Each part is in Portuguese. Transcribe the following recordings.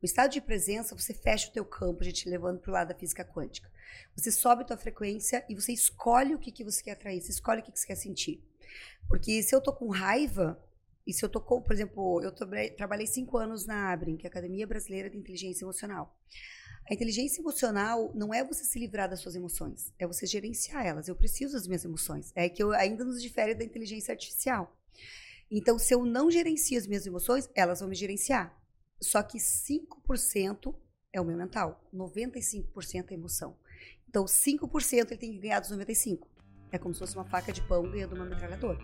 O estado de presença, você fecha o teu campo, a gente levando para o lado da física quântica. Você sobe a tua frequência e você escolhe o que, que você quer atrair, você escolhe o que, que você quer sentir. Porque se eu tô com raiva, e se eu tô com, por exemplo, eu trabalhei cinco anos na ABRIN, que é a Academia Brasileira de Inteligência Emocional. A inteligência emocional não é você se livrar das suas emoções, é você gerenciar elas. Eu preciso das minhas emoções. É que eu ainda nos difere da inteligência artificial. Então, se eu não gerencio as minhas emoções, elas vão me gerenciar. Só que 5% é o meu mental, 95% é emoção. Então, 5% ele tem que ganhar dos 95%. É como se fosse uma faca de pão ganhando uma metralhadora.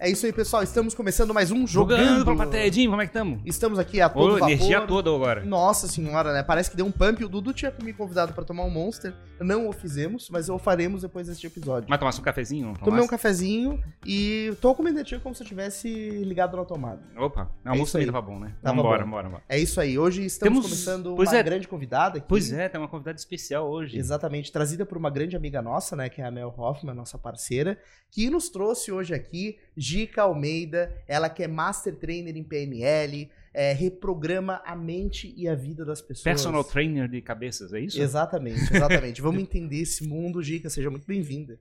É isso aí, pessoal. Estamos começando mais um Jogando. Jogando pra plateia, Edinho, como é que estamos? Estamos aqui a todo Ô, vapor. energia toda agora. Nossa senhora, né? Parece que deu um pump. O Dudu tinha me convidado pra tomar um Monster. Não o fizemos, mas o faremos depois deste episódio. Mas tomasse um cafezinho? Tomei um cafezinho e tô comendo energia como se eu tivesse ligado na tomada. Opa, o almoço também tava bom, né? Tava vambora, bom. vambora, vambora. É isso aí. Hoje estamos Temos- começando pois uma é. grande convidada aqui. Pois é, tem uma convidada especial hoje. Exatamente, trazida por uma grande amiga nossa, né, que é a Mel Hoffman, nossa parceira, que nos trouxe hoje aqui Gica Almeida, ela que é Master Trainer em PNL, é, reprograma a mente e a vida das pessoas. Personal trainer de cabeças, é isso? Exatamente, exatamente. Vamos entender esse mundo, Gica, seja muito bem-vinda.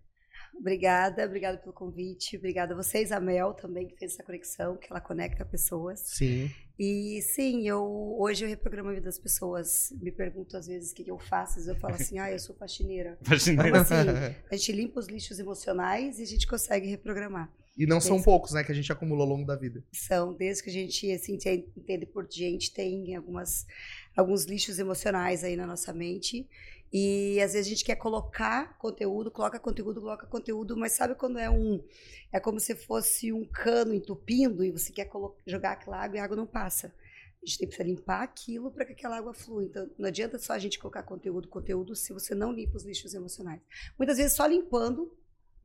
Obrigada, obrigada pelo convite. Obrigada a vocês, a Mel também, que fez essa conexão, que ela conecta pessoas. Sim. E sim, eu hoje eu reprogramo a vida das pessoas. Me pergunto às vezes o que que eu faço, às vezes eu falo assim, ah, eu sou faxineira. Imagina. Como assim? A gente limpa os lixos emocionais e a gente consegue reprogramar. E não são poucos, né, que a gente acumulou ao longo da vida. São, desde que a gente assim, te- entende por gente, tem algumas, alguns lixos emocionais aí na nossa mente. E às vezes a gente quer colocar conteúdo, coloca conteúdo, coloca conteúdo, mas sabe quando é um. É como se fosse um cano entupindo e você quer jogar aquela água e a água não passa. A gente tem que limpar aquilo para que aquela água flua. Então, não adianta só a gente colocar conteúdo, conteúdo, se você não limpa os lixos emocionais. Muitas vezes só limpando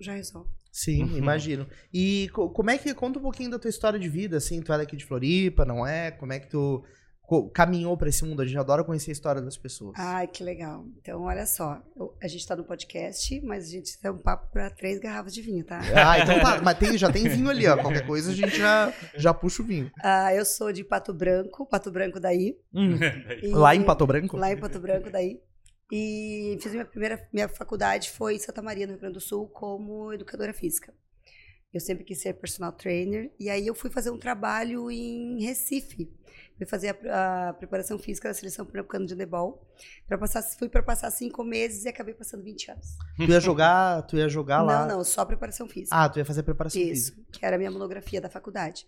já resolve. Sim, Uhum. imagino. E co- como é que conta um pouquinho da tua história de vida, assim, tu é daqui de Floripa, não é? Como é que tu co- caminhou pra esse mundo? A gente adora conhecer a história das pessoas. Ai, que legal. Então, olha só, eu- a gente está no podcast, mas a gente tem um papo para três garrafas de vinho, tá? Ah, então tá. Mas tem- já tem vinho ali, ó. Qualquer coisa a gente já, já puxa o vinho. Ah, eu sou de Pato Branco, Pato Branco daí. E- Lá em Pato Branco? Lá em Pato Branco daí. E fiz minha primeira minha faculdade foi em Santa Maria, no Rio Grande do Sul, como educadora física. Eu sempre quis ser personal trainer e aí eu fui fazer um trabalho em Recife. Fui fazer a, a preparação física da seleção pernambucana de handebol. Pra passar, fui para passar cinco meses e acabei passando 20 anos. Tu ia jogar, tu ia jogar lá. Não, não, só preparação física. Ah, tu ia fazer preparação Isso, física. que era a minha monografia da faculdade.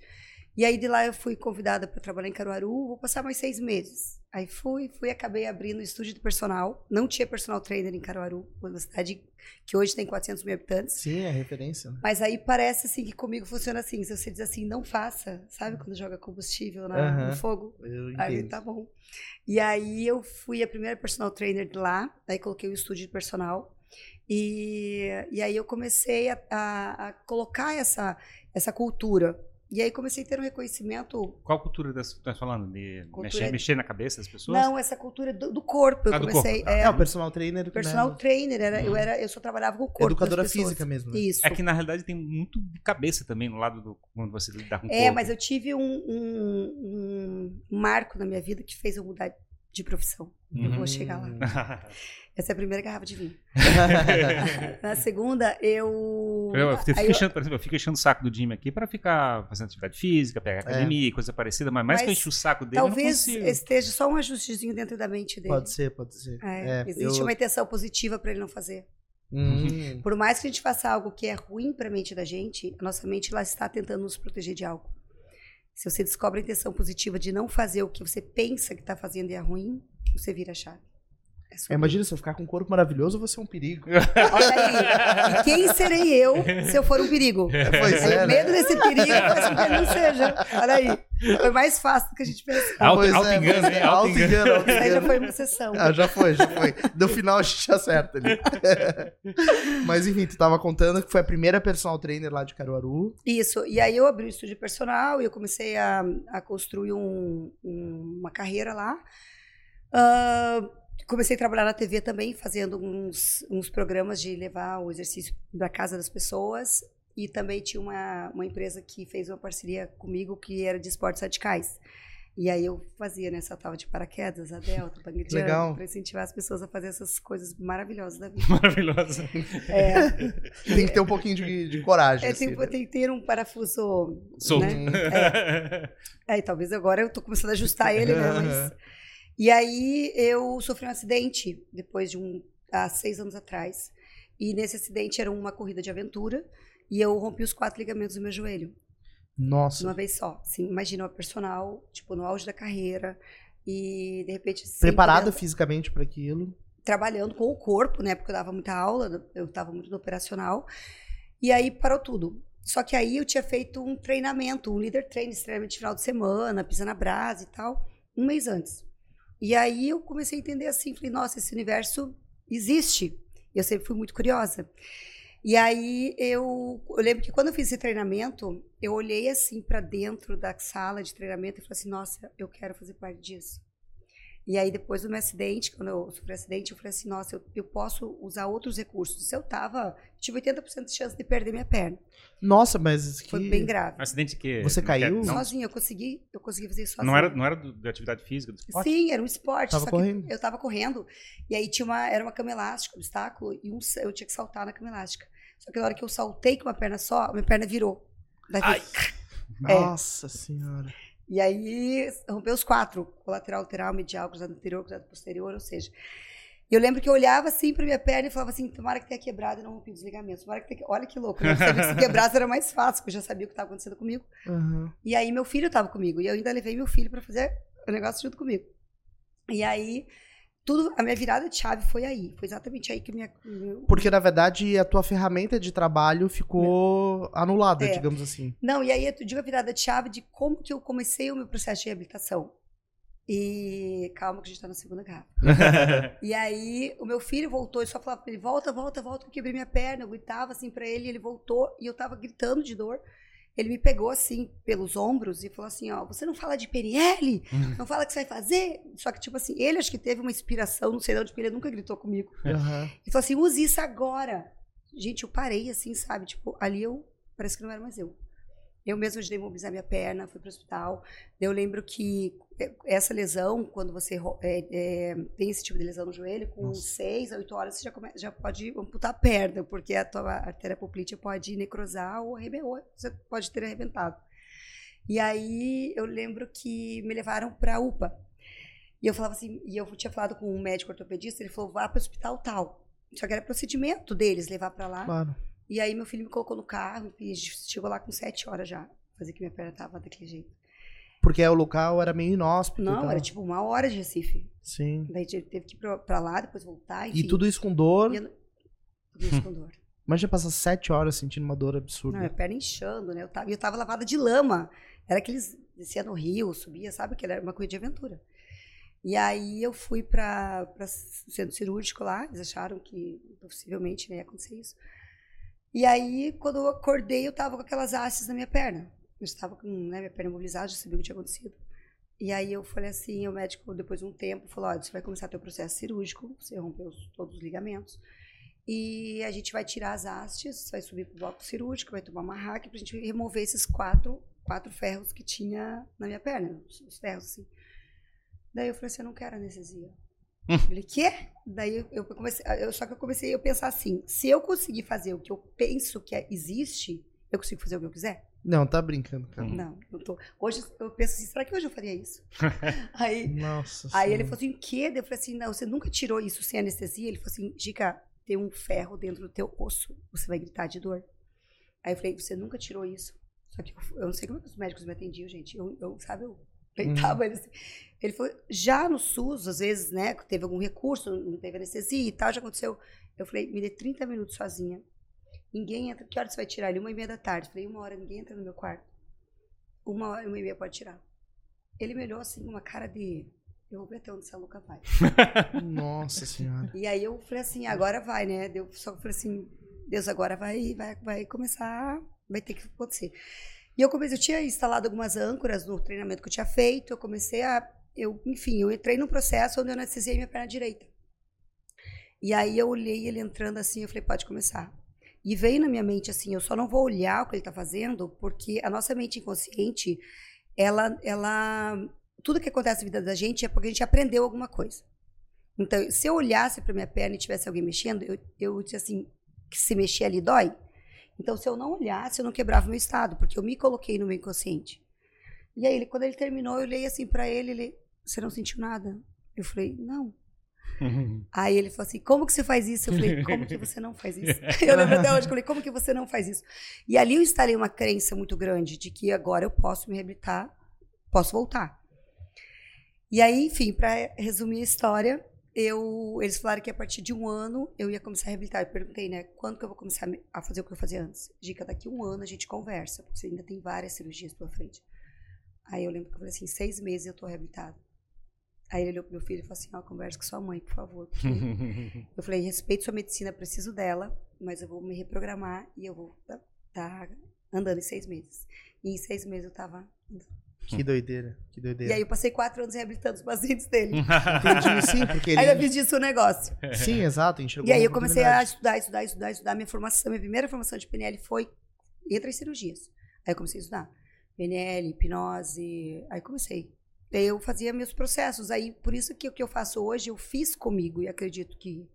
E aí de lá eu fui convidada para trabalhar em Caruaru, vou passar mais seis meses. Aí fui, fui, acabei abrindo o estúdio de personal. Não tinha personal trainer em Caruaru, uma cidade que hoje tem 400 mil habitantes. Sim, é referência. né? Mas aí parece assim que comigo funciona assim, se você diz assim, não faça, sabe quando joga combustível na- no fogo? Eu Aí entendo. tá bom. E aí eu fui a primeira personal trainer de lá, aí coloquei o estúdio de personal. E, e aí eu comecei a, a- a colocar essa, essa cultura. E aí comecei a ter um reconhecimento. Qual cultura das- tu tá falando? De Cultura- mexer, mexer na cabeça das pessoas? Não, essa cultura do, do corpo. Eu Ah, do comecei. corpo. É, É, o personal trainer. personal né, trainer, era, eu, Uhum. era, eu só trabalhava com o corpo. Educadora física mesmo. né? Isso. É que na realidade tem muito de cabeça também no lado do quando você lidar com o É, corpo. mas eu tive um, um- um marco na minha vida que fez eu mudar de profissão. Eu Uhum. vou chegar Hum. lá. Essa é a primeira garrafa de vinho. Na segunda, eu. Eu, eu, fico aí eu- enchendo, por exemplo, eu fico enchendo o saco do Jimmy aqui pra ficar fazendo atividade física, pegar academia e coisa parecida, mas mais que eu encho o saco dele, eu talvez esteja só um ajustezinho dentro da mente dele. Pode ser, pode ser. É, É, existe eu- uma intenção positiva para ele não fazer. Hum, Por mais que a gente faça algo que é ruim para a mente da gente, a nossa mente lá está tentando nos proteger de algo. Se você descobre a intenção positiva de não fazer o que você pensa que está fazendo e é ruim, você vira a chave. É é, imagina, se eu ficar com um corpo maravilhoso, eu vou ser um perigo. Olha aí. E quem serei eu se eu for um perigo? Pois é, o né? medo desse perigo faz com que ele não seja. Olha aí. Foi mais fácil do que a gente pensava. Auto- Pois é, pois é, hein? Auto-engano. auto-engano, Isso aí já foi uma sessão. Ah, já foi, já foi. No final a gente acerta ali. Mas enfim, tu tava contando que foi a primeira personal trainer lá de Caruaru. Isso. E aí eu abri o estúdio personal e eu comecei a, a construir um- um- uma carreira lá. Ah, comecei a trabalhar na TV também, fazendo uns, uns programas de levar o exercício da casa das pessoas. E também tinha uma, uma empresa que fez uma parceria comigo que era de esportes radicais. E aí eu fazia, né, saltava de paraquedas, a delta, Legal. pra incentivar as pessoas a fazer essas coisas maravilhosas da vida. Maravilhosa. É, Tem que ter um pouquinho de, de coragem. é assim, tem, né? tem que ter um parafuso, Solto. né? É, e talvez agora eu tô começando a ajustar ele, né, mas... E aí eu sofri um acidente depois de um há seis anos atrás. E nesse acidente era uma corrida de aventura e eu rompi os quatro ligamentos do meu joelho Nossa. uma vez só. Assim, imagina uma personal, tipo no auge da carreira e de repente Preparada dentro- fisicamente para aquilo. trabalhando com o corpo, né? Porque eu dava muita aula, eu estava muito no operacional. E aí parou tudo. Só que aí eu tinha feito um treinamento, um training, esse treinamento de final de semana, pisa na brasa e tal, um mês antes. E aí eu comecei a entender assim, falei, nossa, esse universo existe. E eu sempre fui muito curiosa. E aí eu, eu lembro que quando eu fiz esse treinamento, eu olhei assim para dentro da sala de treinamento e falei assim, nossa, eu quero fazer parte disso. E aí, depois do meu acidente, quando eu sofri um acidente, eu falei assim: nossa, eu, eu posso usar outros recursos. Se eu tava, tive 80% de chance de perder minha perna. Nossa, mas que... Foi bem grave. Acidente que. Você caiu? Não, Sozinha, eu consegui, eu consegui fazer isso sozinha. não era, não era do- da atividade física, do esporte? Sim, era um esporte. Tava só correndo. que eu tava correndo. E aí tinha uma, era uma cama elástica, um obstáculo, e um, eu tinha que saltar na cama elástica. Só que na hora que eu saltei com uma perna só, minha perna virou. Daí Ai. É. Nossa senhora. E aí rompeu os quatro: colateral, lateral, medial, cruzado anterior, cruzado posterior, ou seja. Eu lembro que eu olhava assim pra minha perna e falava assim: tomara que tenha quebrado e não rompido os ligamentos. Tomara que tenha... Olha que louco, né? Eu sabia que se quebrasse era mais fácil, porque eu já sabia o que estava acontecendo comigo. Aham. E aí meu filho estava comigo. E eu ainda levei meu filho para fazer o negócio junto comigo. E aí, tudo, a minha virada de chave foi aí. Foi exatamente aí que minha. meu- Porque, na verdade, a tua ferramenta de trabalho ficou anulada, É. digamos assim. Não, e aí eu digo a virada de chave de como que eu comecei o meu processo de reabilitação. E calma que a gente tá na segunda garrafa. E aí o meu filho voltou e só falava pra ele: volta, volta, volta, que eu quebrei minha perna. Eu gritava assim pra ele, ele voltou e eu tava gritando de dor. Ele me pegou assim pelos ombros e falou assim: ó, você não fala de PNL? Não fala o que você vai fazer? Só que, tipo assim, ele acho que teve uma inspiração, não sei de onde, porque ele nunca gritou comigo. Aham. E falou assim: use isso agora. Gente, eu parei assim, sabe? Tipo, ali eu. Parece que não era mais eu. Eu mesma ajudei a mobilizar minha perna, fui pro hospital. Eu lembro que eh, essa lesão, quando você é, é, tem esse tipo de lesão no joelho, com Nossa. seis a oito horas você já, come- já pode amputar a perna, porque a tua artéria poplítea pode necrosar ou arrebentar, você pode ter arrebentado. E aí eu lembro que me levaram pra UPA. E eu falava assim, e eu tinha falado com um médico ortopedista, ele falou, vá para o hospital tal. Só que era procedimento deles levar pra lá. Claro. E aí meu filho me colocou no carro e chegou lá com sete horas já. Fazer que minha perna tava daquele jeito. Porque o local era meio inóspito. Não, tal. era tipo uma hora de Recife. Sim. Daí teve que ir pra, pra lá, depois voltar, enfim. E tudo isso com dor. Eu não- Tudo isso com dor. Imagina passar sete horas sentindo uma dor Não, absurda. minha perna inchando, né? Eu tava, eu tava lavada de lama. Era aqueles. Descia no rio, subia, sabe? Que era uma coisa de aventura. E aí eu fui para o centro cirúrgico lá, eles acharam que possivelmente né, ia acontecer isso. E aí, quando eu acordei, eu tava com aquelas hastes na minha perna. Eu estava com né, minha perna imobilizada, já sabia o que tinha acontecido. E aí eu falei assim, o médico, depois de um tempo, falou, olha, você vai começar teu processo cirúrgico, você rompeu os- todos os ligamentos, e a gente vai tirar as hastes, vai subir pro bloco cirúrgico, vai tomar uma hack pra gente remover esses quatro, quatro ferros que tinha na minha perna, os ferros, assim. Daí eu falei assim, eu não quero anestesia. Eu falei, quê? Daí eu- comecei, eu, só que eu comecei a pensar assim, se eu conseguir fazer o que eu penso que é- existe, eu consigo fazer o que eu quiser? Não, tá brincando, cara. Hum. Não, não tô. Hoje eu penso assim, será que hoje eu faria isso? Aí, Nossa aí ele Senhora. falou assim, o quê? Eu falei assim, não, você nunca tirou isso sem anestesia? Ele falou assim, Gica, tem um ferro dentro do teu osso, você vai gritar de dor. Aí eu falei, você nunca tirou isso? Só que eu, eu não sei como é que os médicos me atendiam, gente. Eu, eu sabe, eu peitava ele assim. Ele falou, já no SUS, às vezes, né, teve algum recurso, não teve anestesia e tal, já aconteceu. Eu falei, me dê 30 minutos sozinha. Ninguém entra. Que hora você vai tirar? Ele, uma e meia da tarde. Eu falei, uma hora, ninguém entra no meu quarto. Uma hora, uma e meia pode tirar. Ele me olhou assim, uma cara de. Eu vou ver até onde essa louca vai. Nossa senhora. E aí eu falei assim, agora vai, né? Deu, só eu falei assim, Deus, agora vai, vai, vai começar, vai ter que acontecer. E eu comecei, eu tinha instalado algumas âncoras no treinamento que eu tinha feito, eu comecei a, eu, enfim, eu entrei num processo onde eu anestesiei minha perna direita. E aí eu olhei ele entrando assim, eu falei, pode começar. E veio na minha mente assim, eu só não vou olhar o que ele está fazendo, porque a nossa mente inconsciente, ela, ela tudo que acontece na vida da gente é porque a gente aprendeu alguma coisa. Então, se eu olhasse para minha perna e tivesse alguém mexendo, eu, eu disse assim, que se mexer ali dói. Então, se eu não olhasse, eu não quebrava o meu estado, porque eu me coloquei no meu inconsciente. E aí, ele, quando ele terminou, eu olhei assim para ele, ele, você não sentiu nada? Eu falei, não. Aí ele falou assim, como que você faz isso? Eu falei, como que você não faz isso? Eu lembro até hoje, eu falei, como que você não faz isso? E ali eu instalei uma crença muito grande de que agora eu posso me reabilitar, posso voltar. E aí, enfim, para resumir a história, eu, eles falaram que a partir de um ano eu ia começar a reabilitar. Eu perguntei, né, quando que eu vou começar a fazer o que eu fazia antes? Dica, daqui um ano a gente conversa, porque você ainda tem várias cirurgias pela frente. Aí eu lembro que eu falei assim, seis meses eu tô reabilitado. Aí ele olhou pro meu filho e falou assim, ó, conversa com sua mãe, por favor. eu falei, respeito sua medicina, preciso dela, mas eu vou me reprogramar e eu vou estar tá andando em seis meses. E em seis meses eu tava andando. Que doideira, que doideira. E aí eu passei quatro anos reabilitando os pacientes dele. Entendi, sim, porque ele... Aí eu fiz disso um negócio. Sim, exato, enxergou E aí eu comecei a estudar, estudar, estudar, estudar. Minha formação, minha primeira formação de PNL foi entre as cirurgias. Aí eu comecei a estudar. PNL, hipnose, aí comecei. Daí eu fazia meus processos. Aí, por isso que o que eu faço hoje, eu fiz comigo e acredito que,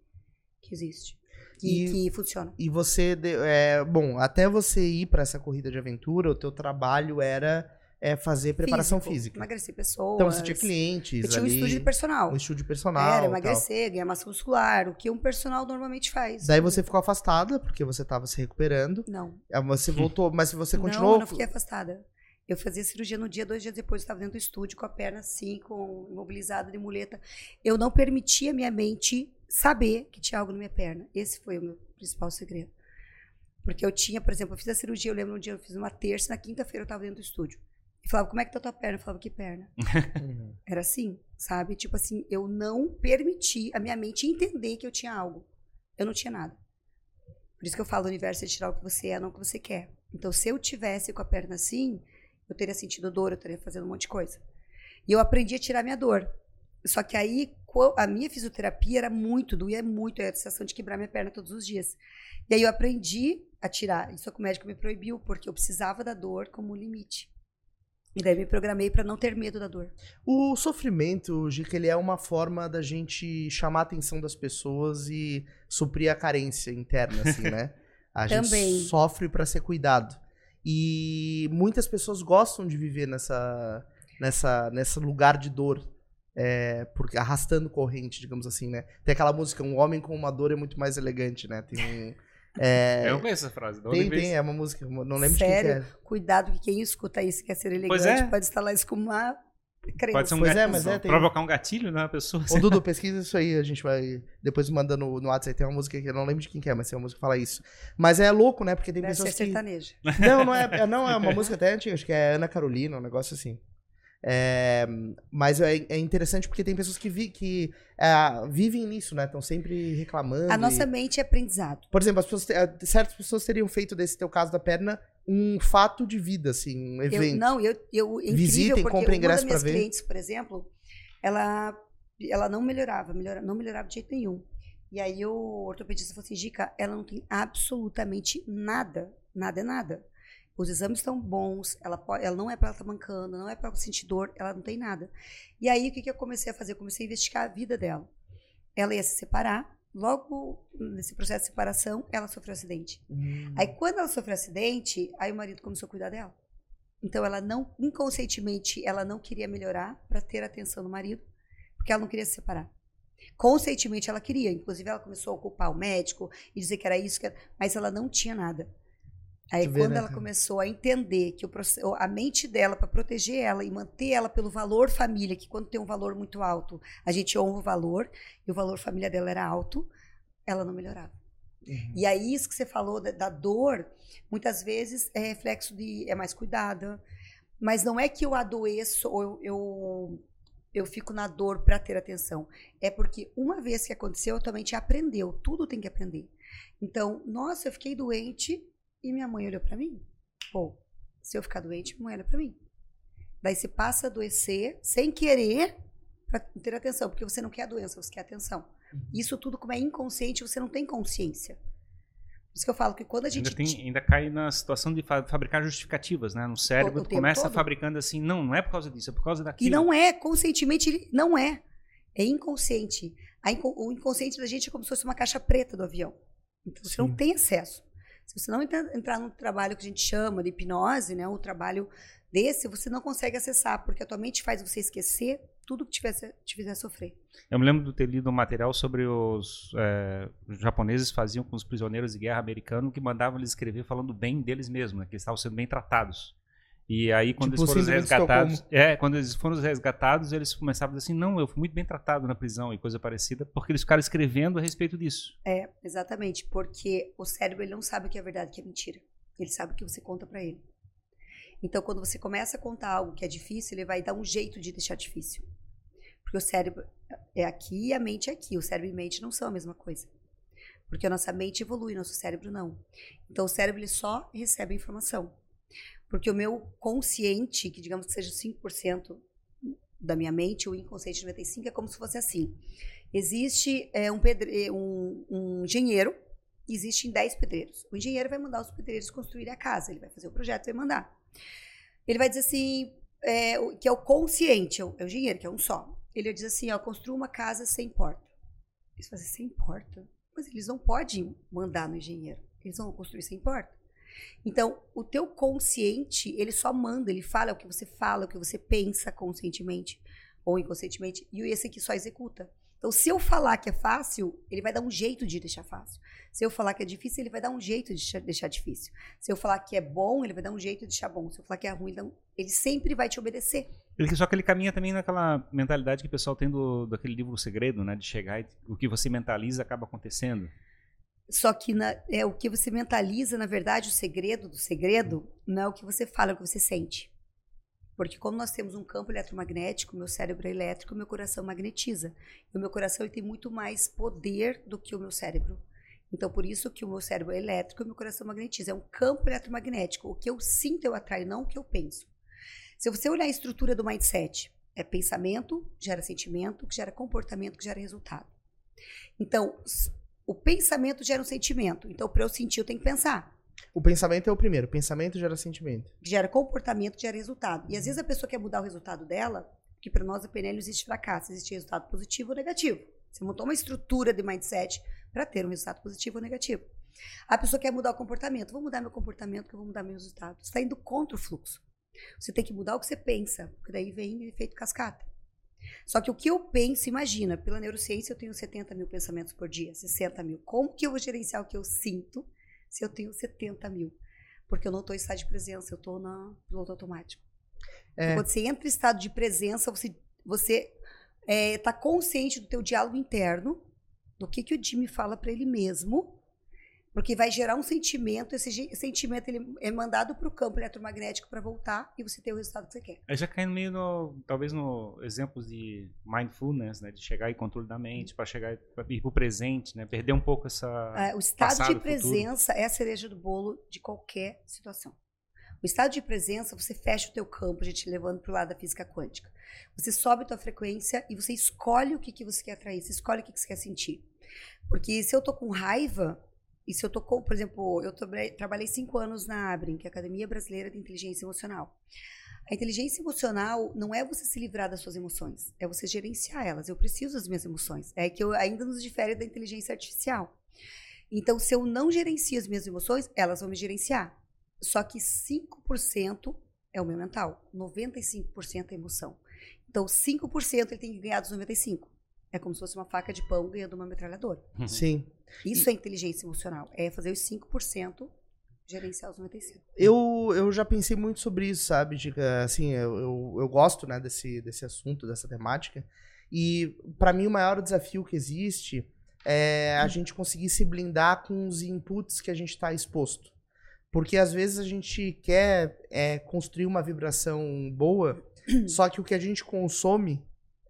que existe. Que, E- que funciona. E você, é, bom, até você ir pra essa corrida de aventura, o teu trabalho era é, fazer preparação Físico, física. Emagrecer pessoas. Então você tinha clientes Eu tinha um ali, estúdio de personal. um estúdio personal. Era tal. emagrecer, ganhar massa muscular, o que um personal normalmente faz. Daí você ficou afastada, porque você estava se recuperando. Não. Você voltou, mas você Não, continuou. eu não fiquei afastada. Eu fazia cirurgia no dia, dois dias depois, eu estava dentro do estúdio com a perna assim, com imobilizada de muleta. Eu não permitia minha mente saber que tinha algo na minha perna. Esse foi o meu principal segredo. Porque eu tinha, por exemplo, eu fiz a cirurgia, eu lembro um dia, eu fiz uma terça, na quinta-feira eu estava dentro do estúdio. E falava, como é que tá tua perna? Eu falava, que perna? Uhum. Era assim, sabe? Tipo assim, eu não permiti a minha mente entender que eu tinha algo. Eu não tinha nada. Por isso que eu falo, o universo é tirar o que você é, não o que você quer. Então, se eu tivesse com a perna assim, eu teria sentido dor, eu teria fazendo um monte de coisa. E eu aprendi a tirar minha dor. Só que aí, a minha fisioterapia era muito, doía muito, era a sensação de quebrar minha perna todos os dias. E aí eu aprendi a tirar. Isso que o médico me proibiu, porque eu precisava da dor como limite. E daí me programei para não ter medo da dor. O sofrimento, Gica, ele é uma forma da gente chamar a atenção das pessoas e suprir a carência interna, assim, né? A gente Também. sofre pra ser cuidado. E muitas pessoas gostam de viver nessa, nessa, nesse lugar de dor. É, porque arrastando corrente, digamos assim, né? Tem aquela música, um homem com uma dor é muito mais elegante, né? Tem um. É, Eu não conheço essa frase. onde tem, tem, isso? é uma música, não lembro Sério? de quem que é. Cuidado que quem escuta isso e quer ser elegante é. pode instalar isso como uma crença. Pode ser um Pois é, gatilho, mas é, tem- provocar um gatilho na pessoa. Ô, Dudu, pesquisa isso aí, a gente vai depois manda no, no WhatsApp. Tem uma música que eu não lembro de quem que é, mas tem uma música que fala isso. Mas é louco, né? Porque tem Deve ser pessoas que. sertaneja. Não, não é, é- não, é uma música até antiga, acho que é Ana Carolina, um negócio assim. É, mas é, é interessante porque tem pessoas que, vi, que é, vivem nisso, né? Estão sempre reclamando. A e- nossa mente é aprendizado. Por exemplo, as pessoas, eh, certas pessoas teriam feito desse teu caso da perna um fato de vida, assim, um Eu, evento. não, eu, eu incrível, Visitem, comprem ingresso minhas ver. clientes, por exemplo, ela, ela não melhorava, melhora, não melhorava de jeito nenhum. E aí o ortopedista falou assim, Gica, ela não tem absolutamente nada, nada é nada. Os exames estão bons, ela, pode, ela não é para ela estar mancando, não é para ela sentir dor, ela não tem nada. E aí o que, que eu comecei a fazer? Eu comecei a investigar a vida dela. Ela ia se separar, logo nesse processo de separação, ela sofreu um acidente. Hum. Aí quando ela sofreu acidente, aí o marido começou a cuidar dela. Então ela não, inconscientemente, ela não queria melhorar para ter atenção do marido, porque ela não queria se separar. Conscientemente ela queria, inclusive ela começou a culpar o médico e dizer que era isso, que era, mas ela não tinha nada. Aí quando né, ela começou a entender que o, a mente dela para proteger ela e manter ela pelo valor família, que quando tem um valor muito alto, a gente honra o valor, e o valor família dela era alto, ela não melhorava. Uhum. E aí, isso que você falou da, da dor, muitas vezes é reflexo de é mais cuidada. Mas não é que eu adoeço ou eu, eu, eu fico na dor para ter atenção. É porque uma vez que aconteceu, a tua mente aprendeu. Tudo tem que aprender. Então, nossa, eu fiquei doente e minha mãe olhou para mim. Pô, se eu ficar doente, minha mãe olha para mim. Daí você passa a adoecer sem querer para ter atenção, porque você não quer a doença, você quer atenção. Isso tudo, como é inconsciente, você não tem consciência. Por isso que eu falo que quando a gente. Ainda, tem, ainda cai na situação de fa fabricar justificativas, né? No cérebro, tu começa todo. fabricando assim, não, não é por causa disso, é por causa daquilo. E não é, conscientemente, não é. É inconsciente. Inco o inconsciente da gente é como se fosse uma caixa preta do avião. Então você Sim. não tem acesso. Se você não entrar no trabalho que a gente chama de hipnose, né, o trabalho desse, você não consegue acessar, porque a tua mente faz você esquecer tudo que tivesse, te fizer sofrer. Eu me lembro de ter lido um material sobre os, é, os japoneses faziam com os prisioneiros de guerra americanos que mandavam eles escrever falando bem deles mesmos, né, que eles estavam sendo bem tratados. E aí, quando tipo, eles foram resgatados. É, quando eles foram resgatados, eles começavam a dizer assim: não, eu fui muito bem tratado na prisão e coisa parecida, porque eles ficaram escrevendo a respeito disso. É, exatamente. Porque o cérebro ele não sabe o que é verdade e o que é mentira. Ele sabe o que você conta para ele. Então, quando você começa a contar algo que é difícil, ele vai dar um jeito de deixar difícil. Porque o cérebro é aqui e a mente é aqui. O cérebro e a mente não são a mesma coisa. Porque a nossa mente evolui, nosso cérebro não. Então, o cérebro ele só recebe informação. Porque o meu consciente, que digamos que seja 5% da minha mente, o inconsciente 95% é como se fosse assim. Existe é, um, pedre, um, um engenheiro, existem 10 pedreiros. O engenheiro vai mandar os pedreiros construir a casa, ele vai fazer o projeto vai mandar. Ele vai dizer assim, é, que é o consciente, é o, é o engenheiro, que é um só. Ele diz assim, ó, construa uma casa sem porta. Eles fazem sem porta? Mas eles não podem mandar no engenheiro. Eles vão construir sem porta. Então, o teu consciente, ele só manda, ele fala o que você fala, o que você pensa conscientemente ou inconscientemente, e esse aqui só executa. Então, se eu falar que é fácil, ele vai dar um jeito de deixar fácil. Se eu falar que é difícil, ele vai dar um jeito de deixar difícil. Se eu falar que é bom, ele vai dar um jeito de deixar bom. Se eu falar que é ruim, ele sempre vai te obedecer. Ele, só que ele caminha também naquela mentalidade que o pessoal tem do, daquele livro O Segredo, né? De chegar e o que você mentaliza acaba acontecendo. Só que na, é o que você mentaliza, na verdade, o segredo do segredo não é o que você fala, é o que você sente. Porque como nós temos um campo eletromagnético, meu cérebro é elétrico, meu coração magnetiza. E o meu coração ele tem muito mais poder do que o meu cérebro. Então, por isso que o meu cérebro é elétrico e o meu coração magnetiza. É um campo eletromagnético. O que eu sinto, eu atraio, não o que eu penso. Se você olhar a estrutura do mindset, é pensamento, gera sentimento, que gera comportamento, que gera resultado. Então, o pensamento gera um sentimento. Então, para eu sentir, eu tenho que pensar. O pensamento é o primeiro. pensamento gera sentimento. Gera comportamento, gera resultado. E às vezes a pessoa quer mudar o resultado dela, porque para nós a PNL existe fracasso, existe resultado positivo ou negativo. Você montou uma estrutura de mindset para ter um resultado positivo ou negativo. A pessoa quer mudar o comportamento. Vou mudar meu comportamento, que eu vou mudar meu resultado. Você está indo contra o fluxo. Você tem que mudar o que você pensa, porque daí vem o efeito cascata. Só que o que eu penso, imagina, pela neurociência eu tenho 70 mil pensamentos por dia, 60 mil. Como que eu vou gerenciar o que eu sinto se eu tenho 70 mil? Porque eu não estou em estado de presença, eu estou no piloto automático. É. Então, quando você entra em estado de presença, você você está é, consciente do teu diálogo interno, do que, que o Jimmy fala para ele mesmo, porque vai gerar um sentimento, esse sentimento ele é mandado para o campo eletromagnético para voltar e você ter o resultado que você quer. Aí já cai no meio, no, talvez, no exemplos de mindfulness, né? De chegar em controle da mente, para chegar pra ir para o presente, né? Perder um pouco essa. É, o estado passado, de presença futuro. é a cereja do bolo de qualquer situação. O estado de presença, você fecha o teu campo, a gente levando para o lado da física quântica. Você sobe a tua frequência e você escolhe o que, que você quer atrair, você escolhe o que, que você quer sentir. Porque se eu tô com raiva, e se eu tô por exemplo, eu trabalhei cinco anos na ABRIN, que é a Academia Brasileira de Inteligência Emocional. A inteligência emocional não é você se livrar das suas emoções, é você gerenciar elas. Eu preciso das minhas emoções. É que eu ainda nos difere da inteligência artificial. Então, se eu não gerencio as minhas emoções, elas vão me gerenciar. Só que 5% é o meu mental, 95% é emoção. Então, 5% ele tem que ganhar dos 95%. É como se fosse uma faca de pão ganhando uma metralhadora. Uhum. Sim. Isso e... é inteligência emocional. É fazer os 5% gerenciar os 95%. Eu, eu já pensei muito sobre isso, sabe, Dica? Assim, eu, eu, eu, gosto né, desse, desse assunto, dessa temática. E para mim o maior desafio que existe é a gente conseguir se blindar com os inputs que a gente está exposto. Porque às vezes a gente quer é, construir uma vibração boa, só que o que a gente consome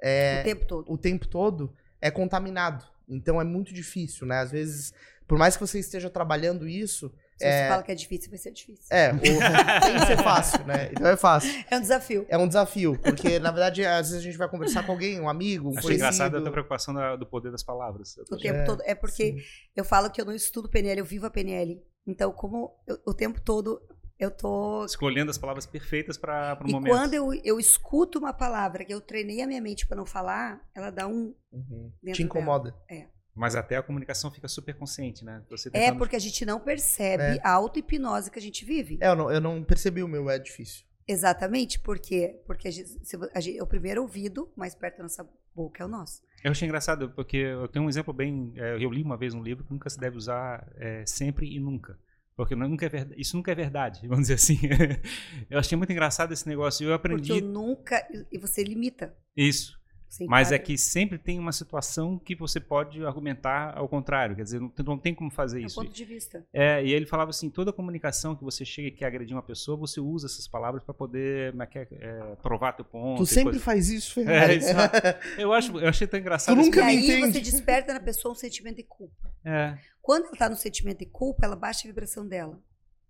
é, o tempo todo. O tempo todo é contaminado. Então é muito difícil, né? Às vezes, por mais que você esteja trabalhando isso, Se é... você fala que é difícil, vai ser difícil. É, o... tem que ser fácil, né? Então é fácil. É um desafio. É um desafio, porque na verdade às vezes a gente vai conversar com alguém, um amigo, um Achei conhecido. engraçado a tua preocupação do poder das palavras. O tempo é, todo. É porque sim. eu falo que eu não estudo PNL, eu vivo a PNL. Então, como eu, o tempo todo eu tô escolhendo as palavras perfeitas para o momento. E quando eu, eu escuto uma palavra que eu treinei a minha mente para não falar, ela dá um uhum. te incomoda. Dela. É. Mas até a comunicação fica super consciente, né? Você é, tentando... É porque a gente não percebe é. a auto-hipnose que a gente vive. É, eu não, eu não percebi o meu, é difícil. Exatamente, por quê? Porque a gente, a gente, o primeiro ouvido mais perto da nossa boca é o nosso. Eu achei engraçado, porque eu tenho um exemplo bem. É, eu li uma vez um livro que nunca se deve usar é, sempre e nunca. Porque nunca é verdade, isso nunca é verdade, vamos dizer assim. eu achei muito engraçado esse negócio. Eu aprendi. Porque eu nunca. E você limita. Isso. Mas é que sempre tem uma situação que você pode argumentar ao contrário. Quer dizer, não, não tem como fazer é isso. É um ponto de vista. É, e ele falava assim: toda comunicação que você chega e quer agredir uma pessoa, você usa essas palavras para poder é, é, provar teu ponto. Tu sempre coisa. faz isso, Ferrari. É, eu, acho, eu achei tão engraçado. Tu nunca me e aí você desperta na pessoa um sentimento de culpa. É. Quando ela está no sentimento de culpa, ela baixa a vibração dela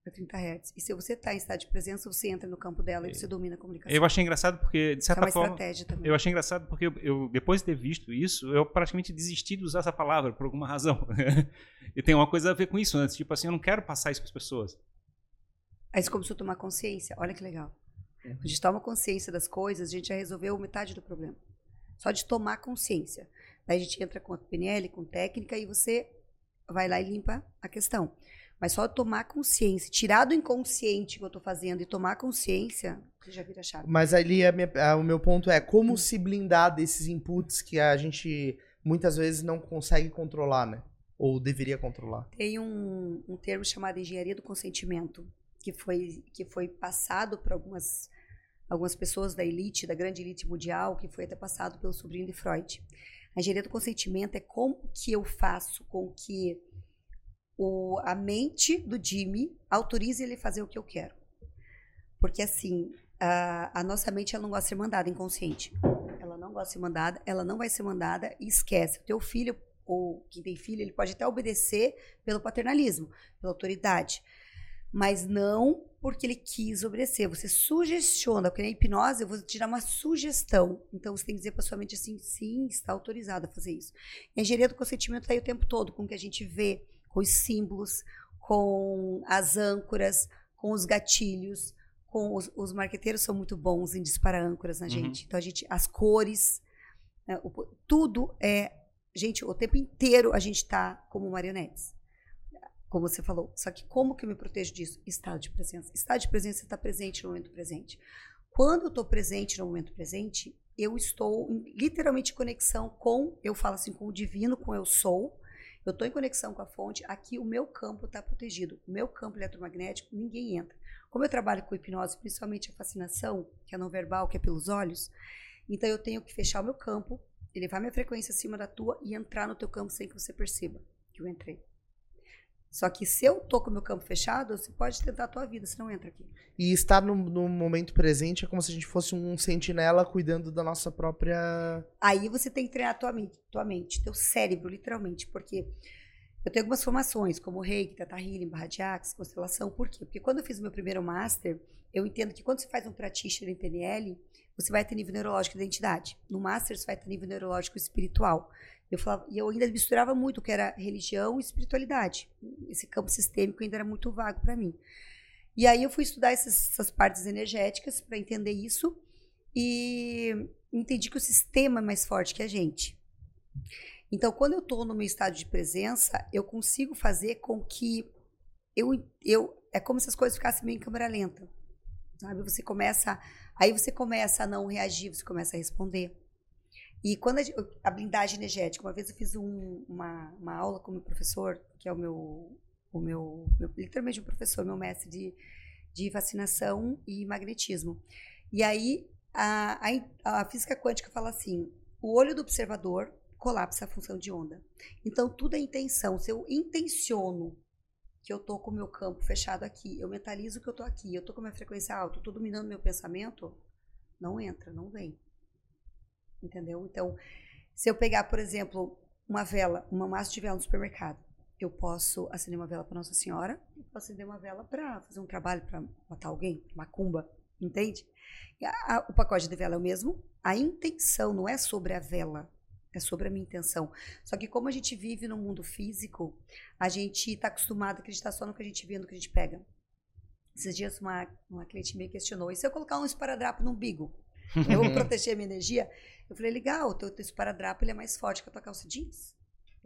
para 30 Hz. E se você está em estado de presença, você entra no campo dela e você domina a comunicação. Eu achei engraçado porque, de certa é uma forma. estratégia também. Eu achei engraçado porque eu, eu, depois de ter visto isso, eu praticamente desisti de usar essa palavra por alguma razão. e tem uma coisa a ver com isso, né? Tipo assim, eu não quero passar isso para as pessoas. Aí você começou a tomar consciência. Olha que legal. Uhum. A gente toma consciência das coisas, a gente já resolveu metade do problema. Só de tomar consciência. Daí a gente entra com a PNL, com técnica, e você vai lá e limpa a questão. Mas só tomar consciência, tirar do inconsciente que eu estou fazendo e tomar consciência, você já vira chave. Mas ali a minha, a, o meu ponto é como hum. se blindar desses inputs que a gente muitas vezes não consegue controlar, né? Ou deveria controlar. Tem um, um termo chamado engenharia do consentimento, que foi, que foi passado para algumas, algumas pessoas da elite, da grande elite mundial, que foi até passado pelo sobrinho de Freud. A engenharia do consentimento é como que eu faço com que o, a mente do Jimmy autorize ele a fazer o que eu quero. Porque assim, a, a nossa mente ela não gosta de ser mandada inconsciente. Ela não gosta de ser mandada, ela não vai ser mandada e esquece. O teu filho, ou quem tem filho, ele pode até obedecer pelo paternalismo, pela autoridade. Mas não porque ele quis obedecer. Você sugestiona, porque na hipnose eu vou te dar uma sugestão. Então você tem que dizer para sua mente assim: sim, está autorizado a fazer isso. E a engenharia do consentimento está aí o tempo todo, com o que a gente vê, com os símbolos, com as âncoras, com os gatilhos, com os, os marqueteiros são muito bons em disparar âncoras na uhum. gente. Então a gente, as cores, né, o, tudo é, gente, o tempo inteiro a gente está como marionetes. Como você falou. Só que como que eu me protejo disso? Estado de presença. Estado de presença está presente no momento presente. Quando eu estou presente no momento presente, eu estou em, literalmente em conexão com, eu falo assim, com o divino, com eu sou, eu estou em conexão com a fonte, aqui o meu campo está protegido. O meu campo eletromagnético, ninguém entra. Como eu trabalho com hipnose, principalmente a fascinação, que é não verbal, que é pelos olhos, então eu tenho que fechar o meu campo, elevar minha frequência acima da tua e entrar no teu campo sem que você perceba que eu entrei. Só que se eu tô com o meu campo fechado, você pode tentar a tua vida, você não entra aqui. E estar no, no, momento presente é como se a gente fosse um sentinela cuidando da nossa própria. Aí você tem que treinar a tua mente, tua mente, teu cérebro, literalmente. Porque eu tenho algumas formações, como Reiki, Tata Healing, Barra de Axis, Constelação. Por quê? Porque quando eu fiz o meu primeiro Master, eu entendo que quando você faz um practitioner em PNL, você vai ter nível neurológico de identidade. No Master, você vai ter nível neurológico espiritual. Eu falava, e eu ainda misturava muito o que era religião e espiritualidade. Esse campo sistêmico ainda era muito vago para mim. E aí eu fui estudar essas, essas partes energéticas para entender isso e entendi que o sistema é mais forte que a gente. Então, quando eu estou no meu estado de presença, eu consigo fazer com que eu, eu é como se as coisas ficassem meio em câmera lenta, sabe? Você começa, aí você começa a não reagir, você começa a responder. E quando a, blindagem energética, uma vez eu fiz um, uma, uma aula com o meu professor, que é o meu, o meu, meu literalmente um professor, meu mestre de, de vacinação e magnetismo. E aí a, a, a física quântica fala assim: o olho do observador colapsa a função de onda. Então tudo é intenção. Se eu intenciono que eu tô com o meu campo fechado aqui, eu mentalizo que eu tô aqui, eu tô com a minha frequência alta, eu tô dominando meu pensamento, não entra, não vem entendeu? Então, se eu pegar, por exemplo, uma vela, uma massa de vela no supermercado, Eu posso acender uma vela para Nossa Senhora, eu posso acender uma vela para fazer um trabalho para matar alguém, macumba, entende? A, a, o pacote de vela é o mesmo, a intenção não é sobre a vela, é sobre a minha intenção. Só que como a gente vive no mundo físico, a gente está acostumado a acreditar só no que a gente vê, no que a gente pega. Esses dias uma, uma cliente me questionou, e se eu colocar um esparadrapo no umbigo? Eu vou proteger a minha energia? Eu falei, legal, o teu, teu esparadrapo ele é mais forte que a tua calça jeans.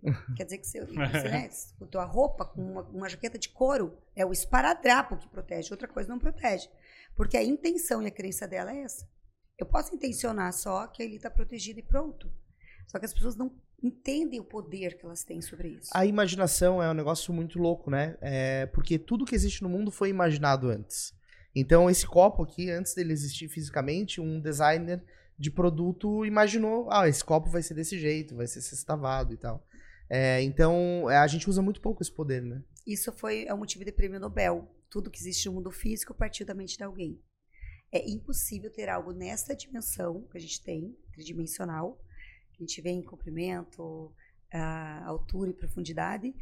Quer dizer que você, você né, a tua roupa com uma, uma, jaqueta de couro é o esparadrapo que protege, outra coisa não protege. Porque a intenção e a crença dela é essa. Eu posso intencionar só que ele está protegido e pronto. Só que as pessoas não entendem o poder que elas têm sobre isso. A imaginação é um negócio muito louco, né? É porque tudo que existe no mundo foi imaginado antes. Então, esse copo aqui, antes dele existir fisicamente, um designer de produto imaginou: ah, esse copo vai ser desse jeito, vai ser sextavado e tal. É, então, é, a gente usa muito pouco esse poder, né? Isso foi é o motivo de prêmio Nobel. Tudo que existe no mundo físico partiu da mente de alguém. É impossível ter algo nessa dimensão que a gente tem, tridimensional, que a gente vê em comprimento, altura e profundidade,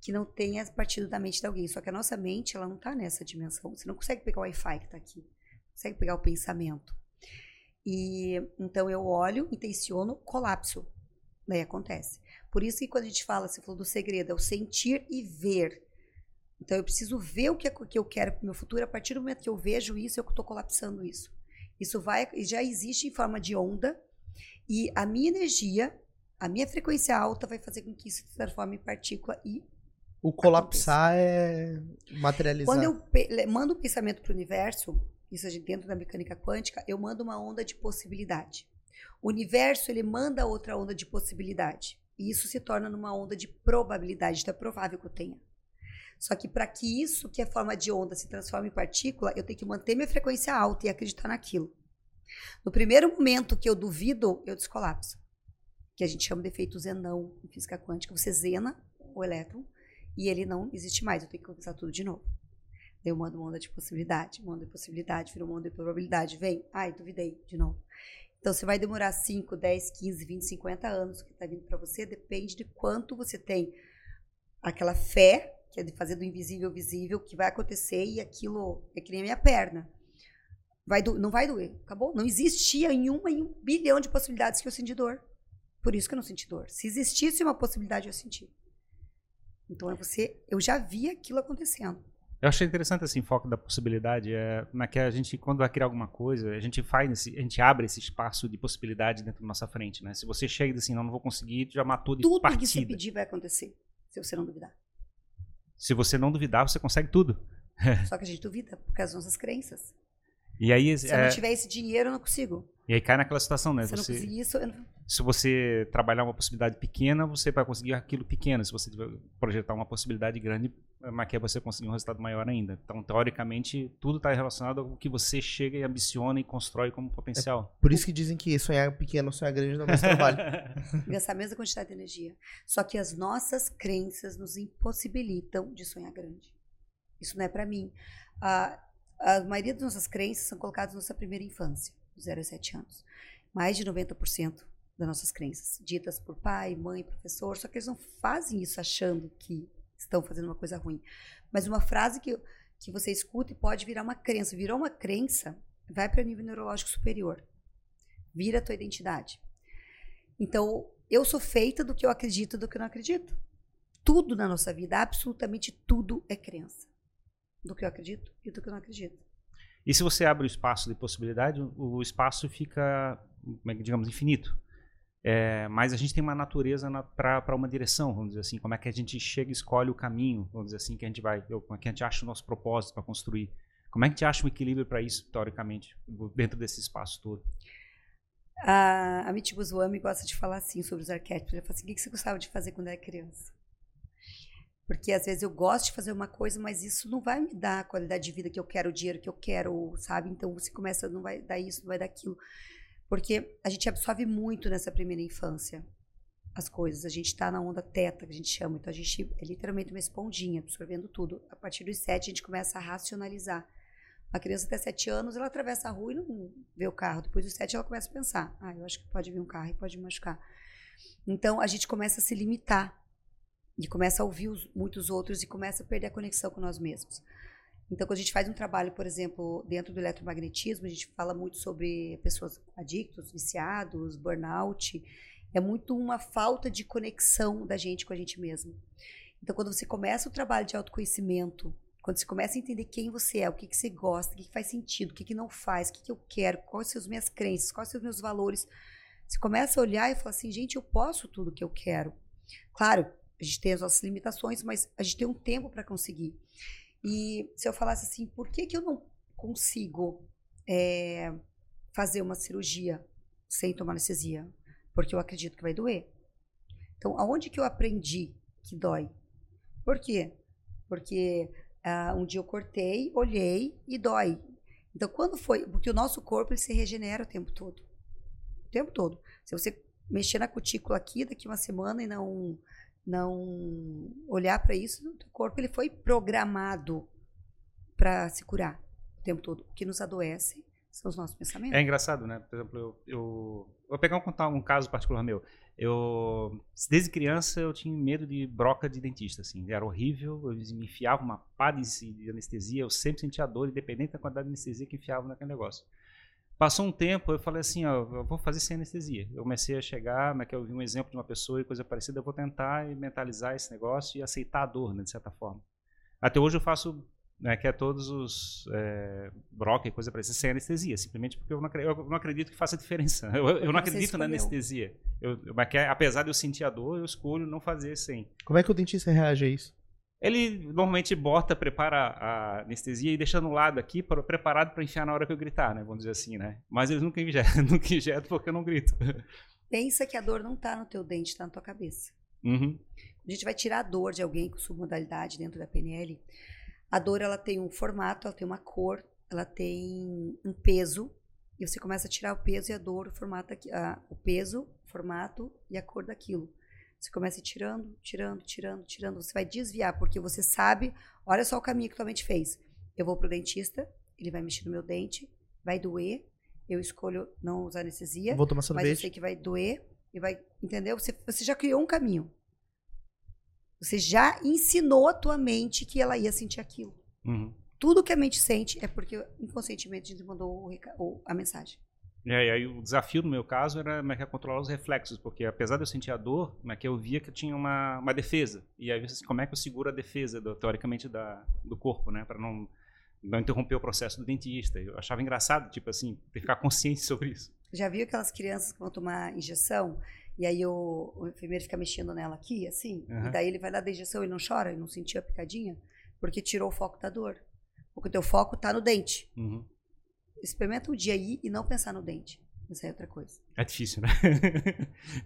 que não tenha partido da mente de alguém. Só que a nossa mente, ela não está nessa dimensão. Você não consegue pegar o Wi-Fi que está aqui. Não consegue pegar o pensamento. E então eu olho, intenciono, colapso. Daí acontece. Por isso que quando a gente fala, você falou do segredo, é o sentir e ver. Então eu preciso ver o que, é, que eu quero para o meu futuro. A partir do momento que eu vejo isso, eu estou colapsando isso. Isso vai, já existe em forma de onda. E a minha energia, a minha frequência alta vai fazer com que isso se transforme em partícula e o colapsar aconteça. é materializar. Quando eu mando um pensamento para o universo, isso é dentro da mecânica quântica, eu mando uma onda de possibilidade. O universo ele manda outra onda de possibilidade. E isso se torna numa onda de probabilidade. Então é provável que eu tenha. Só que para que isso, que é forma de onda, se transforme em partícula, eu tenho que manter minha frequência alta e acreditar naquilo. No primeiro momento que eu duvido, eu descolapso. Que a gente chama de efeito zenão em física quântica. Você zena o elétron e ele não existe mais. Eu tenho que começar tudo de novo. Daí eu mando uma onda de possibilidade, uma onda de possibilidade, vira uma onda de probabilidade. Vem, ai, duvidei, de novo. Então, você vai demorar 5, 10, 15, 20, 50 anos que está vindo para você, depende de quanto você tem aquela fé, que é de fazer do invisível visível, que vai acontecer e aquilo é que nem a minha perna. Vai do, não vai doer, acabou? Não existia em uma em um bilhão de possibilidades que eu senti dor. Por isso que eu não senti dor. Se existisse uma possibilidade, eu senti. Então é você, eu já vi aquilo acontecendo. Eu achei interessante esse enfoque da possibilidade, é, na que a gente, quando vai criar alguma coisa, a gente faz, esse, a gente abre esse espaço de possibilidade dentro da nossa frente, né? Se você chega e diz assim, não, não vou conseguir, já matou de tudo partida. Tudo que você pedir vai acontecer, se você não duvidar. Se você não duvidar, você consegue tudo. Só que a gente duvida por causa das nossas crenças. E aí, se é... eu não tiver esse dinheiro, eu não consigo. E aí cai naquela situação, né? Se você, não conseguir isso, eu não... Se você trabalhar uma possibilidade pequena, você vai conseguir aquilo pequeno. Se você projetar uma possibilidade grande, mas é você conseguir um resultado maior ainda. Então, teoricamente, tudo está relacionado ao que você chega e ambiciona e constrói como potencial. É por isso que dizem que sonhar pequeno, sonhar grande não é mais trabalho. Essa mesma quantidade de energia. Só que as nossas crenças nos impossibilitam de sonhar grande. Isso não é para mim. A, a maioria das nossas crenças são colocadas na nossa primeira infância, 0 a 7 anos. Mais de 90% das nossas crenças, ditas por pai, mãe, professor, só que eles não fazem isso achando que estão fazendo uma coisa ruim. Mas uma frase que, que você escuta e pode virar uma crença. Virou uma crença, vai para o nível neurológico superior. Vira a tua identidade. Então, eu sou feita do que eu acredito do que eu não acredito. Tudo na nossa vida, absolutamente tudo é crença. Do que eu acredito e do que eu não acredito. E se você abre o espaço de possibilidade, o espaço fica, é digamos, infinito. É, mas a gente tem uma natureza na, para uma direção, vamos dizer assim. Como é que a gente chega e escolhe o caminho, vamos dizer assim, que a gente vai, como é que a gente acha o nosso propósito para construir. Como é que a gente acha um equilíbrio para isso, teoricamente, dentro desse espaço todo? A, a Mitty Goswami gosta de falar assim sobre os arquétipos. Ela fala assim: o que você gostava de fazer quando era criança? Porque às vezes eu gosto de fazer uma coisa, mas isso não vai me dar a qualidade de vida que eu quero, o dinheiro que eu quero, sabe? Então você começa, não vai dar isso, não vai dar aquilo. Porque a gente absorve muito nessa primeira infância as coisas. A gente está na onda teta, que a gente chama. Então a gente é literalmente uma esponjinha, absorvendo tudo. A partir dos sete, a gente começa a racionalizar. Uma criança até sete anos, ela atravessa a rua e não vê o carro. Depois dos sete, ela começa a pensar: ah, eu acho que pode vir um carro e pode me machucar. Então a gente começa a se limitar. E começa a ouvir os, muitos outros e começa a perder a conexão com nós mesmos. Então, quando a gente faz um trabalho, por exemplo, dentro do eletromagnetismo, a gente fala muito sobre pessoas adictos, viciados, burnout. É muito uma falta de conexão da gente com a gente mesmo. Então, quando você começa o trabalho de autoconhecimento, quando você começa a entender quem você é, o que, que você gosta, o que, que faz sentido, o que, que não faz, o que, que eu quero, quais são as minhas crenças, quais são os meus valores, você começa a olhar e falar assim, gente, eu posso tudo que eu quero. Claro, a gente tem as nossas limitações, mas a gente tem um tempo para conseguir. E se eu falasse assim, por que, que eu não consigo é, fazer uma cirurgia sem tomar anestesia? Porque eu acredito que vai doer. Então, aonde que eu aprendi que dói? Por quê? Porque uh, um dia eu cortei, olhei e dói. Então, quando foi? Porque o nosso corpo ele se regenera o tempo todo. O tempo todo. Se você mexer na cutícula aqui daqui uma semana e não não olhar para isso, o corpo ele foi programado para se curar o tempo todo. O que nos adoece são os nossos pensamentos. É engraçado, né? Por exemplo, eu, eu vou pegar um, contar um caso particular meu. Eu desde criança eu tinha medo de broca de dentista, assim, era horrível. Eu me enfiava uma pá de, de anestesia, eu sempre sentia dor, independente da quantidade de anestesia que enfiava naquele negócio. Passou um tempo, eu falei assim, ó, eu vou fazer sem anestesia. Eu comecei a chegar, mas que eu vi um exemplo de uma pessoa e coisa parecida, eu vou tentar mentalizar esse negócio e aceitar a dor, né, de certa forma. Até hoje eu faço, né, que é todos os é, broca e coisa parecida sem anestesia, simplesmente porque eu não, eu não acredito que faça diferença. Eu, eu não acredito na anestesia. Eu, mas que, apesar de eu sentir a dor, eu escolho não fazer sem. Como é que o dentista reage a isso? Ele normalmente bota, prepara a anestesia e deixa no lado aqui, pra, preparado para enfiar na hora que eu gritar, né? Vamos dizer assim, né? Mas eles nunca injetam, nunca injetam porque eu não grito. Pensa que a dor não está no teu dente, está na tua cabeça. Uhum. A gente vai tirar a dor de alguém com submodalidade dentro da PNL. A dor ela tem um formato, ela tem uma cor, ela tem um peso. E você começa a tirar o peso e a dor, o formato, a, o peso, o formato e a cor daquilo. Você começa tirando, tirando, tirando, tirando. Você vai desviar, porque você sabe, olha só o caminho que tua mente fez. Eu vou pro dentista, ele vai mexer no meu dente, vai doer. Eu escolho não usar anestesia. Vou tomar sorvete. Mas eu sei que vai doer e vai, entendeu? Você, você já criou um caminho. Você já ensinou a tua mente que ela ia sentir aquilo. Uhum. Tudo que a mente sente é porque inconscientemente a gente mandou o, a mensagem. É, e aí o desafio no meu caso era é, é controlar os reflexos, porque apesar de eu sentir a dor, é que eu via que eu tinha uma, uma defesa. E aí assim, como é que eu seguro a defesa, do, teoricamente, da, do corpo, né? Para não, não interromper o processo do dentista. Eu achava engraçado, tipo assim, ter que ficar consciente sobre isso. Já viu aquelas crianças que vão tomar injeção e aí o, o enfermeiro fica mexendo nela aqui, assim, uhum. e daí ele vai dar a injeção e não chora, e não sentiu a picadinha, porque tirou o foco da dor. Porque o teu foco está no dente. Uhum. Experimenta um dia aí e não pensar no dente. Isso é outra coisa. É difícil, né?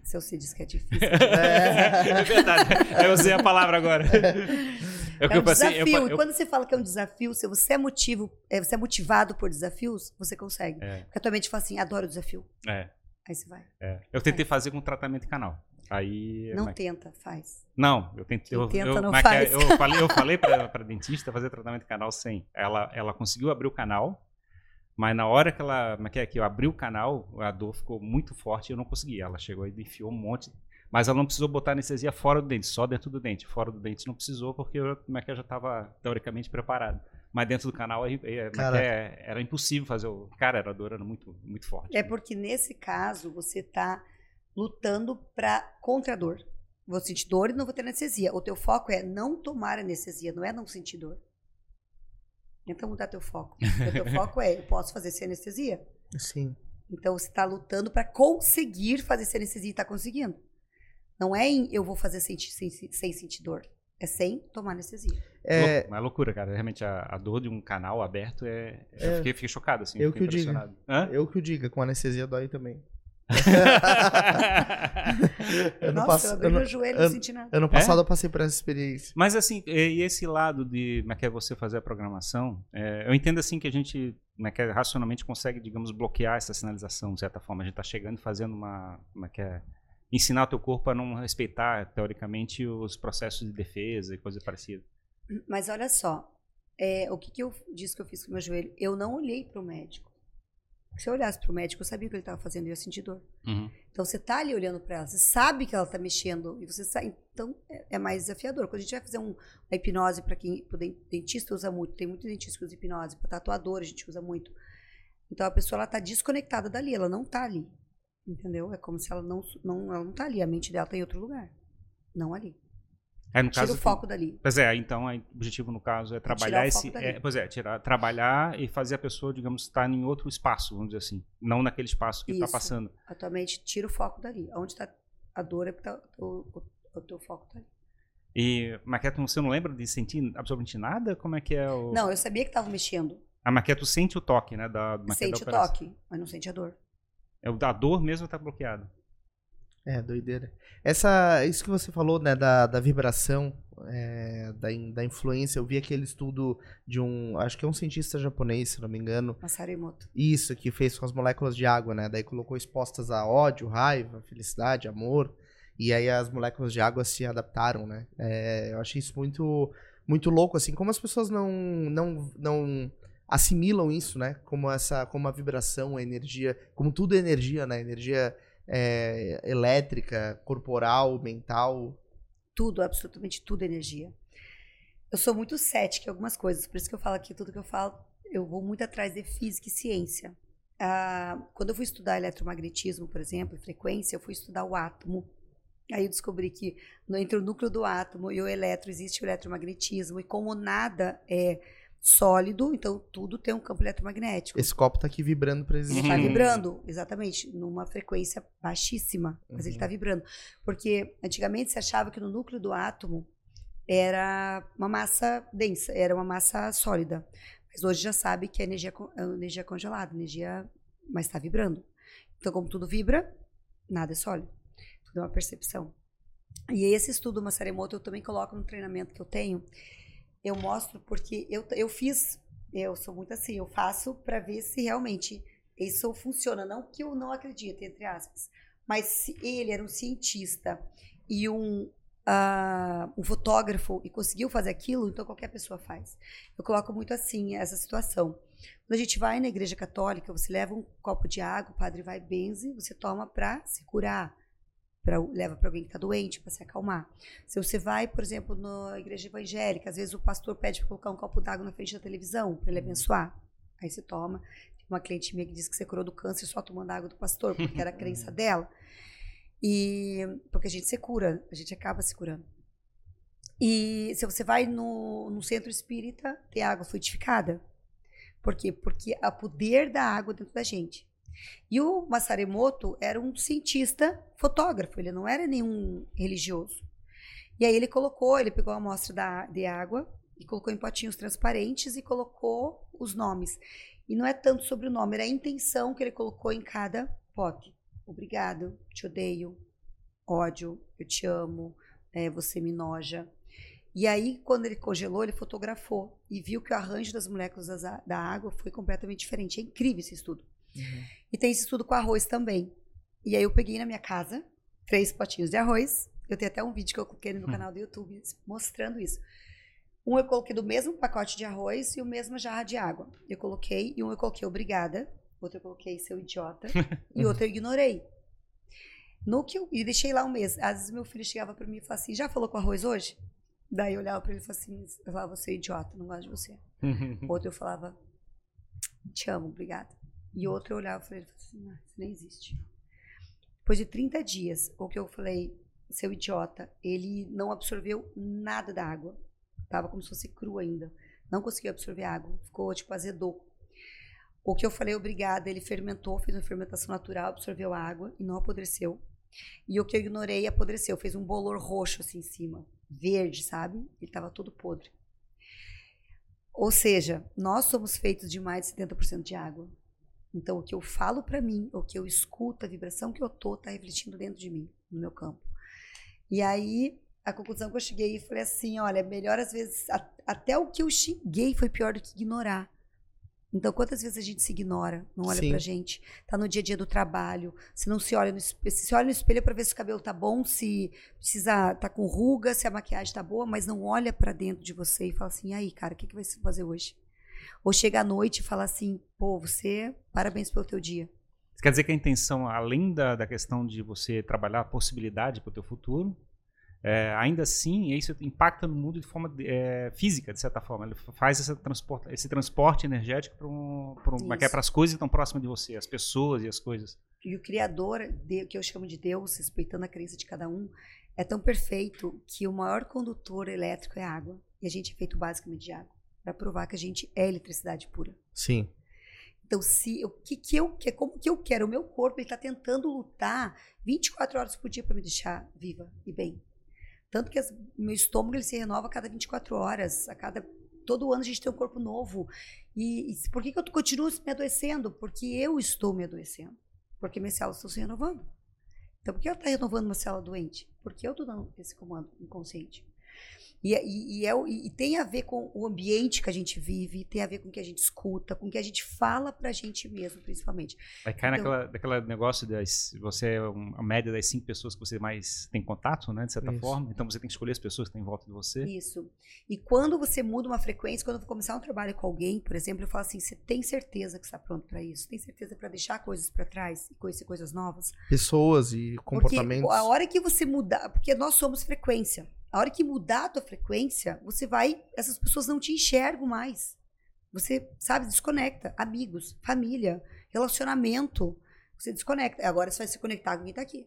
Se você diz que é difícil. É, é verdade. Eu usei a palavra agora. É, é um desafio. Eu, eu... E quando você fala que é um desafio, se você é, motivo, é, você é motivado por desafios, você consegue. É. Porque a tua mente fala assim, adoro desafio. É. Aí você vai. É. Eu tentei vai. fazer com tratamento de canal. Aí, não mas... tenta, faz. Não, eu tentei. Eu, tenta, eu, não faz. Eu falei, eu falei para dentista fazer tratamento de canal sem. Ela, ela conseguiu abrir o canal, mas na hora que ela é que, é, que eu abri o canal, a dor ficou muito forte e eu não consegui. Ela chegou e enfiou um monte. Mas ela não precisou botar anestesia fora do dente, só dentro do dente. Fora do dente não precisou, porque eu, como é que eu já estava teoricamente preparado. Mas dentro do canal é, é, era impossível fazer o. Cara, era a dor era muito, muito forte. É porque nesse caso você está lutando para contra a dor. Vou sentir dor e não vou ter anestesia. O teu foco é não tomar anestesia, não é não sentir dor. Tenta mudar teu foco. O teu foco é, eu posso fazer sem anestesia? Sim. Então você está lutando para conseguir fazer sem anestesia e está conseguindo. Não é em eu vou fazer sem, sem, sem sentir dor. É sem tomar anestesia. É uma loucura, cara. Realmente a, a, dor de um canal aberto é. Eu é... fiquei, fiquei chocado, assim. Eu que o diga. Eu que o diga, com anestesia dói também. Ano Nossa, eu abri meu joelho não senti nada. Ano passado é? eu passei por essa experiência. Mas assim, e esse lado de como é que é você fazer a programação, é, eu entendo assim que a gente como é que é, racionalmente consegue, digamos, bloquear essa sinalização de certa forma. A gente está chegando e fazendo uma, como é que é, ensinar o teu corpo a não respeitar, teoricamente, os processos de defesa e coisa parecida. Mas olha só, é, o que, que eu disse que eu fiz com o meu joelho? Eu não olhei para o médico. Se eu olhasse pro médico, eu sabia o que ele estava fazendo e eu ia sentir dor. Uhum. Então você tá ali olhando para ela, você sabe que ela tá mexendo e você sabe, então é, é, mais desafiador. Quando a gente vai fazer um, uma hipnose para quem o dentista usa muito, tem muito dentista que usa hipnose, para tatuador a gente usa muito. Então a pessoa ela tá desconectada dali, ela não tá ali. Entendeu? É como se ela não não ela não tá ali, a mente dela tá em outro lugar, não ali. É, no Tira caso, o foco dali. Pois é, então o objetivo no caso é trabalhar esse. É, pois é, tirar, trabalhar e fazer a pessoa, digamos, estar em outro espaço, vamos dizer assim. Não naquele espaço que está passando. Atualmente, tira o foco dali. Onde está a dor é porque tá, o, o, o teu foco está ali. E, Maqueto, você não lembra de sentir absolutamente nada? Como é que é o. Não, eu sabia que estava mexendo. A Maqueto sente o toque, né? Da, da sente o toque, mas não sente a dor. É, o da dor mesmo está bloqueado. É, doideira. Essa, isso que você falou, né, da, da vibração, é, da, da influência, eu vi aquele estudo de um, acho que é um cientista japonês, se não me engano. Masaremoto. Isso, que fez com as moléculas de água, né, daí colocou expostas a ódio, raiva, felicidade, amor, e aí as moléculas de água se adaptaram, né. É, eu achei isso muito, muito louco, assim, como as pessoas não, não, não assimilam isso, né, como essa, como a vibração, a energia, como tudo é energia, né, energia é, elétrica, corporal, mental? Tudo, absolutamente tudo é energia. Eu sou muito cética em algumas coisas, por isso que eu falo aqui, tudo que eu falo, eu vou muito atrás de física e ciência. Ah, quando eu fui estudar eletromagnetismo, por exemplo, frequência, eu fui estudar o átomo. Aí eu descobri que entre o núcleo do átomo e o elétron existe o eletromagnetismo, e como nada é sólido, então tudo tem um campo eletromagnético. Esse copo está aqui vibrando para existir. Está vibrando, exatamente, numa frequência baixíssima, mas uhum. ele está vibrando. Porque antigamente se achava que no núcleo do átomo era uma massa densa, era uma massa sólida. Mas hoje já sabe que é energia, é energia congelada, energia, mas está vibrando. Então, como tudo vibra, nada é sólido. Tudo é uma percepção. E esse estudo Massaremoto eu também coloco no treinamento que eu tenho, eu mostro porque eu, eu fiz, eu sou muito assim, eu faço para ver se realmente isso funciona. Não que eu não acredite, entre aspas, mas se ele era um cientista e um, uh, um fotógrafo e conseguiu fazer aquilo, então qualquer pessoa faz. Eu coloco muito assim essa situação. Quando a gente vai na igreja católica, você leva um copo de água, o padre vai benze, você toma para se curar pra, leva para alguém que está doente para se acalmar. Se você vai, por exemplo, na igreja evangélica, às vezes o pastor pede para colocar um copo d'água na frente da televisão para ele abençoar. Aí você toma. Tem uma cliente minha que disse que você curou do câncer só tomando água do pastor, porque era a crença dela. E porque a gente se cura, a gente acaba se curando. E se você vai no, no centro espírita, tem água fluidificada. Por quê? Porque há poder da água dentro da gente. E o Masaremoto era um cientista fotógrafo, ele não era nenhum religioso. E aí ele colocou, ele pegou a amostra da, de água e colocou em potinhos transparentes e colocou os nomes. E não é tanto sobre o nome, era a intenção que ele colocou em cada pote. Obrigado, te odeio, ódio, eu te amo, é, você me noja. E aí, quando ele congelou, ele fotografou e viu que o arranjo das moléculas da água foi completamente diferente. É incrível esse estudo. Uhum. E tem isso tudo com arroz também. E aí eu peguei na minha casa três potinhos de arroz. Eu tenho até um vídeo que eu coloquei no hum. canal do YouTube mostrando isso. Um eu coloquei do mesmo pacote de arroz e o mesmo jarra de água. Eu coloquei, e um eu coloquei obrigada, outro eu coloquei seu idiota, e outro eu ignorei. No que eu, e deixei lá um mês. Às vezes meu filho chegava para mim e falava assim: já falou com arroz hoje? Daí eu olhava para ele e falava assim: eu falava, você é idiota, não gosto de você. outro eu falava: te amo, obrigada. E outro eu olhava e falei assim, ah, isso nem existe. Depois de 30 dias, o que eu falei, seu idiota, ele não absorveu nada da água. Tava como se fosse cru ainda. Não conseguiu absorver água. Ficou, tipo, azedou. O que eu falei, obrigada, ele fermentou, fez uma fermentação natural, absorveu a água e não apodreceu. E o que eu ignorei apodreceu, fez um bolor roxo assim em cima, verde, sabe? Ele estava todo podre. Ou seja, nós somos feitos de mais de 70% de água. Então, o que eu falo para mim, o que eu escuto, a vibração que eu tô, tá refletindo dentro de mim, no meu campo. E aí, a conclusão que eu cheguei foi assim: olha, melhor às vezes, a, até o que eu xinguei foi pior do que ignorar. Então, quantas vezes a gente se ignora, não olha Sim. pra gente? Tá no dia a dia do trabalho, se não se olha no espelho, se olha no espelho para ver se o cabelo tá bom, se precisa tá com ruga, se a maquiagem tá boa, mas não olha para dentro de você e fala assim: "E aí, cara, o que que vai se fazer hoje?" Ou chega à noite e fala assim, pô, você, parabéns pelo teu dia. Quer dizer que a intenção, além da, da questão de você trabalhar a possibilidade para o teu futuro, é, ainda assim, isso impacta no mundo de forma é, física, de certa forma. Ele faz esse transporte, esse transporte energético para um, é as coisas que estão próximas de você, as pessoas e as coisas. E o Criador, que eu chamo de Deus, respeitando a crença de cada um, é tão perfeito que o maior condutor elétrico é a água. E a gente é feito basicamente de água. Para provar que a gente é eletricidade pura. Sim. Então, se o que, que eu que como que eu quero, o meu corpo está tentando lutar 24 horas por dia para me deixar viva e bem. Tanto que o meu estômago ele se renova a cada 24 horas, a cada todo ano a gente tem um corpo novo. E, e por que, que eu continuo me adoecendo? Porque eu estou me adoecendo. Porque minhas células estão se renovando. Então, por que ela está renovando uma célula doente? Porque eu estou dando esse comando inconsciente. E, e, e, é, e, tem a ver com o ambiente que a gente vive, tem a ver com o que a gente escuta, com o que a gente fala pra gente mesmo, principalmente. Vai cair então, naquela, naquela negócio de você é a média das cinco pessoas que você mais tem contato, né, de certa isso. forma. Então você tem que escolher as pessoas que estão em volta de você. Isso. E quando você muda uma frequência, quando eu vou começar um trabalho com alguém, por exemplo, eu falo assim: você tem certeza que está pronto para isso? Tem certeza para deixar coisas para trás e conhecer coisas novas? Pessoas e comportamentos. Porque a hora que você mudar, porque nós somos frequência. A hora que mudar a tua frequência, você vai. Essas pessoas não te enxergam mais. Você, sabe, desconecta. Amigos, família, relacionamento. Você desconecta. Agora você vai se conectar com quem tá aqui.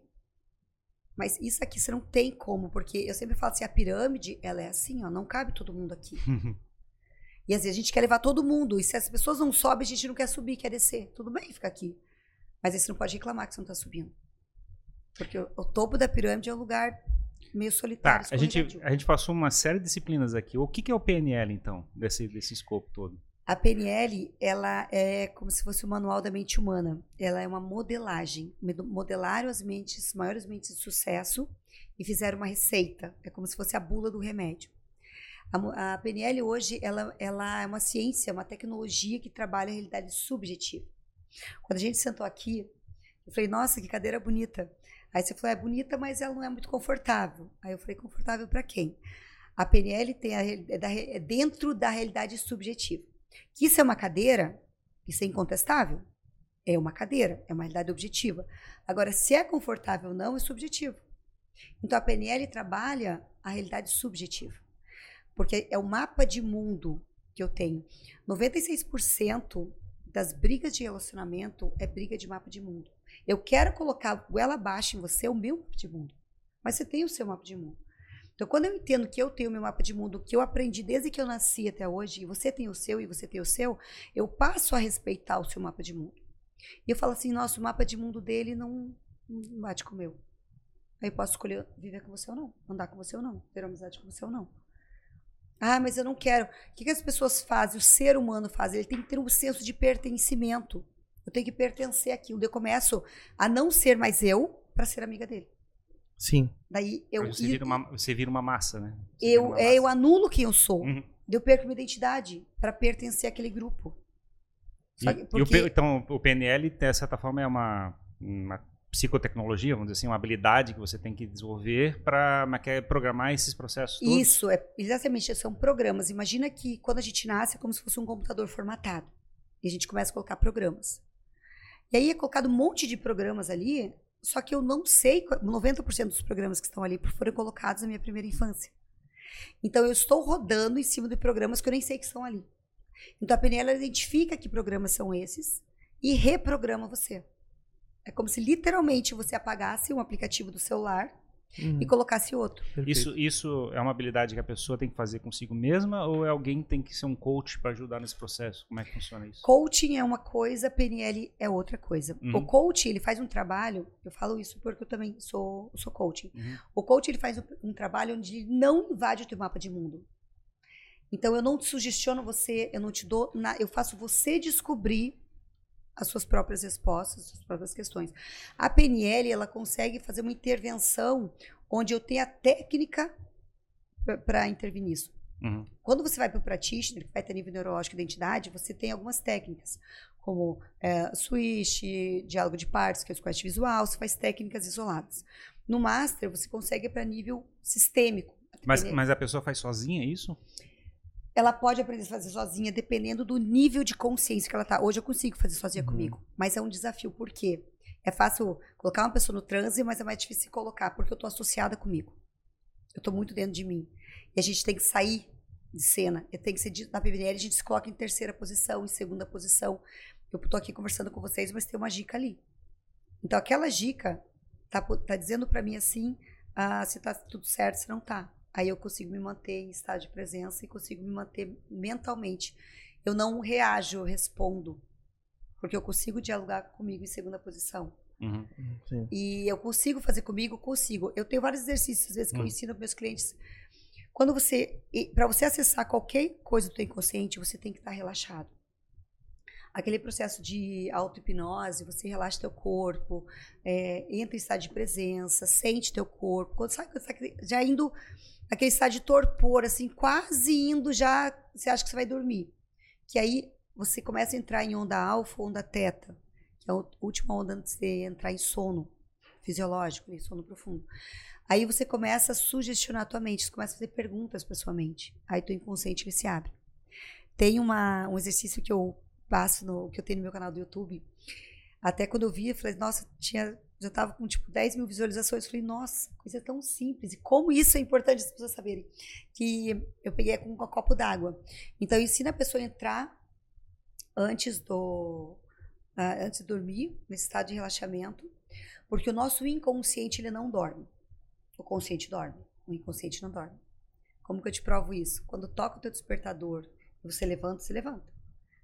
Mas isso aqui você não tem como, porque eu sempre falo assim, a pirâmide, ela é assim, ó, não cabe todo mundo aqui. e às vezes a gente quer levar todo mundo, e se as pessoas não sobem, a gente não quer subir, quer descer. Tudo bem, fica aqui. Mas aí você não pode reclamar que você não tá subindo. Porque o, o topo da pirâmide é um lugar meio solitário. Tá, a gente, a gente passou uma série de disciplinas aqui. O que, que é o PNL, então, desse, desse escopo todo? A PNL, ela é como se fosse o manual da mente humana. Ela é uma modelagem. Modelaram as mentes, maiores mentes de sucesso e fizeram uma receita. É como se fosse a bula do remédio. A, a PNL hoje, ela, ela é uma ciência, uma tecnologia que trabalha a realidade subjetiva. Quando a gente sentou aqui, eu falei, nossa, que cadeira bonita. Aí você falou, é bonita, mas ela não é muito confortável. Aí eu falei, confortável para quem? A PNL tem a, é, da, é dentro da realidade subjetiva. Que isso é uma cadeira, isso é incontestável. É uma cadeira, é uma realidade objetiva. Agora, se é confortável ou não, é subjetivo. Então, a PNL trabalha a realidade subjetiva. Porque é o mapa de mundo que eu tenho. 96% das brigas de relacionamento é briga de mapa de mundo. Eu quero colocar goela abaixo em você o meu mapa de mundo. Mas você tem o seu mapa de mundo. Então, quando eu entendo que eu tenho o meu mapa de mundo, que eu aprendi desde que eu nasci até hoje, e você tem o seu e você tem o seu, eu passo a respeitar o seu mapa de mundo. E eu falo assim, nossa, o mapa de mundo dele não, não bate com o meu. Aí eu posso escolher viver com você ou não, andar com você ou não, ter amizade com você ou não. Ah, mas eu não quero. O que, que as pessoas fazem? O ser humano faz? Ele tem que ter um senso de pertencimento. Eu tenho que pertencer àquilo. Eu começo a não ser mais eu para ser amiga dele. Sim. Daí eu. Você vira uma, você vira uma massa, né? Você eu, é, eu anulo quem eu sou. Uhum. Eu perco minha identidade para pertencer àquele grupo. E, porque... e o, então, o PNL, de certa forma, é uma, uma psicotecnologia, vamos dizer assim, uma habilidade que você tem que desenvolver para programar esses processos todos? Isso, é, exatamente, são programas. Imagina que quando a gente nasce é como se fosse um computador formatado. E a gente começa a colocar programas. E aí é colocado um monte de programas ali, só que eu não sei, 90% dos programas que estão ali foram colocados na minha primeira infância. Então eu estou rodando em cima de programas que eu nem sei que estão ali. Então a PNL identifica que programas são esses e reprograma você. É como se literalmente você apagasse um aplicativo do celular uhum. e colocasse outro. Isso, isso é uma habilidade que a pessoa tem que fazer consigo mesma ou é alguém que tem que ser um coach para ajudar nesse processo? Como é que funciona isso? Coaching é uma coisa, PNL é outra coisa. Uhum. O coach, ele faz um trabalho, eu falo isso porque eu também sou, sou coaching. Uhum. O coach, ele faz um, um trabalho onde ele não invade o teu mapa de mundo. Então eu não te sugestiono você, eu não te dou, na, eu faço você descobrir as suas próprias respostas, as suas próprias questões. A PNL, ela consegue fazer uma intervenção onde eu tenho a técnica para intervir nisso. Uhum. Quando você vai para o practitioner, que vai ter nível neurológico e identidade, você tem algumas técnicas, como é, switch, diálogo de partes, que é o squash visual, você faz técnicas isoladas. No master, você consegue para nível sistêmico. Mas, mas a pessoa faz sozinha isso? Ela pode aprender a fazer sozinha, dependendo do nível de consciência que ela tá. Hoje eu consigo fazer sozinha uhum. comigo, mas é um desafio. Por quê? É fácil colocar uma pessoa no transe, mas é mais difícil colocar, porque eu tô associada comigo. Eu tô muito dentro de mim. E a gente tem que sair de cena. Eu tenho que ser na PBL, a gente se coloca em terceira posição, em segunda posição. Eu tô aqui conversando com vocês, mas tem uma dica ali. Então aquela dica tá, tá dizendo para mim assim, ah, se tá tudo certo, se não tá. Aí eu consigo me manter em estado de presença e consigo me manter mentalmente. Eu não reajo, eu respondo. Porque eu consigo dialogar comigo em segunda posição. Uhum. E eu consigo fazer comigo, consigo. Eu tenho vários exercícios, às vezes, que uhum. eu ensino para meus clientes. Quando você. Para você acessar qualquer coisa do teu inconsciente, você tem que estar relaxado aquele processo de auto-hipnose, você relaxa teu corpo, é, entra em estado de presença, sente teu corpo. Quando sai, já indo aquele estado de torpor, assim, quase indo já, você acha que você vai dormir. Que aí você começa a entrar em onda alfa, onda teta, que é a última onda antes de entrar em sono fisiológico, em sono profundo. Aí você começa a sugestionar a tua mente, você começa a fazer perguntas para sua mente. Aí teu inconsciente ele se abre. Tem uma, um exercício que eu passo no que eu tenho no meu canal do YouTube. Até quando eu vi, eu falei, nossa, tinha, já tava com tipo 10 mil visualizações. Falei, nossa, coisa tão simples. E como isso é importante as pessoas saberem. Que eu peguei com um copo d'água. Então, eu ensino a pessoa a entrar antes do. Uh, antes de dormir, nesse estado de relaxamento. Porque o nosso inconsciente, ele não dorme. O consciente dorme. O inconsciente não dorme. Como que eu te provo isso? Quando toca o teu despertador você levanta, você levanta.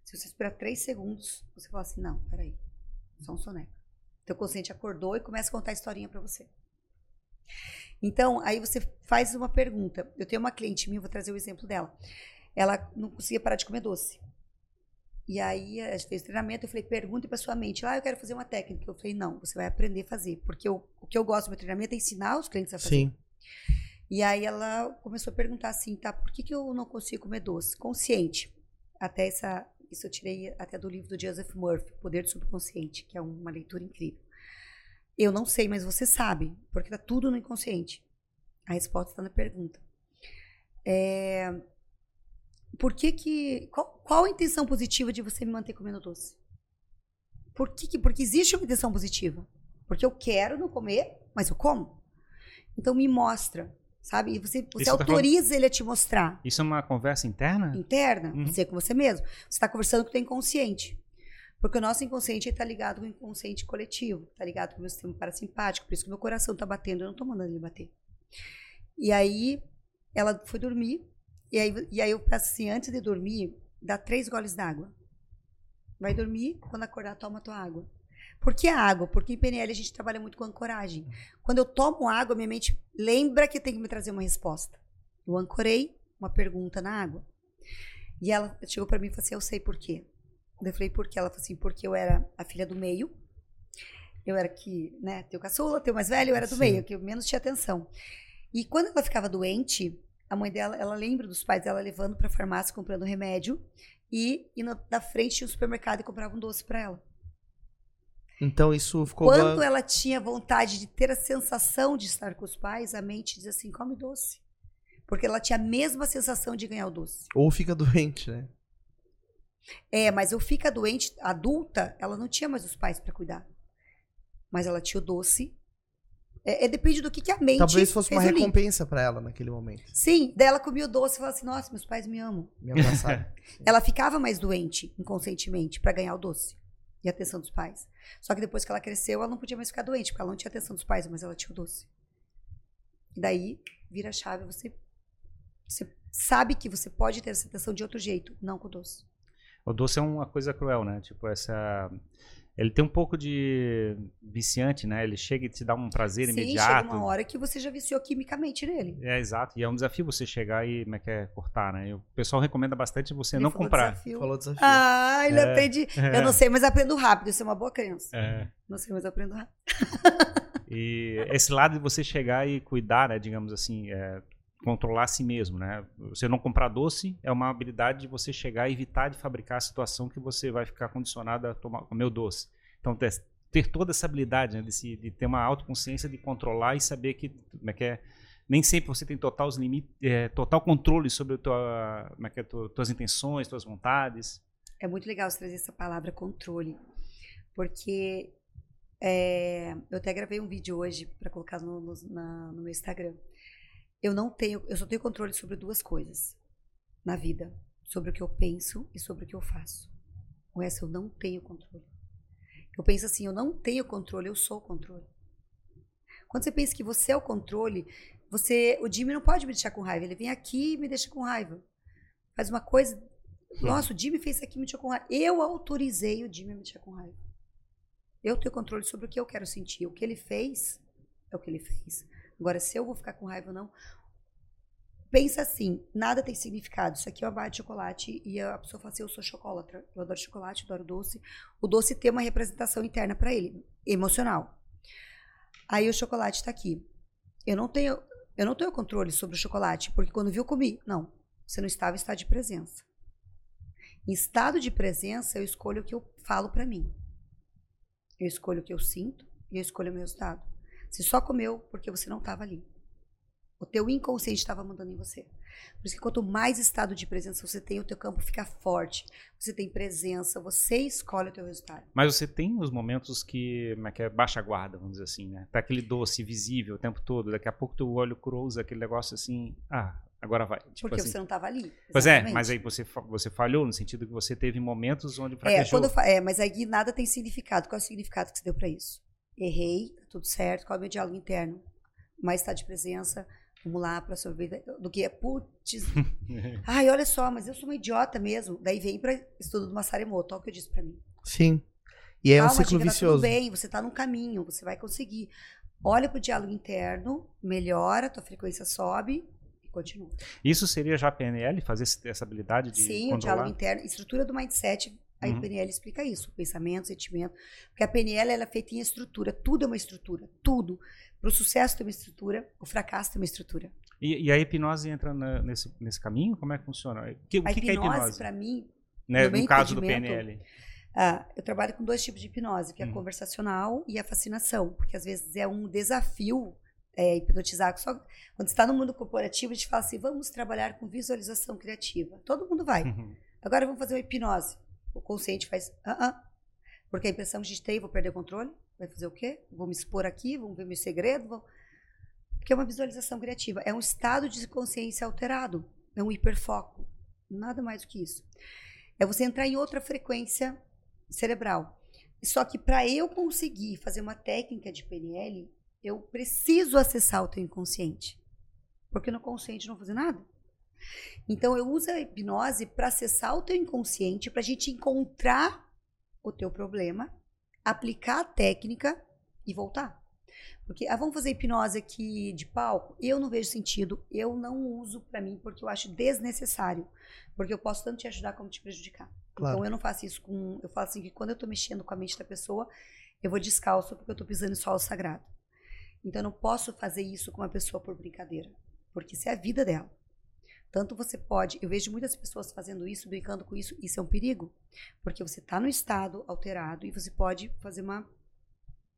Se você esperar três segundos, você fala assim: não, peraí, só um soneca. Teu consciente acordou e começa a contar a historinha para você. Então, aí você faz uma pergunta. Eu tenho uma cliente minha, vou trazer o exemplo dela. Ela não conseguia parar de comer doce. E aí a gente fez treinamento, eu falei, pergunte para sua mente. Ah, eu quero fazer uma técnica. Eu falei, não, você vai aprender a fazer. Porque eu, o que eu gosto do meu treinamento é ensinar os clientes a fazer. Sim. E aí ela começou a perguntar assim, tá, por que, que eu não consigo comer doce? Consciente. Até essa, isso eu tirei até do livro do Joseph Murphy, Poder do Subconsciente, que é uma leitura incrível. Eu não sei, mas você sabe, porque está tudo no inconsciente. A resposta está na pergunta. É, por que que... Qual, qual, a intenção positiva de você me manter comendo doce? Por que, que porque existe uma intenção positiva. Porque eu quero não comer, mas eu como. Então me mostra sabe? E você, você autoriza tá ele a te mostrar. Isso é uma conversa interna? Interna, uhum. você com você mesmo. Você está conversando com o teu inconsciente. Porque o nosso inconsciente está ligado com o inconsciente coletivo, está ligado com o meu sistema parasimpático, por isso que meu coração está batendo, eu não estou mandando ele bater. E aí, ela foi dormir, e aí, e aí eu peço assim, antes de dormir, dá três goles d'água. Vai dormir, quando acordar, toma tua água. Por que água? Porque em PNL a gente trabalha muito com ancoragem. Quando eu tomo água, minha mente lembra que tem que me trazer uma resposta. Eu ancorei uma pergunta na água. E ela chegou para mim e falou assim: Eu sei por quê. Eu falei: Por quê? Ela falou assim: Porque eu era a filha do meio. Eu era que, né, teu caçula, teu mais velho, eu era do Sim. meio, que eu menos tinha atenção. E quando ela ficava doente, a mãe dela, ela lembra dos pais dela levando para a farmácia comprando remédio e indo na frente tinha um supermercado e comprava um doce para ela. Então isso ficou. Quando ela tinha vontade de ter a sensação de estar com os pais, a mente diz assim: come doce. Porque ela tinha a mesma sensação de ganhar o doce. Ou fica doente, né? É, mas o fica doente, adulta, ela não tinha mais os pais para cuidar. Mas ela tinha o doce. É, é depende do que, que a mente. Talvez fosse uma recompensa para ela naquele momento. Sim, daí ela comia o doce e falava assim: Nossa, meus pais me amam. Me abraçaram. ela ficava mais doente inconscientemente para ganhar o doce e atenção dos pais. Só que depois que ela cresceu, ela não podia mais ficar doente, porque ela não tinha atenção dos pais, mas ela tinha o doce. E daí vira a chave, você, você sabe que você pode ter essa atenção de outro jeito, não com o doce. O doce é uma coisa cruel, né? Tipo, essa ele tem um pouco de viciante, né? Ele chega e te dá um prazer Sim, imediato. chega uma hora que você já viciou quimicamente nele. É, exato. E é um desafio você chegar e como é que é, cortar, né? E o pessoal recomenda bastante você ele não comprar. Desafio. Falou desafio. Ah, ele é, aprende. É. Eu não sei, mas aprendo rápido. Isso é uma boa crença. É. Não sei, mas aprendo rápido. e esse lado de você chegar e cuidar, né? Digamos assim, é, controlar a si mesmo, né? Você não comprar doce é uma habilidade de você chegar e evitar de fabricar a situação que você vai ficar condicionado a tomar, comer o doce. Então, ter, toda essa habilidade, né, de, se, de, ter uma autoconsciência de controlar e saber que, como é que é, nem sempre você tem total, limite, é, total controle sobre tua, como é que é, tua, tuas intenções, tuas vontades. É muito legal você trazer essa palavra controle, porque é, eu até gravei um vídeo hoje para colocar no, no, na, no meu Instagram. Eu não tenho, eu só tenho controle sobre duas coisas na vida: sobre o que eu penso e sobre o que eu faço. Com essa eu não tenho controle. Eu penso assim, eu não tenho controle, eu sou o controle. Quando você pensa que você é o controle, você, o Jimmy não pode me deixar com raiva. Ele vem aqui e me deixa com raiva. Faz uma coisa. Nossa, o Jimmy fez isso aqui me deixou com raiva. Eu autorizei o Jimmy a me deixar com raiva. Eu tenho controle sobre o que eu quero sentir. O que ele fez é o que ele fez. Agora, se eu vou ficar com raiva ou não. Pensa assim, nada tem significado. Isso aqui é uma barra de chocolate e a pessoa fala assim, eu sou chocolatra. Eu adoro chocolate, adoro doce. O doce tem uma representação interna para ele, emocional. Aí o chocolate está aqui. Eu não tenho eu não tenho controle sobre o chocolate, porque quando viu, comi. Não. Você não estava em estado de presença. Em estado de presença, eu escolho o que eu falo para mim. Eu escolho o que eu sinto e eu escolho o meu estado. Você só comeu porque você não estava ali. O teu inconsciente estava mandando em você. Por isso que quanto mais estado de presença você tem, o teu campo fica forte. Você tem presença, você escolhe o teu resultado. Mas você tem os momentos que, como é que é, baixa guarda, vamos dizer assim, né? Tá aquele doce visível o tempo todo, daqui a pouco teu olho cruza aquele negócio assim, ah, agora vai. Tipo Porque assim. você não estava ali. Exatamente. Pois é, mas aí você, você falhou no sentido que você teve momentos onde fraquejou. É, quando, é, mas aí nada tem significado. Qual é o significado que você deu para isso? Errei, tudo certo, qual é o meu diálogo interno? Mais estado de presença, Vamos lá, próxima vez. Do que é, putz. ai, olha só, mas eu sou uma idiota mesmo. Daí vem para estudo do Massaremoto, olha o que eu disse para mim. Sim. E é Calma, um ciclo vicioso. Tá tudo bem, você tá no caminho, você vai conseguir. Olha pro diálogo interno, melhora, tua frequência sobe e continua. Isso seria já PNL, fazer essa habilidade de Sim, controlar? o diálogo interno, estrutura do mindset, a uhum. PNL explica isso, pensamento, sentimento, porque a PNL ela é feita em estrutura, tudo é uma estrutura, tudo. Para o sucesso tem uma estrutura, o fracasso tem uma estrutura. E, e a hipnose entra na, nesse, nesse caminho? Como é que funciona? Que, a que hipnose, é hipnose? para mim, né? no, no caso do PNL. Ah, eu trabalho com dois tipos de hipnose, que é a uhum. conversacional e a fascinação, porque às vezes é um desafio é, hipnotizar. Só quando está no mundo corporativo, a gente fala assim: vamos trabalhar com visualização criativa. Todo mundo vai. Uhum. Agora vamos fazer uma hipnose. O consciente faz, ah, -uh. porque a impressão que a gente tem, vou perder o controle. Vai fazer o quê? Vou me expor aqui, vamos ver meu segredo. Vou... Porque é uma visualização criativa. É um estado de consciência alterado. É um hiperfoco. Nada mais do que isso. É você entrar em outra frequência cerebral. Só que para eu conseguir fazer uma técnica de PNL, eu preciso acessar o teu inconsciente. Porque no consciente não fazer nada. Então eu uso a hipnose para acessar o teu inconsciente, para a gente encontrar o teu problema aplicar a técnica e voltar. Porque, ah, vamos fazer hipnose aqui de palco? Eu não vejo sentido, eu não uso para mim porque eu acho desnecessário. Porque eu posso tanto te ajudar como te prejudicar. Claro. Então eu não faço isso com. Eu falo assim que quando eu tô mexendo com a mente da pessoa, eu vou descalço porque eu tô pisando em solo sagrado. Então eu não posso fazer isso com uma pessoa por brincadeira. Porque isso é a vida dela. Tanto você pode, eu vejo muitas pessoas fazendo isso, brincando com isso, isso é um perigo, porque você está no estado alterado e você pode fazer uma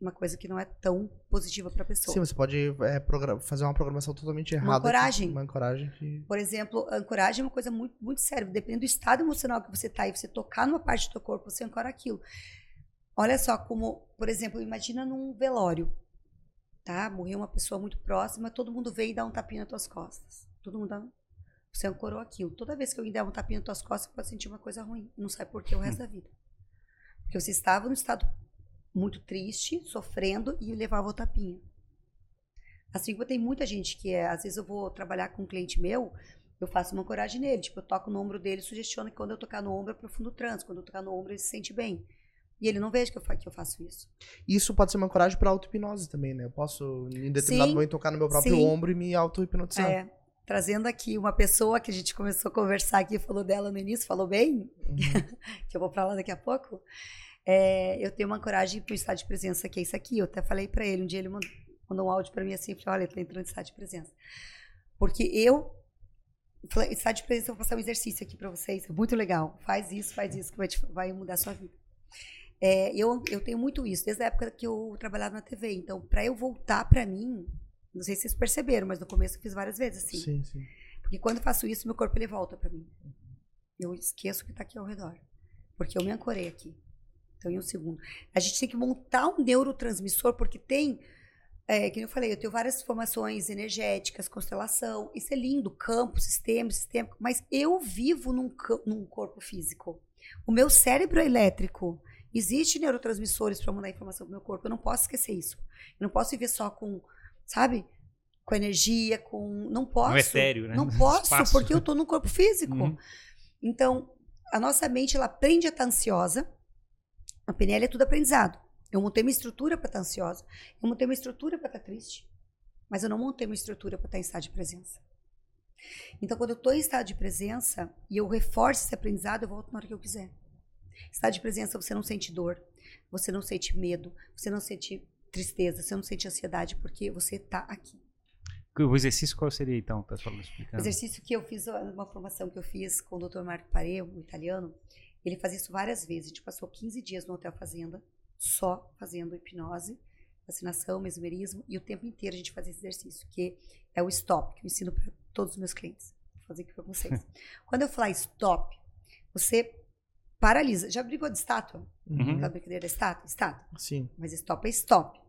uma coisa que não é tão positiva para a pessoa. Sim, você pode é, fazer uma programação totalmente errada. Uma ancoragem. Que, uma ancoragem que... Por exemplo, ancoragem é uma coisa muito, muito séria. Dependendo do estado emocional que você está e você tocar numa parte do seu corpo, você ancora aquilo. Olha só como, por exemplo, imagina num velório, tá? Morreu uma pessoa muito próxima, todo mundo vem e dá um tapinha nas tuas costas. Todo mundo dá você ancorou aquilo. Toda vez que alguém der um tapinha nas tuas costas, você pode sentir uma coisa ruim. Não sabe por que o resto da vida. Porque você estava no estado muito triste, sofrendo e levava o tapinha. Assim como tem muita gente que é, às vezes eu vou trabalhar com um cliente meu, eu faço uma coragem nele, tipo, eu toco no ombro dele, sugestiono que quando eu tocar no ombro é profundo trans, quando eu tocar no ombro ele se sente bem. E ele não veja que eu, que eu faço isso. Isso pode ser uma coragem para auto-hipnose também, né? Eu posso, em determinado sim, momento, tocar no meu próprio sim. ombro e me auto-hipnotizar. É, trazendo aqui uma pessoa que a gente começou a conversar aqui, falou dela no início, falou bem, uhum. que eu vou para lá daqui a pouco. É, eu tenho uma coragem para o estado de presença, que é isso aqui. Eu até falei para ele, um dia ele mandou, mandou um áudio para mim assim, falei, olha, eu tô entrando em estado de presença. Porque eu, estado de presença, eu vou passar um exercício aqui para vocês, é muito legal. Faz isso, faz isso, que vai, te, vai mudar a sua vida. É, eu, eu tenho muito isso, desde a época que eu trabalhava na TV. Então, para eu voltar para mim, Não sei se vocês perceberam, mas no começo eu fiz várias vezes assim. Sim, sim. Porque quando eu faço isso, meu corpo ele volta para mim. Eu esqueço que tá aqui ao redor. Porque eu me ancorei aqui. Então, em um segundo. A gente tem que montar um neurotransmissor, porque tem é, que eu falei, eu tenho várias formações energéticas, constelação, isso é lindo, campo, sistema, sistema, mas eu vivo num, num corpo físico. O meu cérebro é elétrico. Existem neurotransmissores para mandar informação para o meu corpo. Eu não posso esquecer isso. Eu não posso viver só com, sabe? Com energia, com. Não posso. Não é sério, né? Não posso, Espaço. porque eu estou no corpo físico. Uhum. Então, a nossa mente, ela aprende a estar ansiosa. A PNL é tudo aprendizado. Eu montei uma estrutura para estar ansiosa. Eu montei uma estrutura para estar triste. Mas eu não montei uma estrutura para estar em estado de presença. Então, quando eu estou em estado de presença e eu reforço esse aprendizado, eu volto na hora que eu quiser. Estado de presença, você não sente dor, você não sente medo, você não sente tristeza, você não sente ansiedade, porque você está aqui. O exercício qual seria, então, pessoal explicando? O exercício que eu fiz, uma formação que eu fiz com o Dr. Marco Pareu, o italiano, ele fazia isso várias vezes. A gente passou 15 dias no Hotel Fazenda, só fazendo hipnose, vacinação, mesmerismo, e o tempo inteiro a gente fazia esse exercício, que é o stop, que eu ensino para todos os meus clientes. Vou fazer aqui para vocês. Quando eu falar stop, você paralisa. Já brigou de estátua? Uhum. Aquela brincadeira da estátua? Estátua. Sim. Mas stop é stop.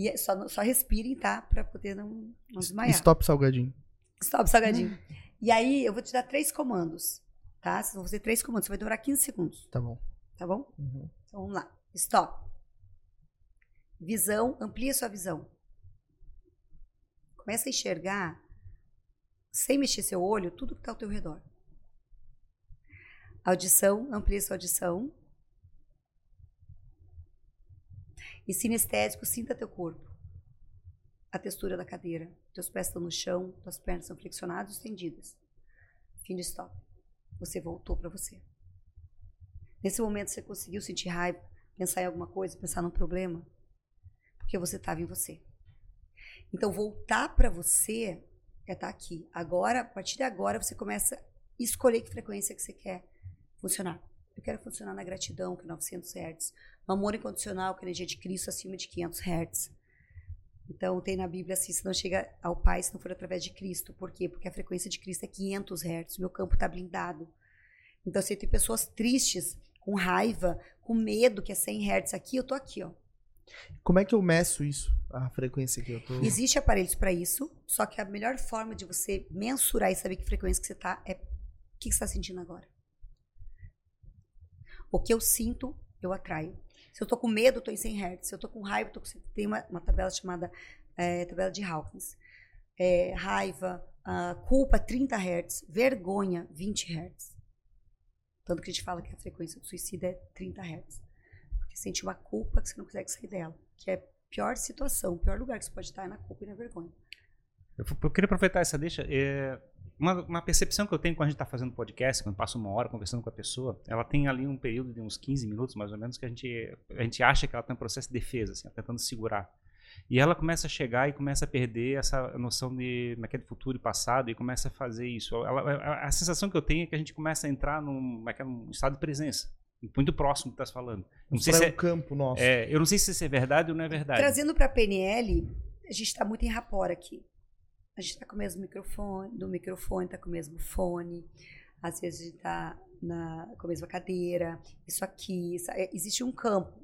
E é só, só respirem, tá? Para poder não, não desmaiar. Stop salgadinho. Stop salgadinho. E aí, eu vou te dar três comandos, tá? Vocês vão fazer três comandos. Vai demorar 15 segundos. Tá bom. Tá bom? Uhum. Então, vamos lá. Stop. Visão, amplia sua visão. Começa a enxergar, sem mexer seu olho, tudo que está ao teu redor. Audição, amplia sua audição. E sinestésico, sinta teu corpo. A textura da cadeira. Teus pés estão no chão, tuas pernas são flexionadas, estendidas. Fim de stop. Você voltou para você. Nesse momento você conseguiu sentir raiva, pensar em alguma coisa, pensar num problema, porque você estava em você. Então, voltar para você é estar tá aqui. Agora, a partir de agora, você começa a escolher que frequência que você quer funcionar. Eu quero funcionar na gratidão, que é 900 Hz. No amor incondicional, que é energia de Cristo, acima de 500 Hz. Então, tem na Bíblia assim, se não chega ao Pai se não for através de Cristo. Por quê? Porque a frequência de Cristo é 500 Hz. Meu campo está blindado. Então, se tem pessoas tristes, com raiva, com medo, que é 100 Hz aqui, eu tô aqui, ó. Como é que eu meço isso, a frequência que eu tô? Existe aparelhos para isso, só que a melhor forma de você mensurar e saber que frequência que você tá é o que você está sentindo agora. O que eu sinto, eu atraio. Se eu tô com medo, eu tô em 100 Hz. Se eu tô com raiva, eu tô com... tem uma, uma tabela chamada é, tabela de Hawkins. É, raiva, culpa 30 Hz, vergonha 20 Hz. Tanto que a gente fala que a frequência do suicídio é 30 Hz. Porque sente uma culpa que você não consegue sair dela. Que é a pior situação, o pior lugar que você pode estar é na culpa e na vergonha. Eu, eu queria aproveitar essa deixa. É, uma, uma, percepção que eu tenho quando a gente está fazendo podcast, quando passa uma hora conversando com a pessoa, ela tem ali um período de uns 15 minutos, mais ou menos, que a gente, a gente acha que ela está em processo de defesa, assim, tentando segurar. E ela começa a chegar e começa a perder essa noção de naquele é é, futuro e passado e começa a fazer isso. Ela, a, a, sensação que eu tenho é que a gente começa a entrar num, é num estado de presença. Muito próximo do que está falando. Não sei se é, campo nosso. É, eu não sei se isso é verdade ou não é verdade. Trazendo para a PNL, a gente está muito em rapor aqui. A gente está com o mesmo microfone, do microfone está com o mesmo fone. Às vezes a gente está com a mesma cadeira. Isso aqui, isso, existe um campo.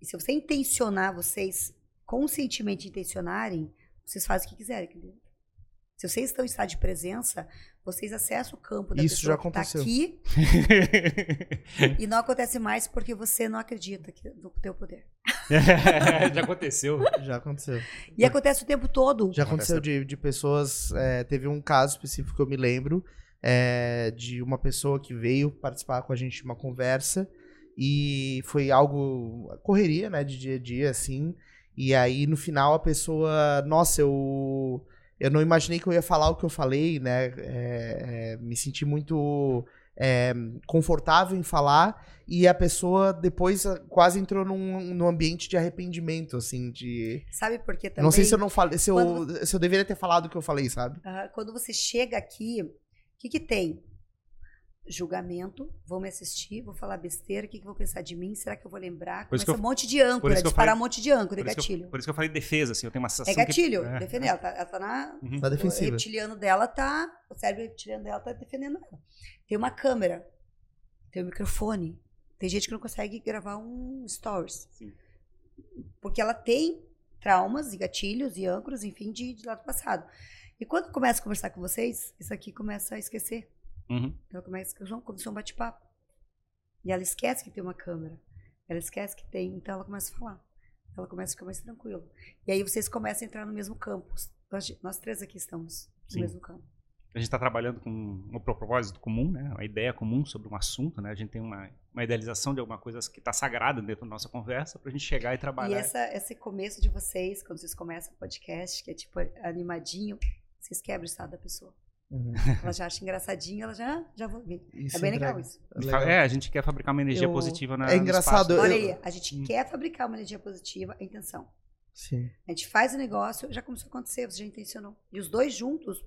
E se você intencionar vocês conscientemente intencionarem, vocês fazem o que quiserem aqui dentro. Se vocês estão em estado de presença, vocês acessam o campo da Isso pessoa já aconteceu. que está aqui. e não acontece mais porque você não acredita no teu poder. já aconteceu. Já aconteceu. E acontece o tempo todo. Já aconteceu de, de pessoas. É, teve um caso específico que eu me lembro. É, de uma pessoa que veio participar com a gente de uma conversa. E foi algo. correria, né? De dia a dia, assim. E aí, no final, a pessoa, nossa, eu, eu não imaginei que eu ia falar o que eu falei, né? É, é, me senti muito é, confortável em falar. E a pessoa depois ah, quase entrou num, num ambiente de arrependimento, assim, de. Sabe por quê também? Não sei se eu não falei, se, quando... eu, se eu deveria ter falado o que eu falei, sabe? Uh, quando você chega aqui, o que, que tem? julgamento, vou me assistir, vou falar besteira, o que, que vou pensar de mim, será que eu vou lembrar? Começa eu- um monte de âncora, disparar falei- um monte de âncora, Por é isso, que eu, gatilho. por isso que eu falei defesa, assim, eu tenho uma sensação É gatilho, que... É. defender. Ela tá, ela tá na. Uhum. Tá O defensiva. reptiliano dela tá. O cérebro reptiliano dela tá defendendo ela. Tem uma câmera, tem um microfone. Tem gente que não consegue gravar um stories. Sim. Porque ela tem traumas e gatilhos e âncoras, enfim, de, de lá do passado. E quando começa a conversar com vocês, isso aqui começa a esquecer. Uhum. Ela começa a começar um bate-papo. E ela esquece que tem uma câmera. Ela esquece que tem, então ela começa a falar. Ela começa a ficar mais tranquila. E aí vocês começam a entrar no mesmo campo. Nós, nós três aqui estamos no Sim. mesmo campo. A gente está trabalhando com um propósito comum, né? Uma ideia comum sobre um assunto, né? A gente tem uma, uma idealização de alguma coisa que está sagrada dentro da nossa conversa para a gente chegar e E trabalhar. essa, esse começo de vocês, quando vocês começam o podcast, que é tipo animadinho, vocês quebram o estado da pessoa. Uhum. Ela já acha engraçadinho, ela já, ah, já vou ver. Isso É bem legal isso. Fala- É, a gente quer fabricar uma energia Eu- positiva na é no engraçado. Eu- Olha aí, a gente Hum. quer fabricar uma energia positiva, a intenção. Sim. A gente faz o negócio, já começou a acontecer, você já intencionou. E os dois juntos,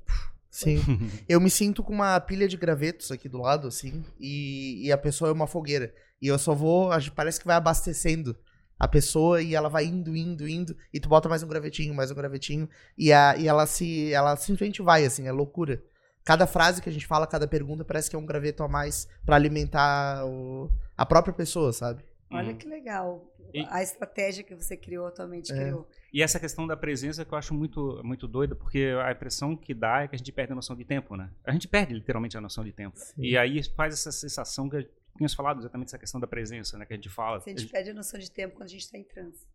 Sim. Eu me sinto com uma pilha de gravetos aqui do lado, assim, e, e a pessoa é uma fogueira. E eu só vou, parece que vai abastecendo a pessoa e ela vai indo, indo, indo, e tu bota mais um gravetinho, mais um gravetinho, e, a, e ela se, ela simplesmente vai, assim, é loucura. Cada frase que a gente fala, cada pergunta, parece que é um graveto a mais pra alimentar o- a própria pessoa, sabe? olha Uhum. que legal. E- A estratégia que você criou, atualmente É. criou. E essa questão da presença que eu acho muito, muito doida, porque a impressão que dá é que a gente perde a noção de tempo, né? A gente perde literalmente a noção de tempo. Sim. E aí faz essa sensação que tínhamos falado exatamente essa questão da presença, né? Que a gente fala. Se a gente perde a noção de tempo quando a gente está em transe.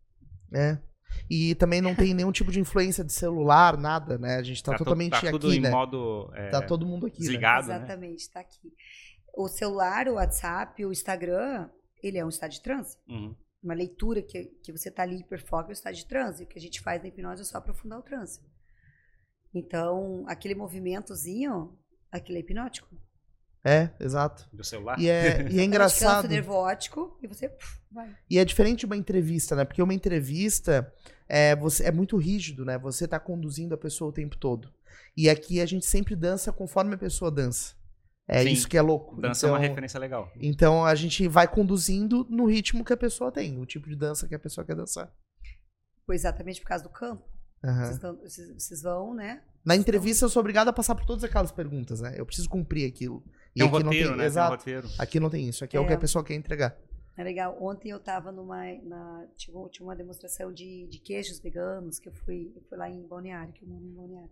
É. E também não tem nenhum tipo de influência de celular, nada, né? A gente tá, to- totalmente tá tudo aqui, em né? modo é, Tá todo mundo aqui, né? desligado, né? Exatamente, está aqui. O celular, o WhatsApp, o Instagram, ele é um estado de transe. Uhum. Uma leitura que, que você está ali hiperfoco é estado de transe. O que a gente faz na hipnose é só aprofundar o transe. Então, aquele movimentozinho, aquele é hipnótico. É, exato. Do celular. E é, e é descanso engraçado. e você puf, vai. E é diferente de uma entrevista, né? Porque uma entrevista é, você, é muito rígido, né? Você tá conduzindo a pessoa o tempo todo. E aqui a gente sempre dança conforme a pessoa dança. É Sim. isso que é louco. Dança é então, uma referência legal. Então a gente vai conduzindo no ritmo que a pessoa tem, o tipo de dança que a pessoa quer dançar. Foi exatamente por causa do campo. Aham. Vocês, estão- vocês- vocês vão, né? Na entrevista eu sou obrigado a passar por todas aquelas perguntas, né? Eu preciso cumprir aquilo. E Tem um aqui roteiro, não tem, né? Tem um exato. roteiro. Aqui não tem isso. Aqui é, o É. que a pessoa quer entregar. É legal. Ontem eu tava numa. Na, tinha, um- tinha uma demonstração de, de queijos veganos que eu fui, eu fui lá em Balneário, que eu moro em Balneário.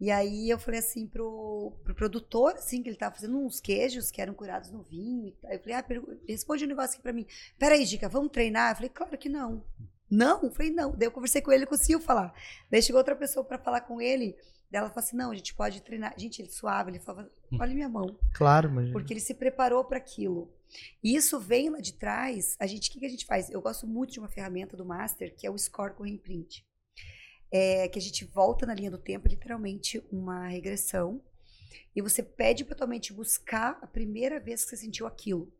E aí eu falei assim pro, pro produtor, assim, que ele tava fazendo uns queijos que eram curados no vinho. e tal. Eu falei, ah, responde um negócio aqui pra mim. Peraí, Dica, vamos treinar? Eu falei, claro que não. Não? Eu falei, não. Daí eu conversei com ele, ele conseguiu falar. Daí chegou outra pessoa pra falar com ele. Daí ela falou assim, não, a gente pode treinar. Gente, ele suave, ele falava, olha minha mão Claro, mas. porque ele se preparou para aquilo. E isso vem lá de trás. A gente, o que, que a gente faz? Eu gosto muito de uma ferramenta do Master que é o Score com Reimprint. É que a gente volta na linha do tempo, literalmente uma regressão, e você pede para tua mente buscar a primeira vez que você sentiu aquilo.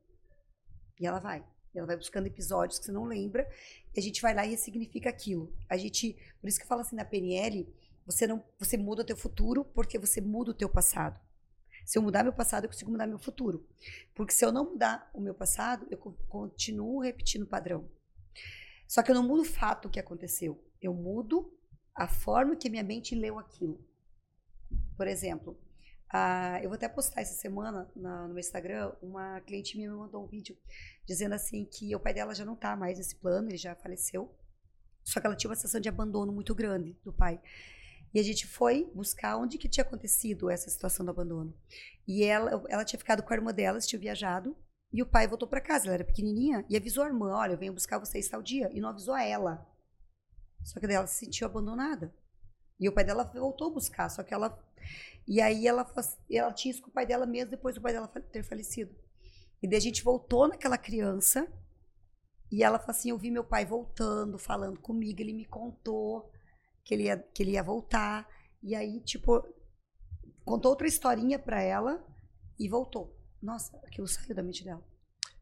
E ela vai. Ela vai buscando episódios que você não lembra, e a gente vai lá e ressignifica aquilo. A gente, por isso que eu falo assim na PNL, você não, você muda o teu futuro porque você muda o teu passado. Se eu mudar meu passado, eu consigo mudar meu futuro. Porque se eu não mudar o meu passado, eu co- continuo repetindo o padrão. Só que eu não mudo o fato que aconteceu. Eu mudo a forma que minha mente leu aquilo. Por exemplo, eu vou até postar essa semana na- no meu Instagram, uma cliente minha me mandou um vídeo dizendo assim que o pai dela já não está mais nesse plano, ele já faleceu. Só que ela tinha uma sensação de abandono muito grande do pai. E a gente foi buscar onde que tinha acontecido essa situação do abandono. E ela, ela tinha ficado com a irmã dela, tinha viajado, e o pai voltou para casa, ela era pequenininha, e avisou a irmã, olha, eu venho buscar vocês tal dia, e não avisou a ela. Só que daí ela se sentiu abandonada. E o pai dela voltou buscar, só que ela... E aí ela, ela tinha isso com o pai dela mesmo depois do pai dela ter falecido. E daí a gente voltou naquela criança, e ela falou assim, eu vi meu pai voltando, falando comigo, ele me contou que ele ia, que ele ia voltar. E aí, tipo, contou outra historinha pra ela e voltou. Nossa, aquilo saiu da mente dela.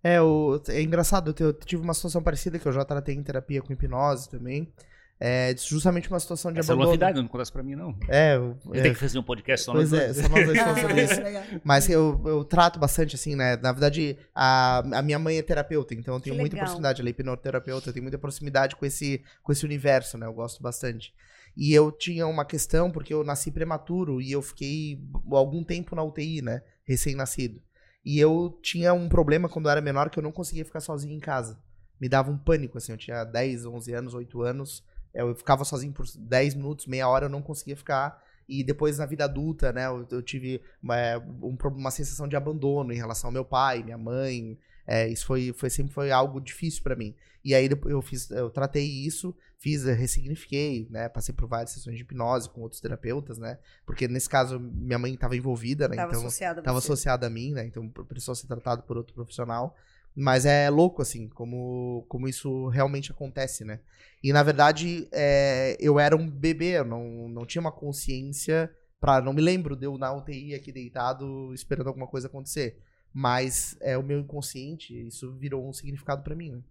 É, o, é engraçado, eu eu tive uma situação parecida que eu já tratei em terapia com hipnose também. É justamente uma situação de Essa é abandono. novidade, não acontece pra mim, não. É, eu, Eu é, tenho que fazer um podcast só pois nós é, dois. só nós dois sobre isso. Mas eu, eu trato bastante, assim, né? Na verdade, a, a minha mãe é terapeuta, então eu tenho Que muita legal. proximidade. Ela é hipnoterapeuta, eu tenho muita proximidade com esse, com esse universo, né? Eu gosto bastante. E eu tinha uma questão, porque eu nasci prematuro e eu fiquei algum tempo na UTI, né? Recém-nascido. E eu tinha um problema quando eu era menor que eu não conseguia ficar sozinho em casa. Me dava um pânico, assim. Eu tinha 10, 11 anos, 8 anos. Eu ficava sozinho por 10 minutos, meia hora, eu não conseguia ficar. E depois, na vida adulta, né, eu, eu tive uma, um pro- uma sensação de abandono em relação ao meu pai, minha mãe. É, isso foi, foi sempre foi algo difícil pra mim. E aí eu fiz, eu tratei isso, fiz, eh, ressignifiquei, né, passei por várias sessões de hipnose com outros terapeutas, né, porque nesse caso minha mãe estava envolvida, né, Tava então estava associada a mim, né, então precisou ser tratado por outro profissional. Mas é louco, assim, como, como isso realmente acontece, né? E, na verdade, é, eu era um bebê, eu não, não tinha uma consciência pra... Não me lembro de eu na UTI aqui deitado esperando alguma coisa acontecer. Mas é o meu inconsciente, isso virou um significado pra mim, né?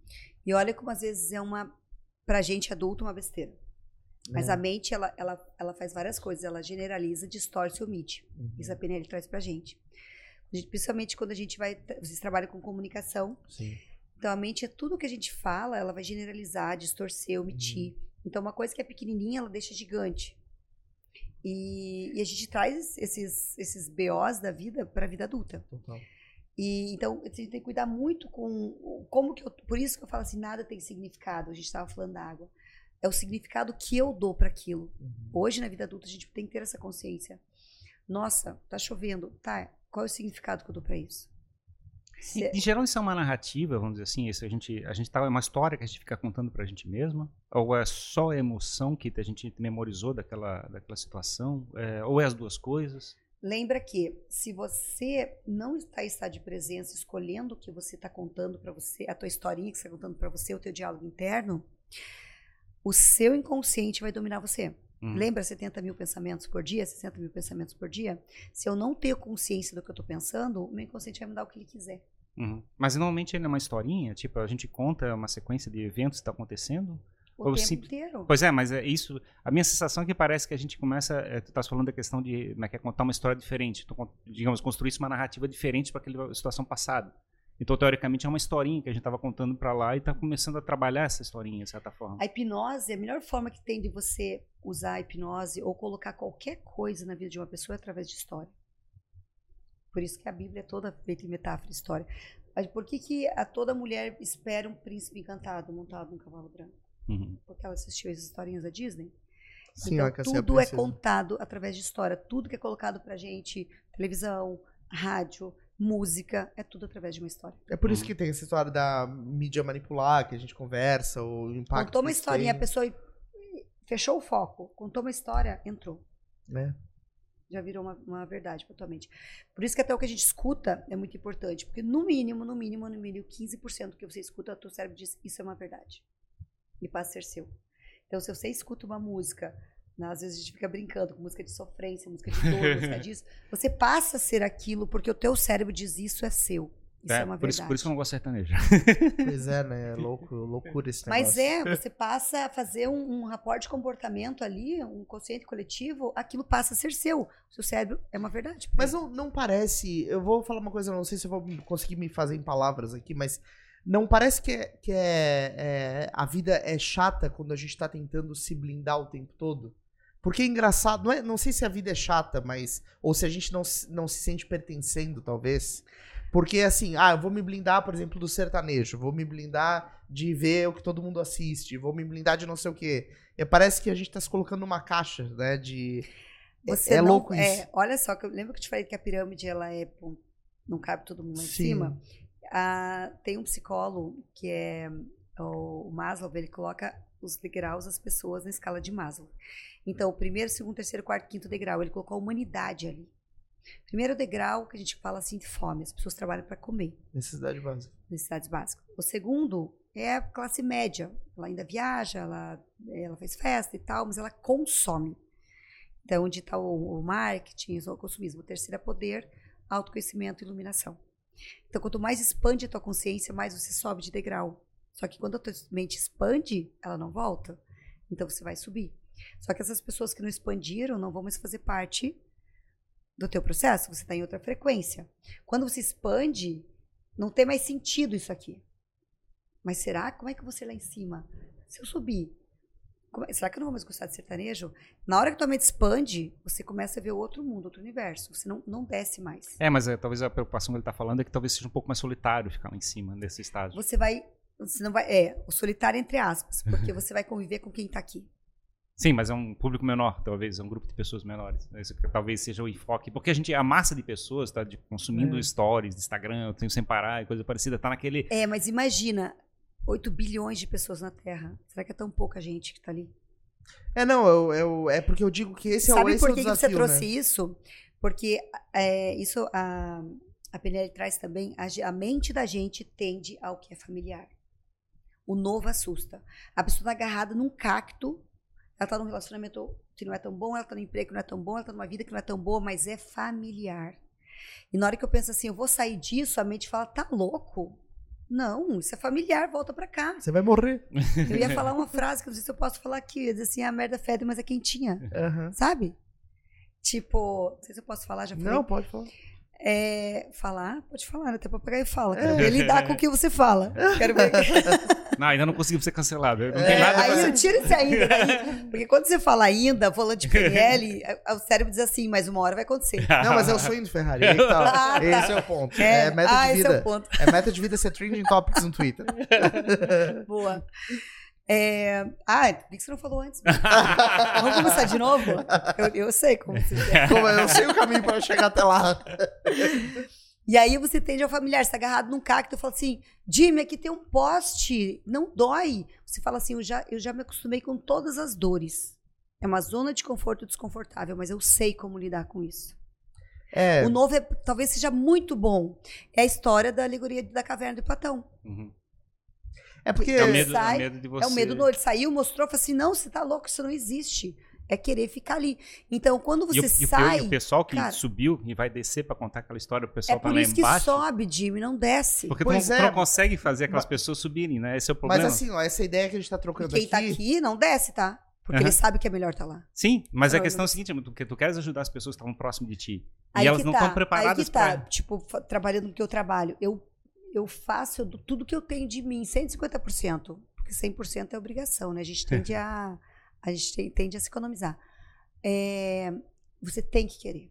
E olha como às vezes é uma, pra gente adulto, uma besteira. Mas É. a mente, ela, ela, ela faz várias coisas. Ela generaliza, distorce e omite. Uhum. Isso a PNL traz pra gente. Gente- Principalmente quando a gente vai. Vocês trabalham com comunicação. Sim. Então a mente é tudo que a gente fala, ela vai generalizar, distorcer, omitir. Então uma coisa que é pequenininha, ela deixa gigante. E, e a gente traz esses, esses BOs da vida para a vida adulta. Total. E então a gente tem que cuidar muito com como que eu, por isso que eu falo assim, nada tem significado. A gente estava falando da água. É o significado que eu dou para aquilo. Uhum. Hoje na vida adulta a gente tem que ter essa consciência. Nossa, tá chovendo, tá? Qual é o significado que eu dou para isso? Se- Em, em geral, isso é uma narrativa, vamos dizer assim. Isso a gente, a gente tá, é uma história que a gente fica contando pra gente mesma? Ou é só a emoção que a gente memorizou daquela, daquela situação? É, ou é as duas coisas? Lembra que se você não está em estado de presença, escolhendo o que você está contando para você, a tua historinha que você está contando para você, o teu diálogo interno, o seu inconsciente vai dominar você. Hum. Lembra 70 mil pensamentos por dia, 60 mil pensamentos por dia? Se eu não tenho consciência do que eu estou pensando, o meu inconsciente vai me dar o que ele quiser. Uhum. Mas normalmente ele é uma historinha, tipo, a gente conta uma sequência de eventos que está acontecendo. O Ou tempo simples- inteiro. Pois é, mas é isso. A minha sensação é que parece que a gente começa. É, tu estás falando da questão de como é que é contar uma história diferente. Tu, digamos, construir uma narrativa diferente para aquela situação passada. Então, teoricamente, é uma historinha que a gente estava contando para lá e está começando a trabalhar essa historinha, de certa forma. A hipnose, a melhor forma que tem de você usar a hipnose ou colocar qualquer coisa na vida de uma pessoa é através de história. Por isso que a Bíblia é toda feita em metáfora e história. Mas por que, que a toda mulher espera um príncipe encantado montado num cavalo branco? Uhum. Porque ela assistiu as historinhas da Disney? Sim, então, assim, tudo é contado através de história. Tudo que é colocado pra gente, televisão, rádio, música, é tudo através de uma história. É por isso Uhum. que tem essa história da mídia manipular, que a gente conversa, o impacto Contou uma historinha, a tem, pessoa fechou o foco, contou uma história, entrou. né? já virou uma, uma verdade pra tua mente. Por isso que até o que a gente escuta é muito importante, porque no mínimo, no mínimo, no mínimo, 15% que você escuta, o teu cérebro diz, isso é uma verdade. E passa a ser seu. Então, se você escuta uma música, né, às vezes a gente fica brincando com música de sofrência, música de dor, música disso, você passa a ser aquilo porque o teu cérebro diz, isso é seu. Isso é, É, uma por, verdade. isso, por isso que eu não gosto de sertanejo. Pois é, né? Louco, loucura esse negócio. Mas é, você passa a fazer um, um rapport de comportamento ali, um consciente coletivo, aquilo passa a ser seu. O seu cérebro é uma verdade. Mas não, não parece. Eu vou falar uma coisa, não sei se eu vou conseguir me fazer em palavras aqui, mas não parece que, é, que é, é- a vida é chata quando a gente tá tentando se blindar o tempo todo? Porque é engraçado, não, é, não sei se a vida é chata, mas. Ou se a gente não, se- não se sente pertencendo, talvez. Porque assim, ah, eu vou me blindar, por exemplo, do sertanejo, vou me blindar de ver o que todo mundo assiste, vou me blindar de não sei o quê. E parece que a gente tá se colocando numa caixa, né? De. é- Você é não- louco isso. É, olha só, lembro que eu te falei que a pirâmide ela é não cabe todo mundo lá em Sim. cima. Ah, tem um psicólogo que é o Maslow, ele coloca os degraus das pessoas na escala de Maslow. Então, o primeiro, segundo, terceiro, quarto, quinto degrau, ele colocou a humanidade ali. Primeiro degrau, que a gente fala assim de fome, as pessoas trabalham para comer Necessidade básica. necessidades básicas. O segundo é a classe média. Ela ainda viaja, ela, ela faz festa e tal, mas ela consome. Então, onde está o, o marketing, o consumismo. O terceiro é poder, autoconhecimento e iluminação. Então, quanto mais expande a tua consciência, mais você sobe de degrau. Só que quando a tua mente expande, ela não volta. Então você vai subir. Só que essas pessoas que não expandiram não vão mais fazer parte do teu processo, você está em outra frequência. Quando você expande, não tem mais sentido isso aqui. Mas será? Como é que você lá em cima? Se eu subir, como, será que eu não vou mais gostar de sertanejo? Na hora que tua mente expande, você começa a ver outro mundo, outro universo. Você não, não desce mais. É, mas é, talvez a preocupação que ele está falando é que talvez seja um pouco mais solitário ficar lá em cima nesse estágio. Você vai. Você não vai. É, o solitário entre aspas, porque você vai conviver com quem está aqui. Sim, mas é um público menor, talvez, é um grupo de pessoas menores. Esse, talvez seja o enfoque. Porque a gente, a massa de pessoas está consumindo é. stories, Instagram, eu tenho sem parar, coisa parecida, está naquele. É, mas imagina, 8 bilhões de pessoas na Terra. Será que é tão pouca gente que está ali? É, não, eu, eu, é porque eu digo que esse Sabe é o esse por é que, desafio, que você trouxe né? isso? Porque é, isso a, a PNL traz também, a, a mente da gente tende ao que é familiar. O novo assusta. A pessoa está agarrada num cacto ela está num relacionamento que não é tão bom, ela está num emprego que não é tão bom, ela está numa vida que não é tão boa, mas é familiar. E na hora que eu penso assim, eu vou sair disso, a mente fala, tá louco? Não, isso é familiar, volta pra cá. Você vai morrer. Eu ia falar uma frase que eu não sei se eu posso falar aqui. Eu ia dizer assim, a merda fede, mas é quentinha. Uhum. Sabe? Tipo, não sei se eu posso falar, já falei. Não, pode falar. É, falar? Pode falar, né? Até papagaio fala. Quero ver lidar com o que você fala. Quero ver. Não, ainda não consegui ser cancelado. Não tem é, nada aí eu tiro esse ainda daí. Porque quando você fala ainda, falando de PNL, o cérebro diz assim, mas uma hora vai acontecer. Não, mas é o sonho do Ferrari. Aí tá. Ah, tá. Esse é o ponto. É, é meta ah, de vida. Esse é, o ponto. é meta de vida ser trending topics no Twitter. Boa. É... Ah, por que você não falou antes? Vamos começar de novo? Eu, eu sei como você quer. Como eu sei o caminho para chegar até lá. E aí você tende ao familiar, você tá agarrado num cacto e fala assim, Jimmy, aqui tem um poste, não dói. Você fala assim, eu já, eu já me acostumei com todas as dores. É uma zona de conforto desconfortável, mas eu sei como lidar com isso. É. O novo é, talvez seja muito bom. É a história da alegoria da caverna de Platão. Uhum. É porque é o medo, sai, é o medo de você. É o medo do Ele saiu, mostrou, falou assim: não, você tá louco, isso não existe. É querer ficar ali. Então, quando você e o, sai. E o pessoal que cara, subiu e vai descer para contar aquela história, o pessoal é tá lá embaixo. É por isso que sobe, Jimmy, não desce. Porque pois tu, não, é. tu não consegue fazer aquelas mas, pessoas subirem, né? Esse é o problema. Mas assim, ó, essa ideia que a gente tá trocando e quem aqui. Quem tá aqui não desce, tá? Porque uhum. ele sabe que é melhor estar tá lá. Sim, mas a questão é a seguinte, porque tu queres ajudar as pessoas que estão próximo de ti. Aí e elas não estão tá. preparadas Aí que tá, pra... tipo, trabalhando no que eu trabalho. Eu, eu faço tudo que eu tenho de mim, 150% porque 100% é obrigação, né? A gente tende a, a, gente tende a se economizar. É, você tem que querer.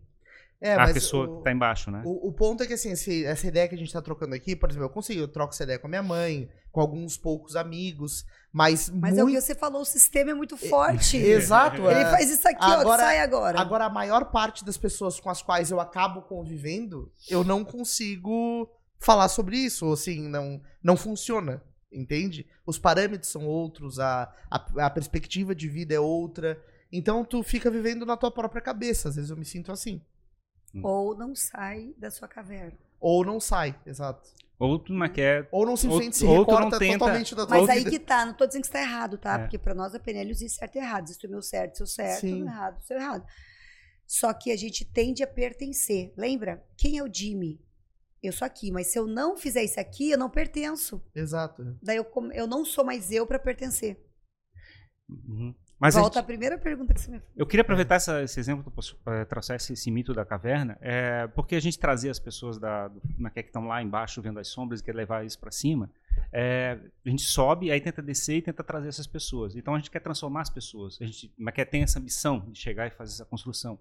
É, a pessoa o, que tá embaixo, né? O, o ponto é que, assim, esse, essa ideia que a gente tá trocando aqui, por exemplo, eu consegui, eu troco essa ideia com a minha mãe, com alguns poucos amigos, mas. Mas muito... é o que você falou, o sistema é muito forte. Exato. Ele é. faz isso aqui, agora, ó, sai agora. Agora, a maior parte das pessoas com as quais eu acabo convivendo, eu não consigo falar sobre isso, ou assim, não, não funciona entende? Os parâmetros são outros, a, a, a, perspectiva de vida é outra. Então tu fica vivendo na tua própria cabeça. Às vezes eu me sinto assim. Hum. Ou não sai da sua caverna. Ou não sai, exato. Ou tu não quer. Ou não simplesmente se recorta tenta... totalmente da tua Mas vida. aí que tá, não tô dizendo que está errado, tá? É. Porque para nós a PNL existe certo e errado. Existe o meu certo, seu certo, Sim. o errado, seu errado. Só que a gente tende a pertencer. Lembra? Quem é o Jimmy? Eu sou aqui, mas se eu não fizer isso aqui, eu não pertenço. Exato. Daí eu, eu não sou mais eu para pertencer. Uhum. Mas Volta a, gente, a, primeira pergunta que você me fez. Eu queria aproveitar essa, esse exemplo para trazer esse, esse, mito da caverna, é, porque a gente trazia as pessoas da, do, na, que estão lá embaixo vendo as sombras e quer levar isso para cima. É, a gente sobe, aí tenta descer e tenta trazer essas pessoas. Então a gente quer transformar as pessoas, a gente quer ter essa missão de chegar e fazer essa construção.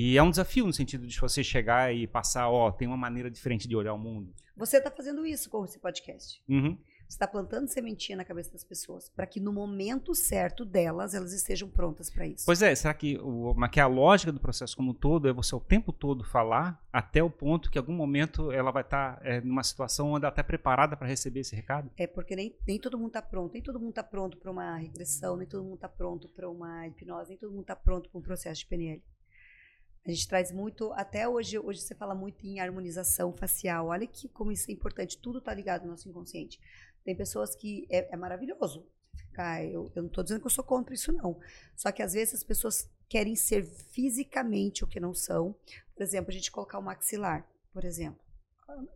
E é um desafio no sentido de você chegar e passar, ó, tem uma maneira diferente de olhar o mundo. Você está fazendo isso com esse podcast. Uhum. Você está plantando sementinha na cabeça das pessoas para que no momento certo delas elas estejam prontas para isso. Pois é, será que, o, que a lógica do processo como um todo é você o tempo todo falar até o ponto que em algum momento ela vai estar tá, é, numa situação onde ela está preparada para receber esse recado? É porque nem, nem todo mundo está pronto, nem todo mundo está pronto para uma regressão, nem todo mundo está pronto para uma hipnose, nem todo mundo está pronto para um processo de PNL. A gente traz muito, até hoje, hoje você fala muito em harmonização facial. Olha que como isso é importante, tudo está ligado no nosso inconsciente. Tem pessoas que é, é maravilhoso. Ah, eu, eu não estou dizendo que eu sou contra isso, não. Só que às vezes as pessoas querem ser fisicamente o que não são. Por exemplo, a gente colocar o maxilar, por exemplo.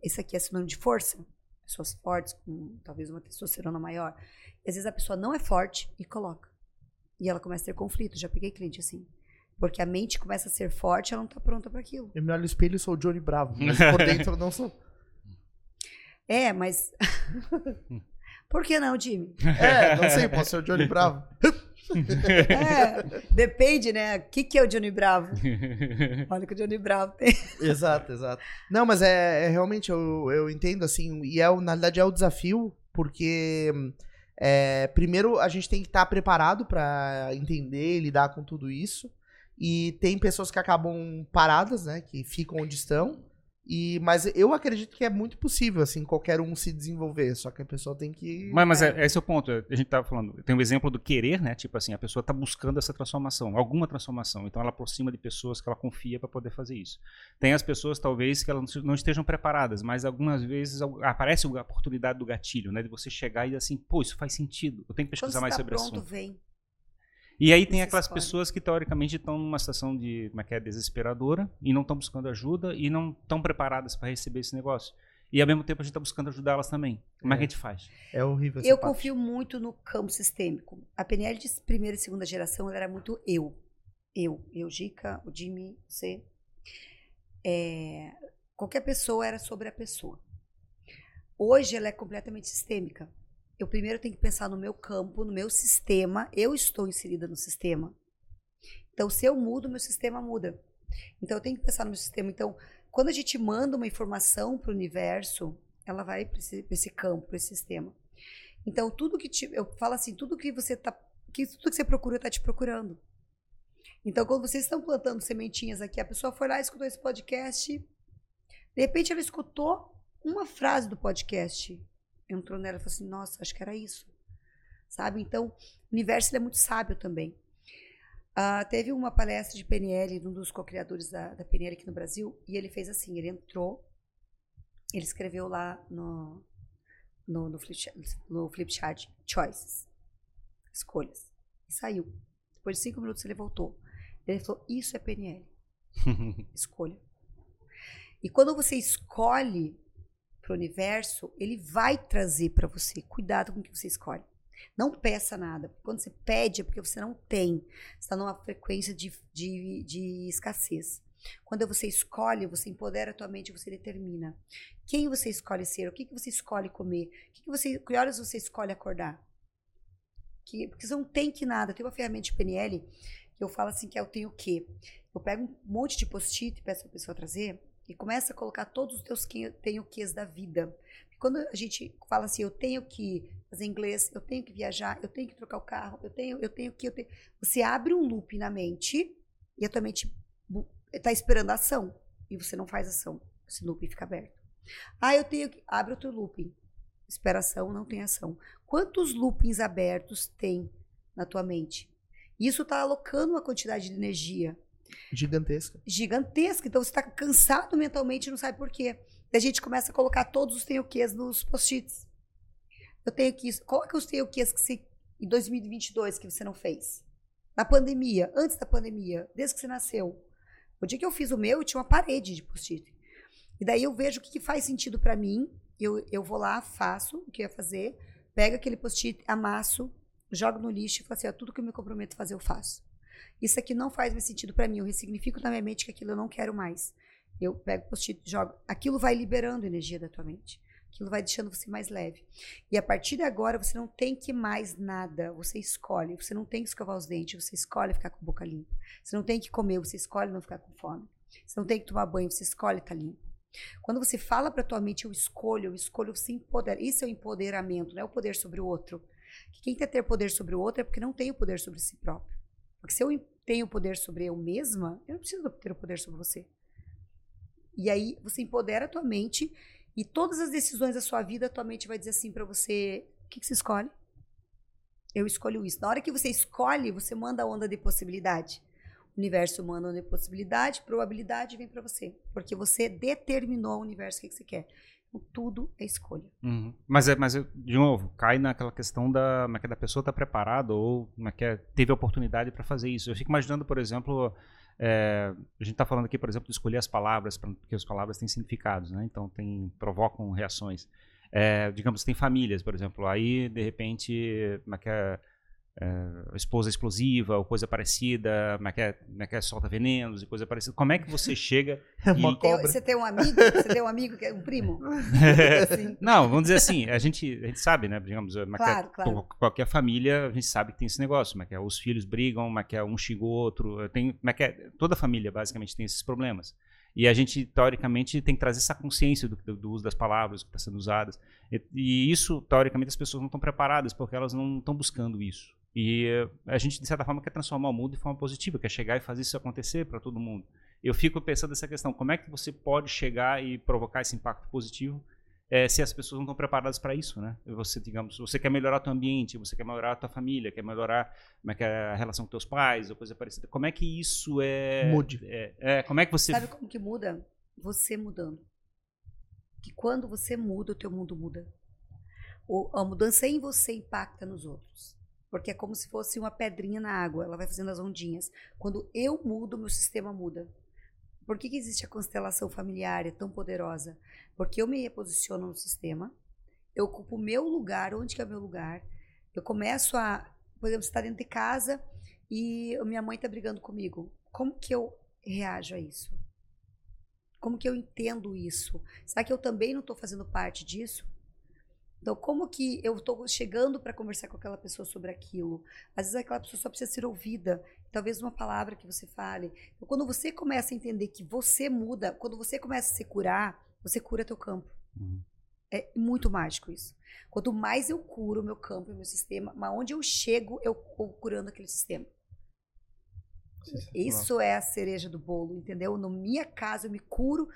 Esse aqui é sinônimo de força. Pessoas fortes, com talvez uma testosterona maior. Às vezes a pessoa não é forte e coloca. E ela começa a ter conflito. Já peguei cliente assim. Porque a mente começa a ser forte, ela não tá pronta para aquilo. Eu me olho no espelho e sou o Johnny Bravo, mas por dentro eu não sou. É, mas. por que não, Jimmy? É, não sei, posso ser o Johnny Bravo. É, depende, né? O que, que é o Johnny Bravo? Olha que o Johnny Bravo tem. Exato, exato. Não, mas é, é realmente, eu, eu entendo assim, e é, na verdade é o desafio, porque é, primeiro a gente tem que estar preparado para entender e lidar com tudo isso. E tem pessoas que acabam paradas, né? Que ficam onde estão. E, mas eu acredito que é muito possível, assim, qualquer um se desenvolver, só que a pessoa tem que. Mas, mas é, esse é o ponto. A gente tava falando, tem um exemplo do querer, né? Tipo assim, a pessoa está buscando essa transformação, alguma transformação. Então ela aproxima de pessoas que ela confia para poder fazer isso. Tem as pessoas, talvez, que elas não estejam preparadas, mas algumas vezes aparece a oportunidade do gatilho, né? De você chegar e dizer assim, pô, isso faz sentido. Eu tenho que pesquisar mais tá sobre pronto, o assunto. Vem. E aí tem aquelas pessoas que teoricamente estão numa situação de, como é que é, desesperadora e não estão buscando ajuda e não estão preparadas para receber esse negócio. E ao mesmo tempo a gente está buscando ajudá-las também. Como é. é. que a gente faz? É horrível. eu parte. confio muito no campo sistêmico. A PNL de primeira e segunda geração era muito eu. Eu. Eu, Gica, o Jimmy, você. É, qualquer pessoa era sobre a pessoa. Hoje ela é completamente sistêmica eu primeiro tenho que pensar no meu campo, no meu sistema. Eu estou inserida no sistema. Então, se eu mudo, meu sistema muda. Então, eu tenho que pensar no meu sistema. Então, quando a gente manda uma informação para o universo, ela vai para esse, esse, campo, para esse sistema. Então, tudo que te, eu falo assim, tudo que você tá, que tudo que você procura está te procurando. Então, quando vocês estão plantando sementinhas aqui, a pessoa foi lá, escutou esse podcast, de repente ela escutou uma frase do podcast entrou nela e falou assim: nossa, acho que era isso. Sabe? Então, o universo é muito sábio também. Uh, teve uma palestra de PNL, um dos co-criadores da, da PNL aqui no Brasil, e ele fez assim: ele entrou, ele escreveu lá no, no, no, flip, no flipchart choices, escolhas, e saiu. Depois de cinco minutos ele voltou. Ele falou: Isso é PNL. Escolha. E quando você escolhe para o universo, ele vai trazer para você. Cuidado com o que você escolhe. Não peça nada. Quando você pede é porque você não tem. Você está numa frequência de, de, de escassez. Quando você escolhe, você empodera a tua mente, você determina. Quem você escolhe ser? O que, que você escolhe comer? Que, que, você, que horas você escolhe acordar? Que, porque você não tem que nada. Tem uma ferramenta de PNL que eu falo assim que é o tenho que. Eu pego um monte de post-it e peço a pessoa trazer e começa a colocar todos os teus tenho ques da vida. Quando a gente fala assim, eu tenho que fazer inglês, eu tenho que viajar, eu tenho que trocar o carro, eu tenho, eu tenho que, eu tenho. Você abre um loop na mente e a tua mente está esperando a ação e você não faz ação. Esse loop fica aberto. Ah, eu tenho que. Abre outro looping. Espera ação, não tem ação. Quantos loopings abertos tem na tua mente? Isso está alocando uma quantidade de energia Gigantesca. Gigantesca. Então você está cansado mentalmente e não sabe por quê. Daí a gente começa a colocar todos os tenho quês nos post-its. Eu tenho que isso. Coloca os tenho quês que você, em 2022 que você não fez. Na pandemia, antes da pandemia, desde que você nasceu. O dia que eu fiz o meu, eu tinha uma parede de post-it. E daí eu vejo o que, que faz sentido para mim. Eu, eu vou lá, faço o que eu ia fazer, pego aquele post-it, amasso, jogo no lixo e falo assim: ó, tudo que eu me comprometo a fazer, eu faço isso aqui não faz mais sentido para mim, eu ressignifico na minha mente que aquilo eu não quero mais. Eu pego o post-it e jogo. Aquilo vai liberando energia da tua mente. Aquilo vai deixando você mais leve. E a partir de agora, você não tem que mais nada. Você escolhe. Você não tem que escovar os dentes. Você escolhe ficar com a boca limpa. Você não tem que comer. Você escolhe não ficar com fome. Você não tem que tomar banho. Você escolhe estar limpo. Quando você fala para tua mente, eu escolho, eu escolho se empoderar. Isso é o empoderamento, não é o poder sobre o outro. quem quer ter poder sobre o outro é porque não tem o poder sobre si próprio. Porque se eu tenho poder sobre eu mesma, eu não preciso ter o poder sobre você. E aí você empodera a tua mente e todas as decisões da sua vida, a tua mente vai dizer assim para você: o que, que você escolhe? Eu escolho isso. Na hora que você escolhe, você manda a onda de possibilidade. O universo manda onda de possibilidade, probabilidade vem para você. Porque você determinou o universo o que, que você quer. Então, tudo é escolha. Uhum. Mas, é, mas, de novo, cai naquela questão da, é, é da pessoa estar tá preparada ou é, é, teve oportunidade para fazer isso. Eu fico imaginando, por exemplo, é, a gente está falando aqui, por exemplo, de escolher as palavras, porque as palavras têm significados, né? então tem, provocam reações. É, digamos, tem famílias, por exemplo, aí, de repente, é, é, esposa explosiva ou coisa parecida, como é, que é, como é que é, solta venenos e coisa parecida. Como é que você chega. É uma e... cobra. Você tem um amigo? Você tem um amigo que é um primo? Assim. Não, vamos dizer assim, a gente, a gente sabe, né? Digamos, é claro, claro. qualquer família, a gente sabe que tem esse negócio, como é que é, os filhos brigam, como é que é, um xinga o outro. Tem, como é que é, toda família basicamente tem esses problemas. E a gente, teoricamente, tem que trazer essa consciência do, do uso das palavras que estão sendo usadas. E, e, isso, teoricamente, as pessoas não estão preparadas, porque elas não estão buscando isso. E a gente, de certa forma, quer transformar o mundo de forma positiva, quer chegar e fazer isso acontecer para todo mundo. Eu fico pensando nessa questão: como é que você pode chegar e provocar esse impacto positivo é, se as pessoas não estão preparadas para isso, né? Você, digamos, você quer melhorar o teu ambiente, você quer melhorar a tua família, quer melhorar como é que é a relação com teus pais ou coisa parecida. Como é que isso é... Mude. É, é, como é que você... Sabe como que muda? Você mudando. Que quando você muda, o teu mundo muda. O, a mudança em você impacta nos outros. Porque é como se fosse uma pedrinha na água, ela vai fazendo as ondinhas. Quando eu mudo, meu sistema muda. Por que, que existe a constelação familiar é tão poderosa? Porque eu me reposiciono no sistema, eu ocupo o meu lugar, onde que é o meu lugar, eu começo a, por exemplo, estar dentro de casa e minha mãe está brigando comigo. Como que eu reajo a isso? Como que eu entendo isso? Será que eu também não estou fazendo parte disso? Então, como que eu estou chegando para conversar com aquela pessoa sobre aquilo? Às vezes aquela pessoa só precisa ser ouvida, talvez uma palavra que você fale. Então, quando você começa a entender que você muda, quando você começa a se curar, você cura teu campo. Uhum. É muito mágico isso. Quanto mais eu curo o meu campo e meu sistema, mas onde eu chego, eu vou curando aquele sistema. Isso é a cereja do bolo, entendeu? Na minha casa eu me curo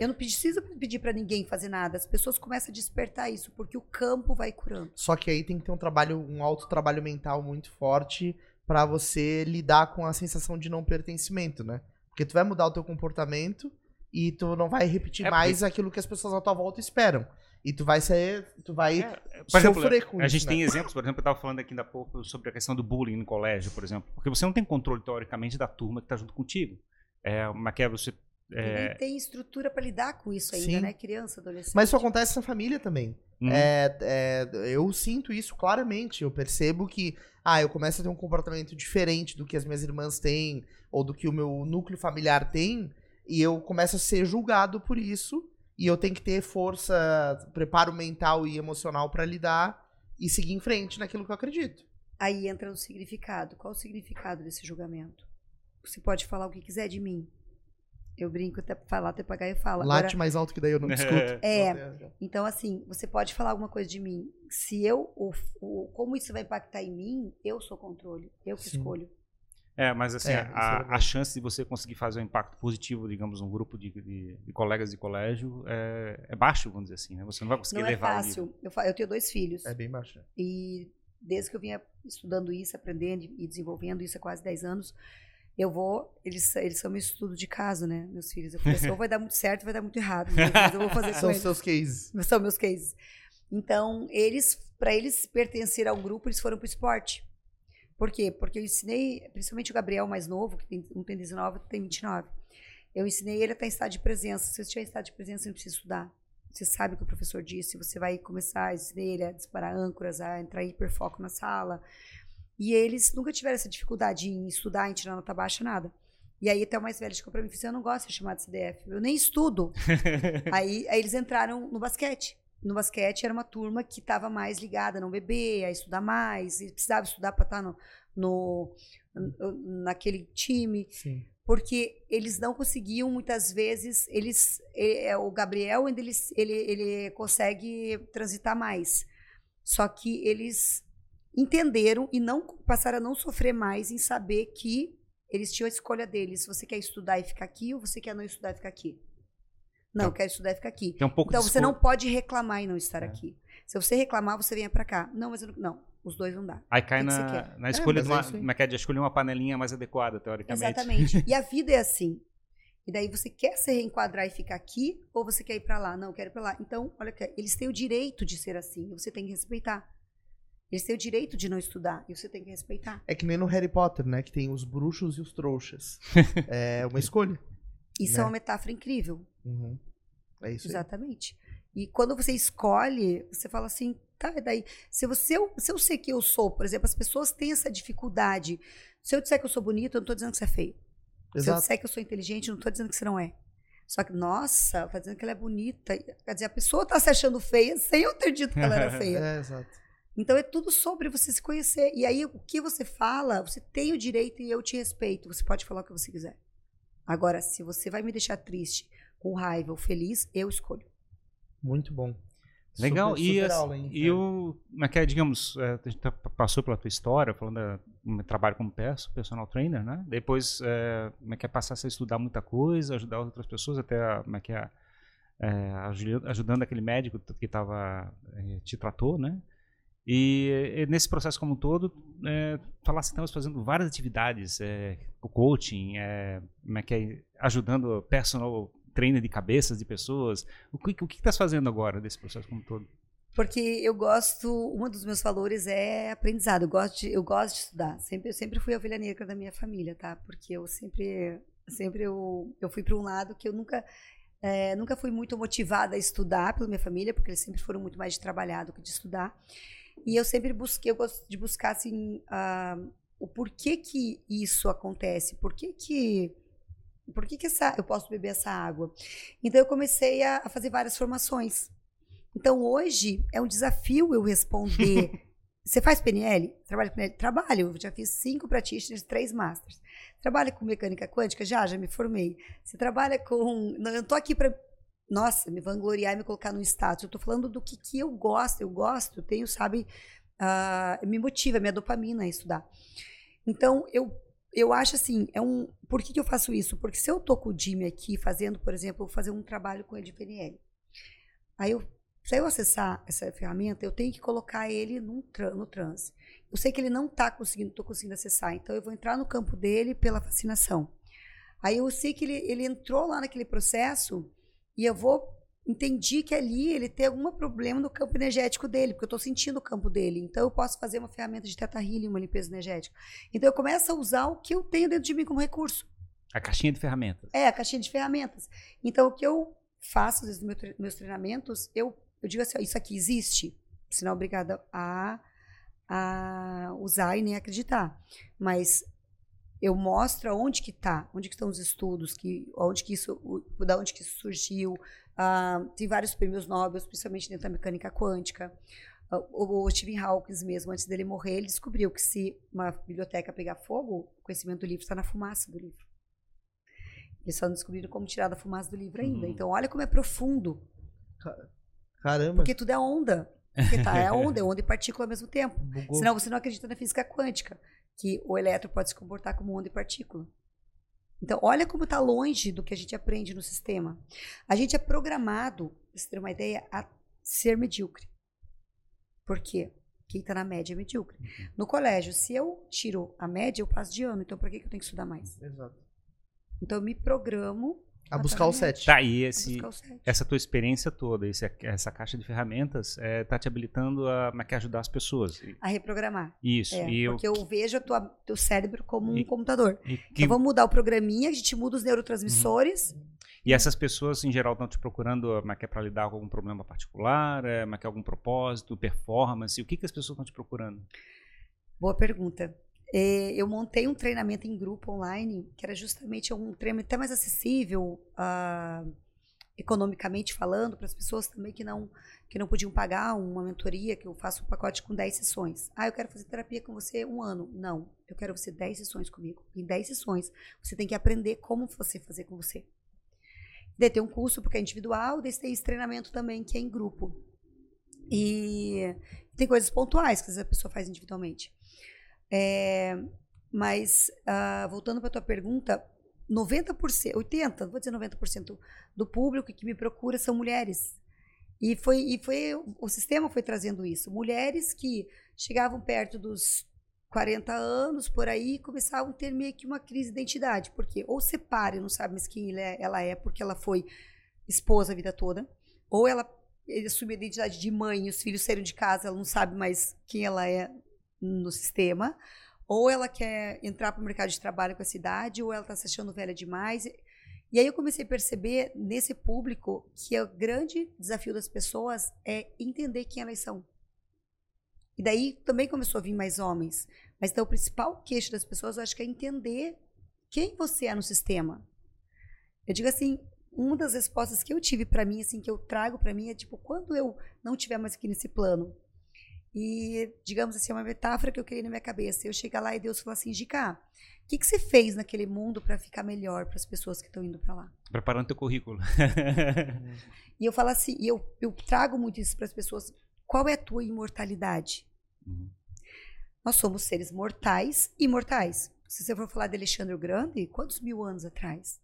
eu não preciso pedir para ninguém fazer nada. As pessoas começam a despertar isso, porque o campo vai curando. Só que aí tem que ter um trabalho, um alto trabalho mental muito forte para você lidar com a sensação de não pertencimento, né? Porque tu vai mudar o teu comportamento e tu não vai repetir é mais porque... aquilo que as pessoas à tua volta esperam. E tu vai ser. Tu vai é, sofrer exemplo, com a isso. A gente né? tem exemplos, por exemplo, eu estava falando aqui ainda há pouco sobre a questão do bullying no colégio, por exemplo. Porque você não tem controle, teoricamente, da turma que está junto contigo. É, uma que é você é... nem tem estrutura para lidar com isso ainda, Sim. né? Criança, adolescente. Mas isso acontece na família também. Hum. É, é, eu sinto isso claramente. Eu percebo que, ah, eu começo a ter um comportamento diferente do que as minhas irmãs têm, ou do que o meu núcleo familiar tem, e eu começo a ser julgado por isso. E eu tenho que ter força, preparo mental e emocional para lidar e seguir em frente naquilo que eu acredito. Aí entra o significado. Qual o significado desse julgamento? Você pode falar o que quiser de mim, eu brinco até falar, até pagar e falo. Late Agora, mais alto que daí eu não discuto. É. Então, assim, você pode falar alguma coisa de mim. Se eu, o, o, como isso vai impactar em mim, eu sou controle. Eu que Sim. escolho. É, mas assim, é, a, é a, chance de você conseguir fazer um impacto positivo, digamos, num grupo de, de, de colegas de colégio é, é, baixo, vamos dizer assim, né? Você não vai conseguir não é levar. É fácil. Eu, eu tenho dois filhos. É bem baixo. E desde que eu vinha estudando isso, aprendendo e desenvolvendo isso há quase 10 anos, eu vou, eles, eles são meu estudo de caso, né, meus filhos. Eu falei assim, ou vai dar muito certo, vai dar muito errado. Mas eu vou fazer São seus cases. São meus cases. Então, eles, para eles pertencer ao grupo, eles foram pro esporte. Por quê? Porque eu ensinei, principalmente o Gabriel mais novo, que tem, um tem 19, outro tem 29. Eu ensinei ele a estar em estado de presença. Se você estiver em estado de presença, você não precisa estudar. Você sabe o que o professor disse, você vai começar a ensinar ele a disparar âncoras, a entrar em hiperfoco na sala. E eles nunca tiveram essa dificuldade em estudar, em tirar nota baixa, nada. E aí até o mais velho chegou pra mim e disse, eu não gosto de ser chamado de CDF, eu nem estudo. aí, aí eles entraram no basquete. No basquete era uma turma que estava mais ligada não beber, a estudar mais, e precisava estudar para estar tá no, no, naquele time. Sim. Porque eles não conseguiam, muitas vezes, eles. É, o Gabriel ainda ele, ele, ele consegue transitar mais. Só que eles entenderam e não passaram a não sofrer mais em saber que eles tinham a escolha deles. Você quer estudar e ficar aqui ou você quer não estudar e ficar aqui? Não, então, quero estudar e ficar aqui. Um então você não pode reclamar e não estar é. aqui. Se você reclamar, você venha para cá. Não, mas eu não, não, os dois não dá. Aí cai na, na escolha é, de uma, uma, é de escolher uma panelinha mais adequada, teoricamente. Exatamente. e a vida é assim. E daí você quer se reenquadrar e ficar aqui ou você quer ir para lá? Não, eu quero ir para lá. Então, olha que eles têm o direito de ser assim, você tem que respeitar. Eles têm o direito de não estudar e você tem que respeitar. É que nem no Harry Potter, né? Que tem os bruxos e os trouxas. é uma escolha. Isso é né? é uma metáfora incrível. Uhum. É isso. Exatamente. Aí. E quando você escolhe, você fala assim, tá, daí, se, você, se eu sei que eu sou, por exemplo, as pessoas têm essa dificuldade. Se eu disser que eu sou bonita, eu não tô dizendo que você é feio. Exato. Se eu disser que eu sou inteligente, eu não tô dizendo que você não é. Só que, nossa, tá dizendo que ela é bonita. Quer dizer, a pessoa tá se achando feia sem eu ter dito que ela era feia. é, exato. Então é tudo sobre você se conhecer. E aí, o que você fala, você tem o direito e eu te respeito. Você pode falar o que você quiser. Agora, se você vai me deixar triste, com raiva ou feliz, eu escolho. Muito bom. Legal, super, super e, aula, hein, e o, é, digamos, é, a gente tá, passou pela tua história, falando do trabalho como personal trainer, né? Depois, é, como é que é passar a estudar muita coisa, ajudar outras pessoas, até como é que é, é ajudando aquele médico que tava, é, te tratou, né? E, e, nesse processo como um todo, é, falar assim, estamos fazendo várias atividades, é, o coaching, é, como é que é, ajudando personal trainer de cabeças de pessoas. O que o que estás fazendo agora desse processo como um todo? Porque eu gosto, um dos meus valores é aprendizado. Eu gosto de, eu gosto de estudar. Sempre, eu sempre fui a ovelha negra da minha família, tá? Porque eu sempre, sempre eu, eu fui para um lado que eu nunca é, nunca fui muito motivada a estudar pela minha família, porque eles sempre foram muito mais de trabalhar do que de estudar. E eu sempre busquei, eu gosto de buscar assim, uh, o porquê que isso acontece, por que que por que, que essa, eu posso beber essa água? Então eu comecei a, a fazer várias formações. Então hoje é um desafio eu responder. Você faz PNL? Trabalha com PNL? Trabalho. Eu já fiz cinco practitioners, três masters. Trabalha com mecânica quântica? Já, já me formei. Você trabalha com. Não, eu tô aqui para nossa, me vangloriar e me colocar no status. Eu estou falando do que, que eu gosto. Eu gosto, eu tenho, sabe, uh, me motiva, minha dopamina a estudar. Então, eu, eu acho assim, é um. Por que, que eu faço isso? Porque se eu tô com o Jimmy aqui fazendo, por exemplo, fazer um trabalho com ele de PNL. Aí eu. Se eu acessar essa ferramenta, eu tenho que colocar ele no, no transe. Eu sei que ele não está conseguindo, estou conseguindo acessar, então eu vou entrar no campo dele pela fascinação. Aí eu sei que ele, ele entrou lá naquele processo e eu vou entendi que ali ele tem algum problema no campo energético dele, porque eu estou sentindo o campo dele. Então eu posso fazer uma ferramenta de teta healing, uma limpeza energética. Então eu começo a usar o que eu tenho dentro de mim como recurso. A caixinha de ferramentas. É, a caixinha de ferramentas. Então o que eu faço, nos meus treinamentos, eu, eu digo assim, ó, isso aqui existe? Senão obrigada a, a usar e nem acreditar. Mas eu mostro onde que está, onde que estão os estudos, que, onde que isso, da onde que isso surgiu. Uh, tem vários prêmios Nobel, principalmente dentro da mecânica quântica. Uh, o, o Stephen Hawking mesmo, antes dele morrer, ele descobriu que se uma biblioteca pegar fogo, o conhecimento do livro está na fumaça do livro. Eles só não descobriram como tirar da fumaça do livro ainda. Uhum. Então, olha como é profundo. Caramba. Porque tudo é onda. Porque tá, é onda, é onda e partícula ao mesmo tempo. Bugou. Senão você não acredita na física quântica que o elétron pode se comportar como onda e partícula. Então, olha como está longe do que a gente aprende no sistema. A gente é programado, para você ter uma ideia, a ser medíocre. Por quê? Quem está na média é medíocre. Uhum. No colégio, se eu tiro a média, eu passo de ano. Então, por que, que eu tenho que estudar mais? Exato. Então, eu me programo a buscar o set. Tá, e esse, essa tua experiência toda, esse, essa caixa de ferramentas, é, tá te habilitando a, a ajudar as pessoas. A reprogramar. Isso. É, e porque eu, eu vejo o teu cérebro como e, um computador. E que, então vamos mudar o programinha, a gente muda os neurotransmissores. Uhum. E essas pessoas, em geral, estão te procurando é para lidar com algum problema particular, é, é algum propósito, performance? O que, que as pessoas estão te procurando? Boa pergunta. É, eu montei um treinamento em grupo online, que era justamente um treinamento até mais acessível, uh, economicamente falando, para as pessoas também que não, que não podiam pagar uma mentoria, que eu faço um pacote com 10 sessões. Ah, eu quero fazer terapia com você um ano. Não, eu quero você 10 sessões comigo. Em 10 sessões, você tem que aprender como você fazer com você. Daí tem um curso porque é individual, daí tem esse treinamento também que é em grupo. E tem coisas pontuais que a pessoa faz individualmente. É, mas, uh, voltando para a tua pergunta, 90%, 80%, vou dizer 90% do público que me procura são mulheres. E foi, e foi o sistema foi trazendo isso. Mulheres que chegavam perto dos 40 anos, por aí, começavam a ter meio que uma crise de identidade. Porque ou separa não sabe mais quem ela é, porque ela foi esposa a vida toda, ou ela assume a identidade de mãe os filhos saíram de casa, ela não sabe mais quem ela é no sistema, ou ela quer entrar para o mercado de trabalho com essa idade, ou ela está se achando velha demais. E aí eu comecei a perceber nesse público que o grande desafio das pessoas é entender quem elas são. E daí também começou a vir mais homens. Mas então o principal queixo das pessoas, eu acho que é entender quem você é no sistema. Eu digo assim, uma das respostas que eu tive para mim, assim, que eu trago para mim é tipo, quando eu não estiver mais aqui nesse plano, e, digamos assim, é uma metáfora que eu criei na minha cabeça. Eu chegar lá e Deus falar assim, Gica, o que, que você fez naquele mundo para ficar melhor para as pessoas que estão indo para lá? Preparando teu currículo. e eu falo assim, eu, eu trago muito isso para as pessoas. Qual é a tua imortalidade? Uhum. Nós somos seres mortais e imortais. Se você for falar de Alexandre o Grande, quantos mil anos atrás?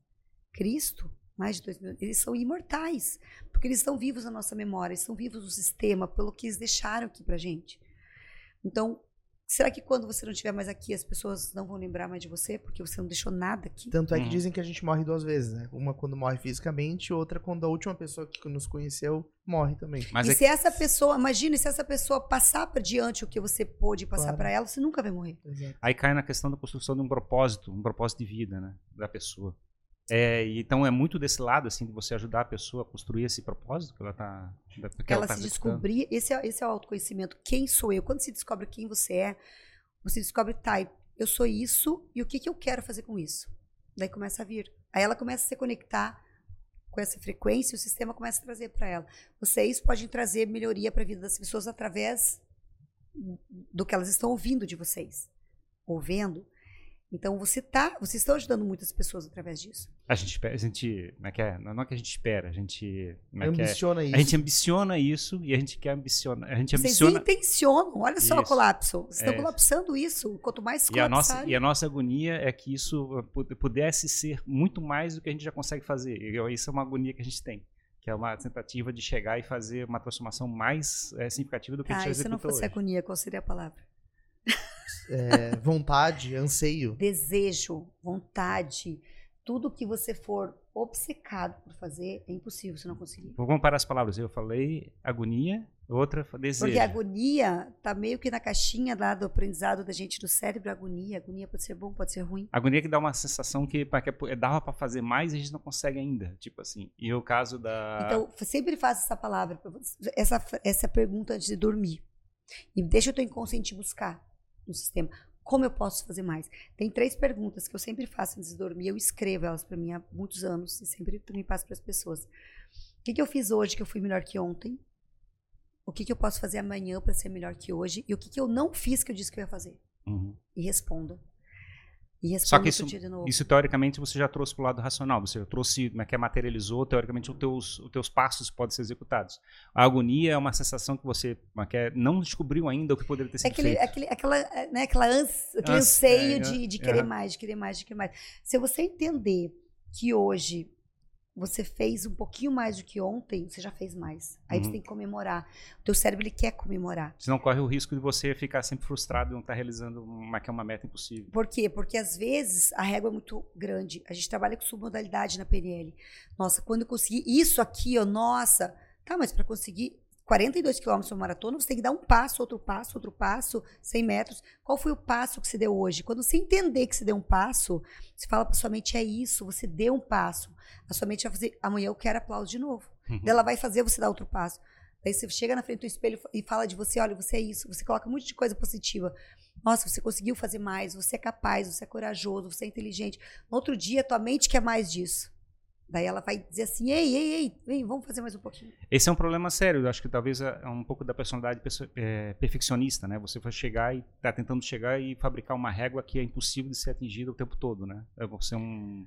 Cristo, mais de dois mil, eles são imortais, porque eles estão vivos na nossa memória, eles estão vivos no sistema, pelo que eles deixaram aqui pra gente. Então, será que quando você não estiver mais aqui, as pessoas não vão lembrar mais de você, porque você não deixou nada aqui? Tanto é que hum. dizem que a gente morre duas vezes, né? Uma quando morre fisicamente, outra quando a última pessoa que nos conheceu morre também. Mas e é se que... essa pessoa, imagine se essa pessoa passar para diante o que você pôde passar claro. para ela, você nunca vai morrer. Exato. Aí cai na questão da construção de um propósito, um propósito de vida, né, da pessoa. É, então é muito desse lado, assim, de você ajudar a pessoa a construir esse propósito que ela está. Ela, ela tá se descobrir, esse é, esse é o autoconhecimento. Quem sou eu? Quando se descobre quem você é, você descobre, tá, eu sou isso e o que, que eu quero fazer com isso. Daí começa a vir. Aí ela começa a se conectar com essa frequência e o sistema começa a trazer para ela. Vocês podem trazer melhoria para a vida das pessoas através do que elas estão ouvindo de vocês. Ouvendo então você tá, vocês estão ajudando muitas pessoas através disso. A gente espera, a gente, não é que é, não é que a gente espera, a gente é ambiciona é, isso. A gente ambiciona isso e a gente quer ambicionar, a gente vocês ambiciona. Vocês intencionam, olha só o colapso. Vocês estão é. colapsando isso, quanto mais e a nossa E a nossa agonia é que isso pudesse ser muito mais do que a gente já consegue fazer. E isso é uma agonia que a gente tem que é uma tentativa de chegar e fazer uma transformação mais é, significativa do que ah, a gente já executou se não fosse hoje. agonia, qual seria a palavra? É, vontade, anseio. Desejo, vontade. Tudo que você for obcecado por fazer, é impossível você não conseguir. Vou comparar as palavras. Eu falei agonia, outra desejo. Porque agonia tá meio que na caixinha lá do aprendizado da gente do cérebro. Agonia, agonia pode ser bom, pode ser ruim. Agonia que dá uma sensação que, que é, dava para fazer mais e a gente não consegue ainda, tipo assim. E o caso da. Então sempre faça essa palavra, essa essa pergunta antes de dormir e deixa o teu inconsciente buscar no sistema. Como eu posso fazer mais? Tem três perguntas que eu sempre faço antes de dormir. Eu escrevo elas para mim há muitos anos e sempre também passo para as pessoas. O que, que eu fiz hoje que eu fui melhor que ontem? O que, que eu posso fazer amanhã para ser melhor que hoje? E o que, que eu não fiz que eu disse que eu ia fazer? Uhum. E responda. E Só que isso, isso, teoricamente você já trouxe para o lado racional, você já trouxe, como é que é, materializou, teoricamente os teus, os teus passos podem ser executados. A agonia é uma sensação que você como é, é não descobriu ainda o que poderia ter sido é aquele, feito. Aquele, aquela, né, aquela ans, aquele anseio é, de, de querer mais, de querer mais, de querer mais. Se você entender que hoje você fez um pouquinho mais do que ontem, você já fez mais. Aí uhum. você tem que comemorar. O teu cérebro ele quer comemorar. Senão corre o risco de você ficar sempre frustrado e não estar tá realizando uma, que é uma meta impossível. Por quê? Porque às vezes a régua é muito grande. A gente trabalha com submodalidade na PNL. Nossa, quando eu conseguir isso aqui, ó, nossa, tá, mas para conseguir 42 quilômetros uma maratona, você tem que dar um passo, outro passo, outro passo, 100 metros. Qual foi o passo que você deu hoje? Quando você entender que você deu um passo, você fala para sua mente, é isso, você deu um passo. A sua mente vai fazer, amanhã eu quero aplauso de novo. Uhum. Ela vai fazer você dar outro passo. Daí você chega na frente do espelho e fala de você, olha, você é isso. Você coloca um monte de coisa positiva. Nossa, você conseguiu fazer mais, você é capaz, você é corajoso, você é inteligente. No outro dia, tua mente quer mais disso. Daí ela vai dizer assim: ei, ei, ei, vem, vamos fazer mais um pouquinho. Esse é um problema sério. Eu acho que talvez é, é um pouco da personalidade é, perfeccionista, né? Você vai chegar e tá tentando chegar e fabricar uma régua que é impossível de ser atingida o tempo todo, né? É você um,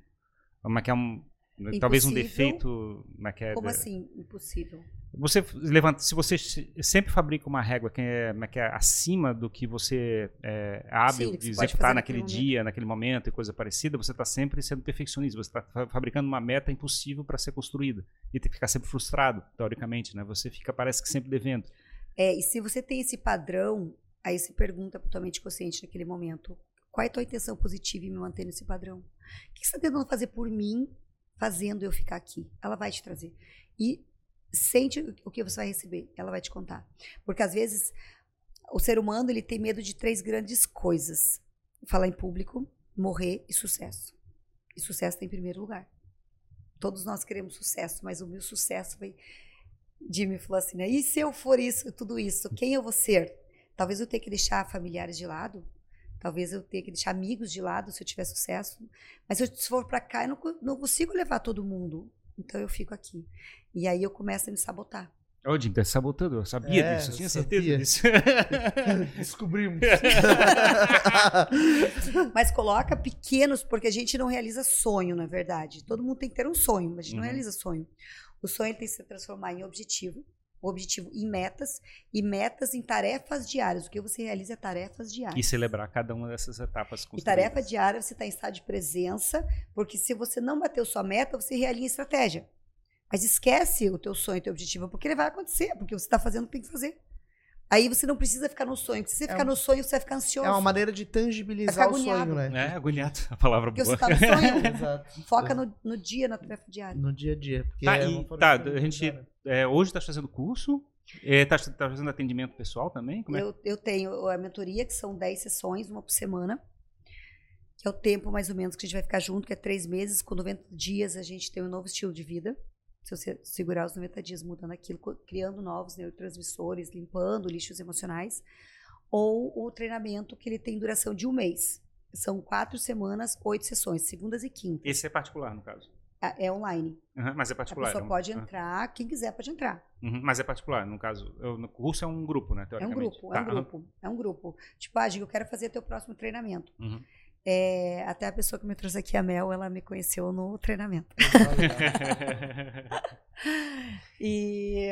uma que é um Impossível. Talvez um defeito. Como, é, como assim, impossível? Você levanta, se você sempre fabrica uma régua que é, é, que é acima do que você é hábil Sim, de executar naquele dia, momento. naquele momento e coisa parecida, você está sempre sendo perfeccionista. Você está fabricando uma meta impossível para ser construída e tem que ficar sempre frustrado, teoricamente, né? Você fica parece que sempre devendo. É, e se você tem esse padrão, aí você pergunta para tua mente consciente naquele momento, qual é a tua intenção positiva em me manter nesse padrão? O que você está tentando fazer por mim fazendo eu ficar aqui. Ela vai te trazer. E sente o que você vai receber. Ela vai te contar. Porque às vezes o ser humano ele tem medo de três grandes coisas: falar em público, morrer e sucesso. E sucesso está em primeiro lugar. Todos nós queremos sucesso, mas o meu sucesso vai. Jimmy falou assim, né? E se eu for isso, tudo isso, quem eu vou ser? Talvez eu tenha que deixar familiares de lado, talvez eu tenha que deixar amigos de lado se eu tiver sucesso. Mas se eu for para cá, eu não, não consigo levar todo mundo. Então eu fico aqui. E aí eu começo a me sabotar. Ô, Jim, tá sabotando. Eu sabia é, disso, eu tinha certeza disso. Descobrimos. mas coloca pequenos, porque a gente não realiza sonho, na verdade. Todo mundo tem que ter um sonho, mas a gente uhum. não realiza sonho. O sonho tem que se transformar em objetivo, objetivo em metas e metas em tarefas diárias. O que você realiza é tarefas diárias. E celebrar cada uma dessas etapas. E tarefa diária você está em estado de presença, porque se você não bateu sua meta, você realinha estratégia. Mas esquece o teu sonho, o teu objetivo, porque ele vai acontecer, porque você está fazendo o que tem que fazer. Aí você não precisa ficar no sonho. Se você é ficar um, no sonho, você vai ficar ansioso. É uma maneira de tangibilizar o sonho, né? É, agoniado, a palavra porque boa. Porque você tá no sonho. Exato. Foca no, no dia, na tarefa diária. No dia a dia. Tá, é e, tá a gente é, hoje está fazendo curso, está é, tá fazendo atendimento pessoal também? É? eu, eu tenho a mentoria, que são 10 sessões, uma por semana, que é o tempo mais ou menos que a gente vai ficar junto, que é três meses. Com 90 dias a gente tem um novo estilo de vida se você segurar os 90 dias mudando aquilo, criando novos neurotransmissores, limpando lixos emocionais, ou o treinamento que ele tem duração de um mês. São quatro semanas, oito sessões, segundas e quintas. Esse é particular, no caso? É, é online. Uhum, mas é particular. A pessoa pode entrar, quem quiser pode entrar. Uhum, mas é particular, no caso. O curso é um grupo, né? É um grupo, é um tá, grupo. Uhum. É um grupo. Tipo, ah, eu quero fazer teu próximo treinamento. Uhum. É, até a pessoa que me trouxe aqui, a Mel, ela me conheceu no treinamento. e,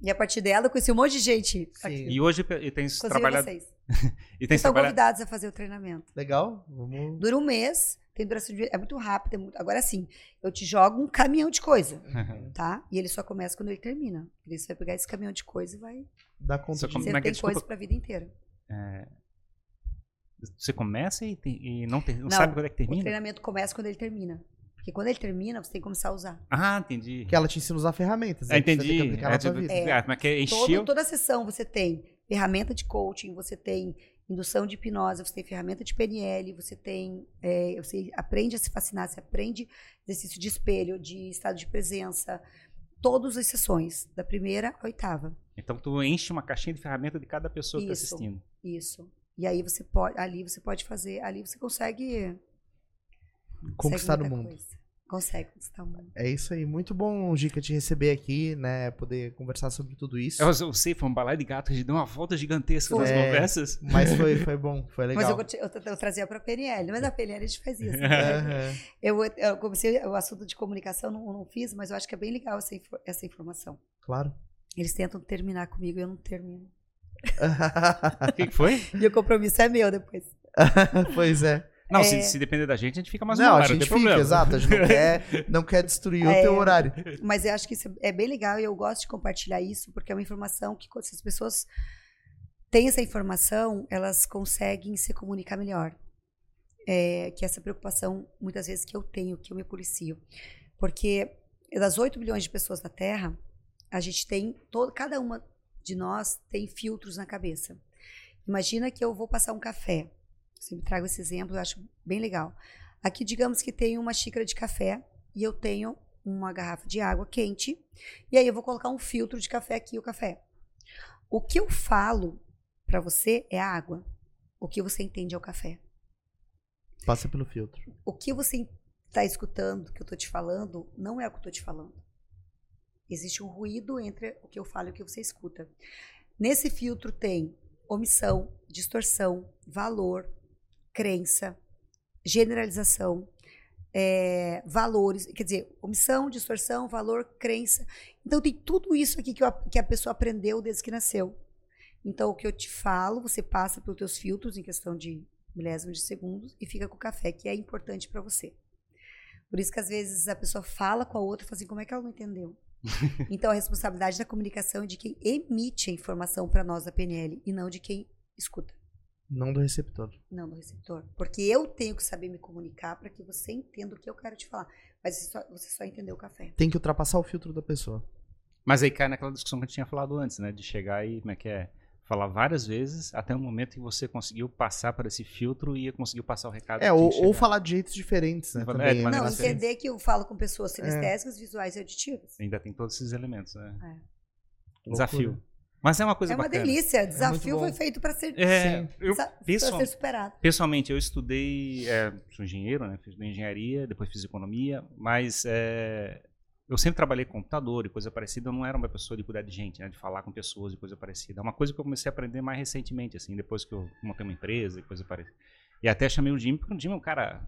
e a partir dela eu conheci um monte de gente. E hoje e tem trabalhado. Vocês. e tem Estão trabalhado... convidados a fazer o treinamento. Legal. Vamos... Dura um mês, tem duração de. É muito rápido. É muito... Agora sim, eu te jogo um caminhão de coisa. tá? E ele só começa quando ele termina. Você vai pegar esse caminhão de coisa e vai. Dá conta de Você é tem coisa pra vida inteira. É, você começa e, tem, e não, tem, não, não, sabe quando é que termina? O treinamento começa quando ele termina. Porque quando ele termina, você tem que começar a usar. Ah, entendi. Que ela te ensina a usar ferramentas. Né? Ah, entendi. É, tipo, é, ah, mas que é todo, toda a sessão você tem ferramenta de coaching, você tem indução de hipnose, você tem ferramenta de PNL, você tem. É, você aprende a se fascinar, você aprende exercício de espelho, de estado de presença. Todas as sessões, da primeira à oitava. Então tu enche uma caixinha de ferramenta de cada pessoa isso, que está assistindo. Isso. E aí você pode, ali você pode fazer, ali você consegue conquistar o mundo. Coisa. Consegue conquistar o mundo. É isso aí. Muito bom, Gica, te receber aqui, né? Poder conversar sobre tudo isso. Eu, eu sei, foi um balai de gato, a gente deu uma volta gigantesca nas é, conversas. Mas foi, foi bom, foi legal. Mas eu, eu, eu trazia pra PNL, mas na PNL a gente faz isso. Né? eu, eu comecei o assunto de comunicação, não, não fiz, mas eu acho que é bem legal essa, essa informação. Claro. Eles tentam terminar comigo e eu não termino. O que, que, foi? E o compromisso é meu depois. pois é. Não, é... se, se, depender da gente, a gente fica mais Não, a gente fica, problema. exato. A gente não quer, não quer destruir é, o teu horário. Mas eu acho que isso é bem legal e eu gosto de compartilhar isso, porque é uma informação que, se as pessoas têm essa informação, elas conseguem se comunicar melhor. É, que essa preocupação, muitas vezes, que eu tenho, que eu me policio. Porque das 8 bilhões de pessoas na Terra, a gente tem, todo, cada uma de nós tem filtros na cabeça. Imagina que eu vou passar um café. Você me traga esse exemplo, eu acho bem legal. Aqui, digamos que tem uma xícara de café e eu tenho uma garrafa de água quente. E aí eu vou colocar um filtro de café aqui, o café. O que eu falo para você é a água. O que você entende é o café. Passa pelo filtro. O que você está escutando, que eu estou te falando, não é o que eu estou te falando. Existe um ruído entre o que eu falo e o que você escuta. Nesse filtro tem omissão, distorção, valor, crença, generalização, é, valores, quer dizer, omissão, distorção, valor, crença. Então tem tudo isso aqui que, eu, que a pessoa aprendeu desde que nasceu. Então o que eu te falo, você passa pelos teus filtros em questão de milésimos de segundos e fica com o café, que é importante para você. Por isso que às vezes a pessoa fala com a outra e fala assim, como é que ela não entendeu? então, a responsabilidade da comunicação é de quem emite a informação para nós da PNL e não de quem escuta. Não do receptor. Não do receptor. Porque eu tenho que saber me comunicar para que você entenda o que eu quero te falar. Mas você só, você só entendeu o café. Tem que ultrapassar o filtro da pessoa. Mas aí cai naquela discussão que a gente tinha falado antes, né? De chegar e, como é que é? Falar várias vezes até o momento que você conseguiu passar para esse filtro e conseguiu passar o recado. É, ou, ou, falar de jeitos diferentes, né? É, também, não, entender que eu falo com pessoas sinestésicas, é. visuais e auditivas. Ainda tem todos esses elementos, né? É. Desafio. Mas é uma coisa É uma bacana. delícia. É desafio foi feito para ser, é, eu, pessoal, ser superado. Pessoalmente, eu estudei, é, sou engenheiro, né? Fiz engenharia, depois fiz economia, mas é, eu sempre trabalhei com computador e coisa parecida, eu não era uma pessoa de cuidar de gente, né, de falar com pessoas e coisa parecida. É uma coisa que eu comecei a aprender mais recentemente, assim, depois que eu montei uma empresa e coisa parecida. E até chamei o Jimmy, porque o Jimmy é um cara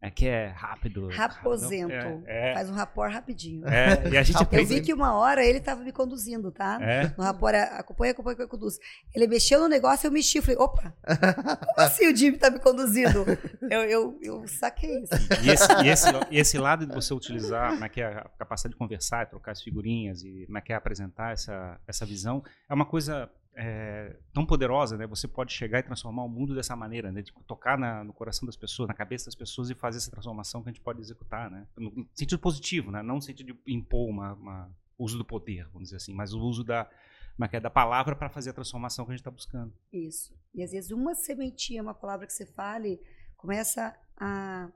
é que é rápido. Raposento. É, é, Faz um rapor rapidinho. É, e a gente Eu vi que uma hora ele estava me conduzindo, tá? É. No rapor, acompanha, acompanha, acompanha, conduz. Ele mexeu no negócio, eu mexi. Falei, opa, como assim o Jimmy tá me conduzindo? eu, eu, eu saquei isso. E esse, e, esse, e esse lado de você utilizar, como é que é a capacidade de conversar, trocar as figurinhas e como é que é apresentar essa, essa visão, é uma coisa é, tão poderosa, né? Você pode chegar e transformar o mundo dessa maneira, né? De tocar na, no coração das pessoas, na cabeça das pessoas e fazer essa transformação que a gente pode executar, né? No sentido positivo, né? Não no sentido de impor uma, uma uso do poder, vamos dizer assim, mas o uso da, é da palavra para fazer a transformação que a gente está buscando. Isso. E às vezes uma sementinha, uma palavra que você fale, começa a,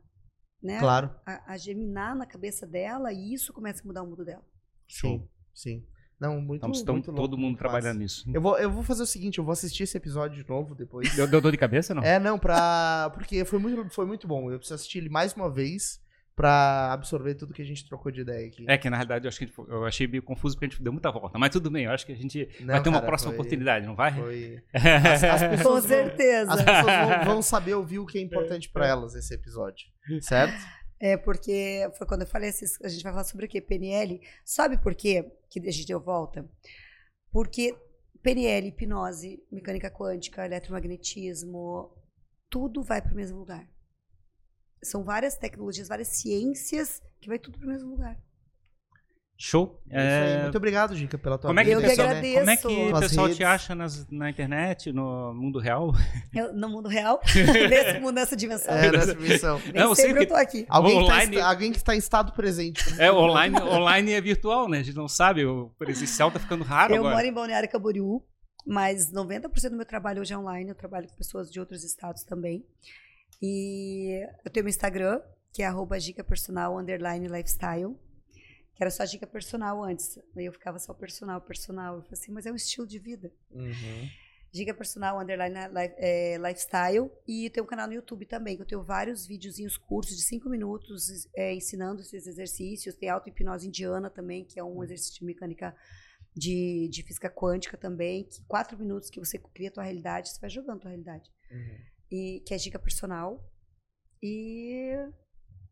né? Claro. A, a germinar na cabeça dela e isso começa a mudar o mundo dela. Sim, sim. Não, muito, estão muito todo mundo trabalhando nisso. Eu vou, eu vou fazer o seguinte, eu vou assistir esse episódio de novo depois. Deu, deu dor de cabeça, não? É, não, pra... Porque foi muito, foi muito bom. Eu preciso assistir ele mais uma vez pra absorver tudo que a gente trocou de ideia aqui. É que, na realidade, eu, acho que eu achei meio confuso porque a gente deu muita volta. Mas tudo bem, eu acho que a gente não, vai ter uma próxima foi... oportunidade, não vai? Foi... As, as pessoas Com certeza. Vão, as pessoas vão, vão saber ouvir o que é importante para elas esse episódio, certo? É, porque foi quando eu falei assim, a gente vai falar sobre o quê? PNL. Sabe por quê que a gente deu volta? Porque PNL, hipnose, mecânica quântica, eletromagnetismo, tudo vai para o mesmo lugar. São várias tecnologias, várias ciências que vai tudo para o mesmo lugar. Show. É... Muito obrigado, Gica, pela tua como é que Eu que agradeço. Como é que o pessoal redes. te acha nas, na internet, no mundo real? Eu, no mundo real? nesse mundo, nessa dimensão. É, nessa dimensão. Nem Não, sempre eu tô aqui. Alguém, online... que tá, alguém que está em estado presente. É, online, online é virtual, né? A gente não sabe, o presencial tá ficando raro eu agora. Eu moro em Balneário Camboriú, mas 90% do meu trabalho hoje é online. Eu trabalho com pessoas de outros estados também. E eu tenho meu Instagram, que é arroba lifestyle que era só dica personal antes. Aí eu ficava só personal, personal. Eu falei assim, mas é um estilo de vida. Uhum. Dica personal, underline é, lifestyle. E tem um canal no YouTube também, que eu tenho vários videozinhos curtos de cinco minutos é, ensinando esses exercícios. Tem auto-hipnose indiana também, que é um exercício de mecânica de, de física quântica também. Que quatro minutos que você cria a tua realidade, você vai jogando a tua realidade. Uhum. E, que é dica personal. E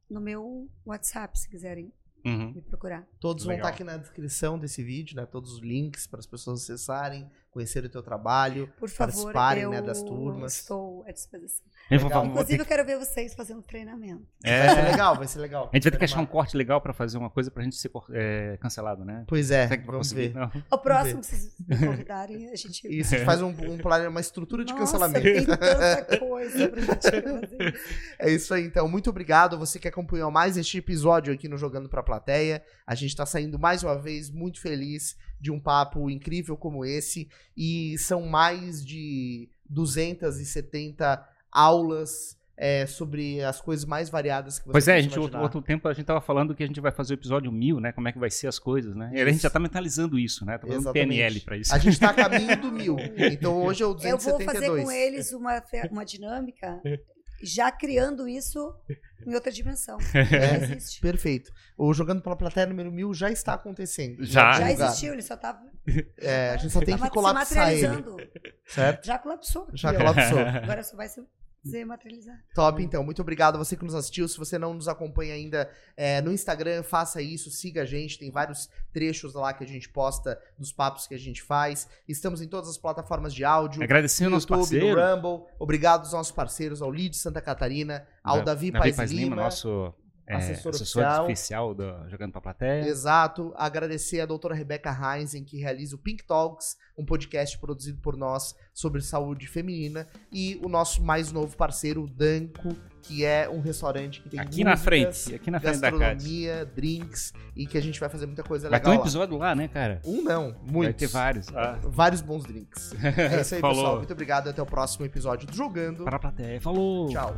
no meu WhatsApp, se quiserem uhum. me procurar. Todos Legal. vão estar aqui na descrição desse vídeo, né? Todos os links para as pessoas acessarem, conhecer o teu trabalho, Por favor, participarem eu né, das turmas. Estou à disposição. Legal. Inclusive, eu quero ver vocês fazendo treinamento. É. Vai ser legal, vai ser legal. A gente vai ter que achar um corte legal para fazer uma coisa para a gente ser é, cancelado, né? Pois é, vamos ver. Não. O próximo que vocês me convidarem, a gente... Isso, a gente faz um, um, uma estrutura de Nossa, cancelamento. tem tanta coisa pra gente fazer. É isso aí, então. Muito obrigado. Você que acompanhou mais este episódio aqui no Jogando Pra Plateia. A gente tá saindo mais uma vez muito feliz de um papo incrível como esse. E são mais de 270 aulas é, sobre as coisas mais variadas que você Pois é, a gente, outro, outro, tempo a gente estava falando que a gente vai fazer o episódio mil, né? Como é que vai ser as coisas, né? E a gente já está mentalizando isso, né? Tá fazendo PNL para isso. A gente está a caminho do mil. Então hoje é o 272. Eu vou fazer com eles uma, uma dinâmica já criando isso em outra dimensão. É, perfeito. O Jogando pela Plateia número mil já está acontecendo. Já. Já existiu, ele só estava... É, a gente só tem que colapsar ele. Certo? Já colapsou. Já colapsou. Agora só vai ser ser materializado. Top, então. Muito obrigado a você que nos assistiu. Se você não nos acompanha ainda é, no Instagram, faça isso, siga a gente. Tem vários trechos lá que a gente posta dos papos que a gente faz. Estamos em todas as plataformas de áudio. Agradecendo no YouTube, no Rumble. Obrigado aos nossos parceiros, ao Lid Santa Catarina, ao da, Davi, Davi Paz, Lima, Lima, nosso é, assessor, assessor oficial. oficial do Jogando pra Plateia. Exato. Agradecer a doutora Rebeca Heinzen, que realiza o Pink Talks, um podcast produzido por nós sobre saúde feminina. E o nosso mais novo parceiro, o Danco, que é um restaurante que tem aqui na frente, aqui na frente da gastronomia, drinks e que a gente vai fazer muita coisa vai legal. Vai ter um episódio lá, né, cara? Um não, muitos. Vai ter vários. Ah. Vários bons drinks. É isso aí, pessoal. Muito obrigado. Até o próximo episódio do Jogando. Para a plateia. Falou. Tchau.